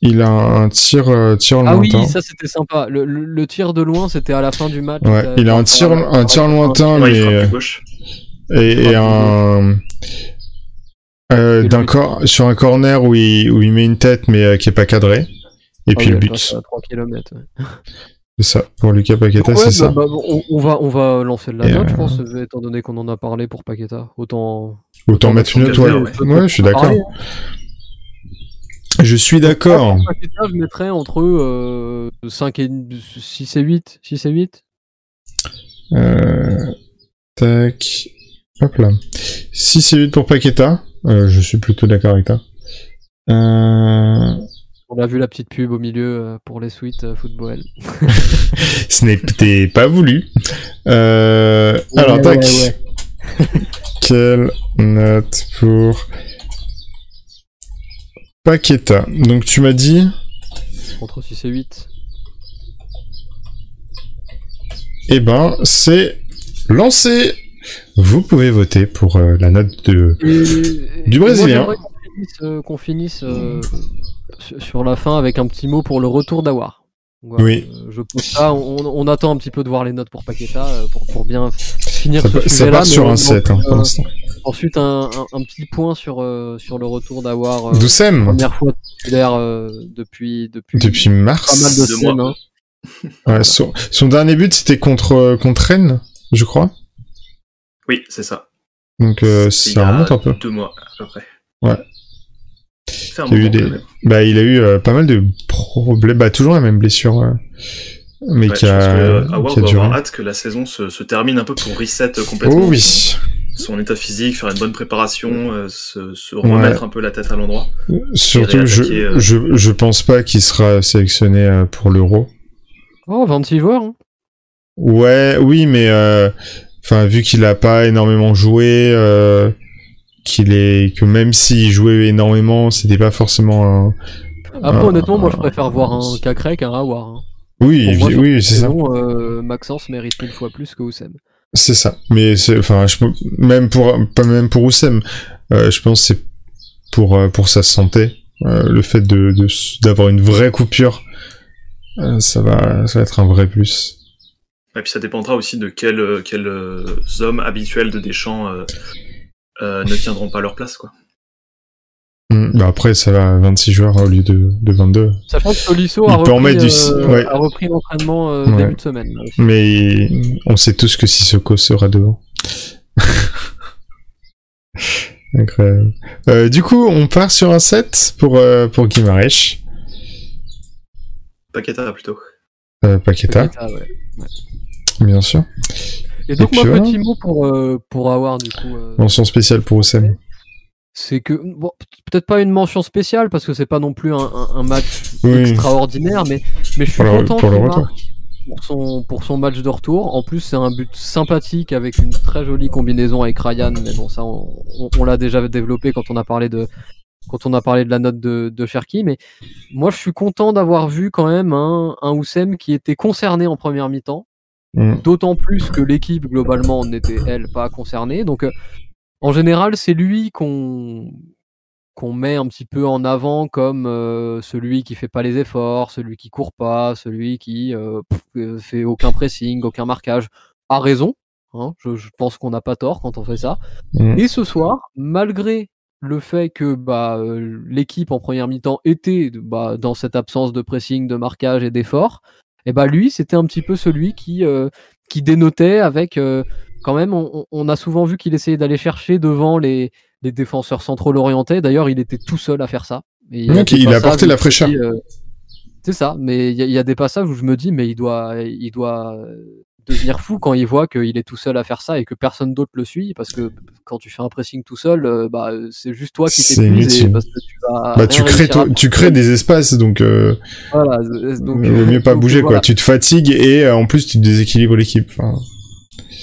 il a un tir, euh, tir Ah oui, lointain. ça c'était sympa. Le, le- le tir de loin, c'était à la fin du match. Ouais, Euh, il a un tir, un tir lointain, Ouais, mais, et, un, euh, d'un cor sur un corner où il, où il met une tête, mais euh, qui est pas cadré. Et Ah puis le but. à 3 km. Ouais. C'est ça. Pour Lucas Paqueta, Ouais, c'est bah, ça. bah, on, on va, on va lancer de la note, je euh, pense, étant donné qu'on en a parlé pour Paqueta. Autant. Autant mettre une note, ouais. je suis d'accord. Parler, Je suis d'accord. Paqueta, je mettrais entre euh, 5 et 6 et 8. 6 et 8 Euh, tac. Hop là. 6 et 8 pour Paqueta. Euh, je suis plutôt d'accord avec toi. Euh, On a vu la petite pub au milieu euh, pour les suites euh, football. <laughs> ce n'était pas voulu. Euh, alors, tac. ouais, ouais. <laughs> Quelle note pour Paqueta? Donc, tu m'as dit. Entre 6 et 8. Eh ben, c'est lancé. vous pouvez voter pour euh, la note de. Et- Du et Brésilien. qu'on finisse, euh, Qu'on finisse, euh, sur- la fin avec un petit mot pour le retour d'Awar. Voilà, Oui. euh, Je pose ça. On, on attend un petit peu de voir les notes pour Paqueta euh, pour, pour bien finir Ça, ce ça sujet-là. part mais sur un 7 hein, pour euh, l'instant. Ensuite, un, un, un petit point sur, euh, sur le retour d'Awar. Euh, Doucem, première fois titulaire euh, depuis, depuis, depuis pas mal mars. de semaines. mois. hein. Ouais, son, son dernier but, c'était contre, euh, contre Rennes, je crois. Oui, c'est ça. Donc euh, ça remonte un peu. Deux mois, à peu près. Ouais. Un a eu des-. Bah, il a eu euh, pas mal de problèmes. Bah, toujours la même blessure. euh, mais Ouais, qui je pense que a, euh, qui a duré. avoir hâte que la saison se, se termine un peu pour reset complètement Oh oui. son, son état physique, faire une bonne préparation, euh, se, se remettre un peu la tête à l'endroit. Surtout, je, réattaquer, euh. je, je pense pas qu'il sera sélectionné euh, pour l'Euro. Oh, 26 joueurs. hein. Ouais, oui, mais euh, enfin, vu qu'il a pas énormément joué, euh, qu'il est que même s'il jouait énormément, c'était pas forcément. un- Après, Ah. honnêtement, moi, je préfère voir un Cacré qu'un Awar. hein. Oui, moi, oui, c'est ça. euh, Maxence mérite mille fois plus que Oussem. C'est ça. Mais c'est, enfin, je, même pour, pas même pour Oussem, euh, je pense que c'est pour euh, pour sa santé, euh, le fait de d'avoir une vraie coupure, euh, ça va ça va être un vrai plus. Et puis ça dépendra aussi de quels, quels euh, hommes habituels de Deschamps ne tiendront pas leur place. Quoi. Mm. Bah après, ça va 26 joueurs au lieu de, de 22. Sachant que Tolisso Il a repris, du- euh, ouais. a repris l'entraînement euh, Ouais. début de semaine. là. Mais on sait tous que Sissoko sera devant. <laughs> Incroyable. Euh, du coup, on part sur un 7 pour, euh, pour Guimarães. Paqueta plutôt. Euh, Paqueta, Paqueta, ouais. bien sûr. Et donc, Et moi, petit mot pour, euh, pour Awar, du coup. euh, Mention spéciale pour Oussem. c'est que bon, peut-être pas une mention spéciale parce que c'est pas non plus un, un- un match Oui. extraordinaire, mais, mais je suis content pour le qu'il retour. marque pour son, pour son match de retour. En plus, c'est un but sympathique avec une très jolie combinaison avec Ryan, mais bon, ça, on, on- on l'a déjà développé quand on a parlé de quand on a parlé de la note de, de Cherki, mais moi je suis content d'avoir vu quand même un, un Oussem qui était concerné en première mi-temps, Mm. d'autant plus que l'équipe globalement n'était elle pas concernée. Donc euh, en général, c'est lui qu'on qu'on met un petit peu en avant comme euh, celui qui fait pas les efforts, celui qui court pas, celui qui euh, pff, euh, fait aucun pressing, aucun marquage. A raison, hein, je, je pense qu'on n'a pas tort quand on fait ça. Mm. Et ce soir, malgré le fait que bah, l'équipe en première mi-temps était bah, dans cette absence de pressing, de marquage et d'effort, et bah lui, c'était un petit peu celui qui, euh, qui dénotait avec euh, quand même, on, a souvent vu qu'il essayait d'aller chercher devant les, les défenseurs centraux l'orientais. D'ailleurs, il était tout seul à faire ça. Et il a il apporté la fraîcheur. euh, c'est ça, mais il y, a- il y a des passages où je me dis, mais il doit, il doit devenir fou quand il voit qu'il est tout seul à faire ça et que personne d'autre le suit, parce que quand tu fais un pressing tout seul, euh, bah, c'est juste toi qui t'épuises parce que tu vas Bah, tu crées, toi- tu crées des espaces, donc, euh, voilà, donc, il vaut mieux pas donc, bouger, voilà. quoi. Tu te fatigues et euh, en plus, tu déséquilibres l'équipe. Enfin,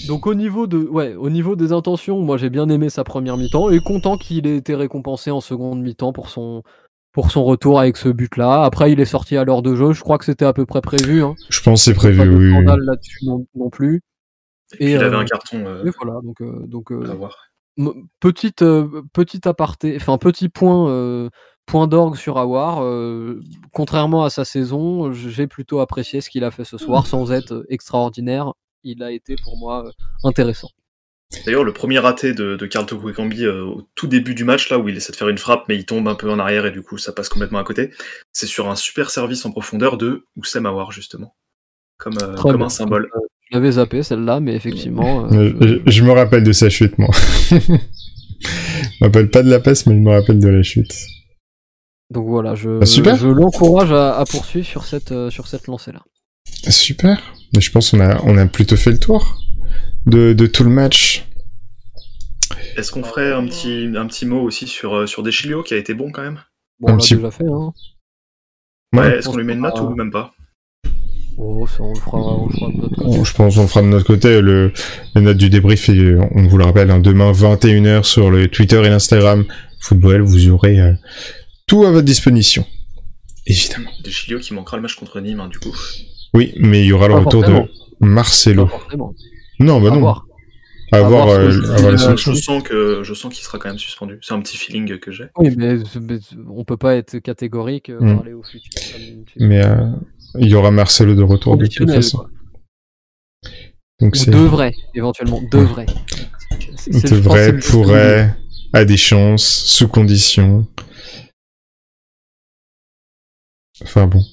Donc au niveau de, ouais, au niveau des intentions, moi j'ai bien aimé sa première mi-temps et content qu'il ait été récompensé en seconde mi-temps pour son, pour son retour avec ce but-là. Après, il est sorti à l'heure de jeu. Je crois que c'était à peu près prévu. Hein. je pense que c'est Pas prévu, de oui. scandale là-dessus non, non plus. Et, il avait euh, un carton euh, Et voilà. Donc, euh, donc euh, à voir. petite, euh, petite aparté, enfin petit point, euh, point d'orgue sur Awar. euh, contrairement à sa saison, j'ai plutôt apprécié ce qu'il a fait ce soir, sans être extraordinaire. Il a été pour moi intéressant. D'ailleurs, le premier raté de, de Carl Toko Ekambi euh, au tout début du match, là où il essaie de faire une frappe, mais il tombe un peu en arrière et du coup ça passe complètement à côté, c'est sur un super service en profondeur de Oussem Aouar, justement. Comme, euh, comme un symbole. Euh, je l'avais zappé celle-là, mais effectivement. euh, Euh, je- je, je me rappelle de sa chute, moi. <laughs> je me rappelle pas de la passe, mais je me rappelle de la chute. Donc voilà, je, je l'encourage à, à poursuivre sur cette, euh, sur cette lancée-là. Super. Mais je pense qu'on a, on a plutôt fait le tour de, de tout le match. Est-ce qu'on ferait un petit, un petit mot aussi sur, euh, sur Deschilio qui a été bon quand même? Bon, Un on l'a petit- déjà fait, hein. Ouais. Ouais, Est-ce qu'on lui met une note ou même pas? Oh, ça, on le fera, on le fera de notre côté. Bon, je pense qu'on fera de notre côté le, la note du débrief et on vous le rappelle, hein, demain 21h sur le Twitter et l'Instagram Football, vous aurez euh, tout à votre disposition. Évidemment. Deschilio qui manquera le match contre Nîmes, hein, du coup. Oui, mais il y aura le Pas retour forcément. de Marcelo. Pas forcément. Non, bah À non. voir. à À voir, voir euh, je à sens que je sens qu'il sera quand même suspendu. C'est un petit feeling que j'ai. Oui, mais, mais on peut pas être catégorique, euh, Mm. parler au futur. Mais euh, il y aura Marcelo de retour de toute façon. quoi. Donc c'est devrait, éventuellement, devrait. Devrait, pourrait, a des chances, sous condition. Enfin bon.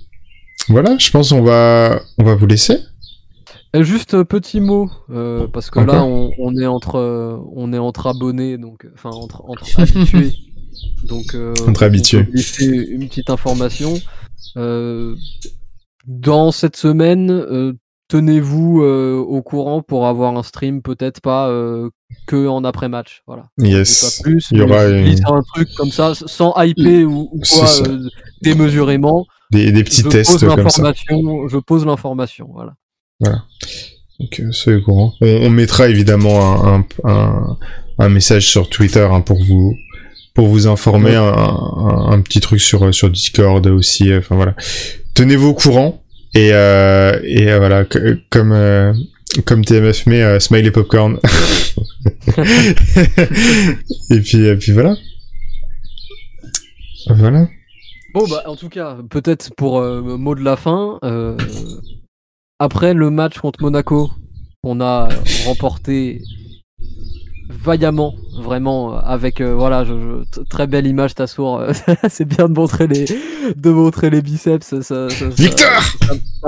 Voilà, je pense on va on va vous laisser. Euh, Juste un petit mot, euh, parce que là on, on est entre euh, on est entre abonnés, donc euh, enfin entre, entre habitués. <laughs> Donc euh, Entre habitués. une petite information. Euh, dans cette semaine, euh, tenez-vous euh, au courant pour avoir un stream, peut-être pas euh, que en après-match. Voilà. Yes. Pas plus, Il y aura un truc comme ça, sans hyper ou, ou quoi, euh, démesurément. Des, des petits je tests pose comme ça. je pose l'information, voilà. Donc euh, soyez au courant. On, on mettra évidemment un, un, un, un message sur Twitter hein, pour vous pour vous informer, Ouais. un, un, un petit truc sur sur Discord aussi. Enfin voilà. Tenez-vous au courant et euh, et euh, voilà comme euh, comme TMF met euh, smiley popcorn. <laughs> et puis et puis voilà. Voilà. Bon bah en tout cas, peut-être pour euh, mot de la fin, euh, après le match contre Monaco, qu'on a remporté vaillamment, vraiment euh, avec euh, voilà, je, je- t- très belle image Tassour, euh, <laughs> c'est bien de montrer les de montrer les biceps, ça, ça,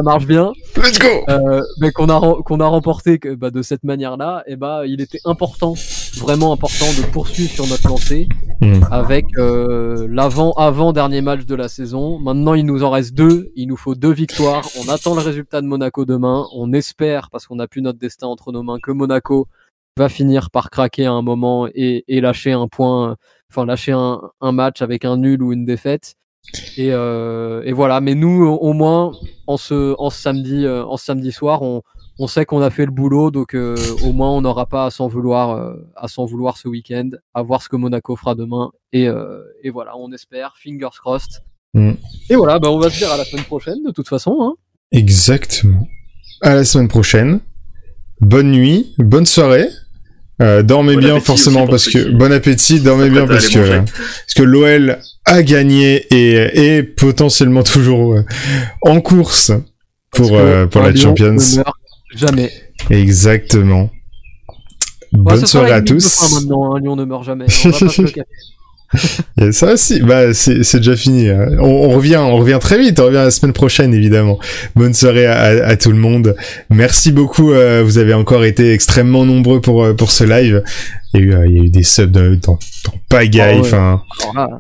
marche bien. Let's go. Euh, mais qu'on a rem- qu'on a remporté que, bah, de cette manière-là, et bah il était important, vraiment important de poursuivre sur notre lancée Hmm. avec euh, l'avant avant dernier match de la saison. Maintenant, il nous en reste deux. Il nous faut deux victoires. On attend le résultat de Monaco demain. On espère, parce qu'on n'a plus notre destin entre nos mains, que Monaco va finir par craquer à un moment et, et lâcher un point, enfin lâcher un, un match avec un nul ou une défaite. Et, euh, et voilà. Mais nous, au au moins, en ce, en ce samedi, euh, en ce samedi soir, on, on sait qu'on a fait le boulot, donc euh, au moins on n'aura pas à s'en vouloir, euh, à s'en vouloir ce week-end, à voir ce que Monaco fera demain. Et, euh, et voilà, on espère, fingers crossed. Mm. Et voilà, bah on va se dire à la semaine prochaine de toute façon. Hein. Exactement. À la semaine prochaine. Bonne nuit, bonne soirée. Euh, dormez Bon bien forcément parce que bon appétit, dormez bien parce que manger. parce que l'OL a gagné et est potentiellement toujours en course pour euh, pour la Champions. Jamais. Exactement. Ouais, Bonne soirée à tous. maintenant, un lion ne meurt jamais. On va pas se <laughs> le cacher. Et ça aussi, bah c'est déjà fini. hein. On, on revient, on revient très vite. On revient la semaine prochaine évidemment. Bonne soirée à, à- à tout le monde. Merci beaucoup. euh, vous avez encore été extrêmement nombreux pour euh, pour ce live. Il y a eu, euh, il y a eu des subs dans, dans, dans pagaille. Ah ouais. Enfin,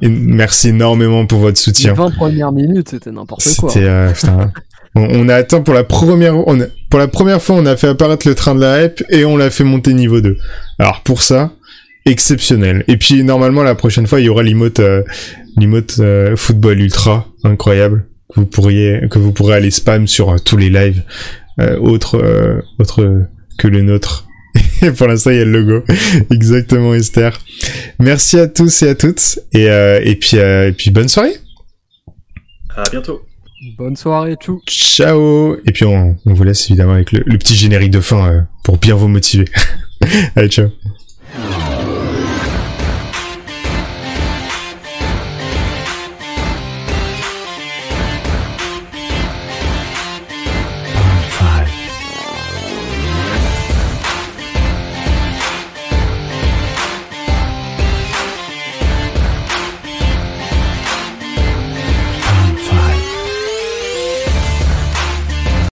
merci énormément pour votre les soutien. 20 premières minutes, c'était n'importe quoi. C'était euh, putain. On, on a atteint pour la première on pour la première fois on a fait apparaître le train de la hype et on l'a fait monter niveau 2. Alors pour ça exceptionnel. Et puis normalement la prochaine fois il y aura l'emote euh, l'emote euh, football ultra incroyable que vous pourriez que vous pourrez aller spam sur euh, tous les lives euh, autres autres que le nôtre. <laughs> Et pour l'instant, il y a le logo. <laughs> Exactement, Esther. Merci à tous et à toutes. Et, et, puis, et puis, bonne soirée. À bientôt. Bonne soirée, tchou. Ciao Et puis on, vous laisse évidemment avec le, le petit générique de fin euh, pour bien vous motiver. <laughs> Allez, ciao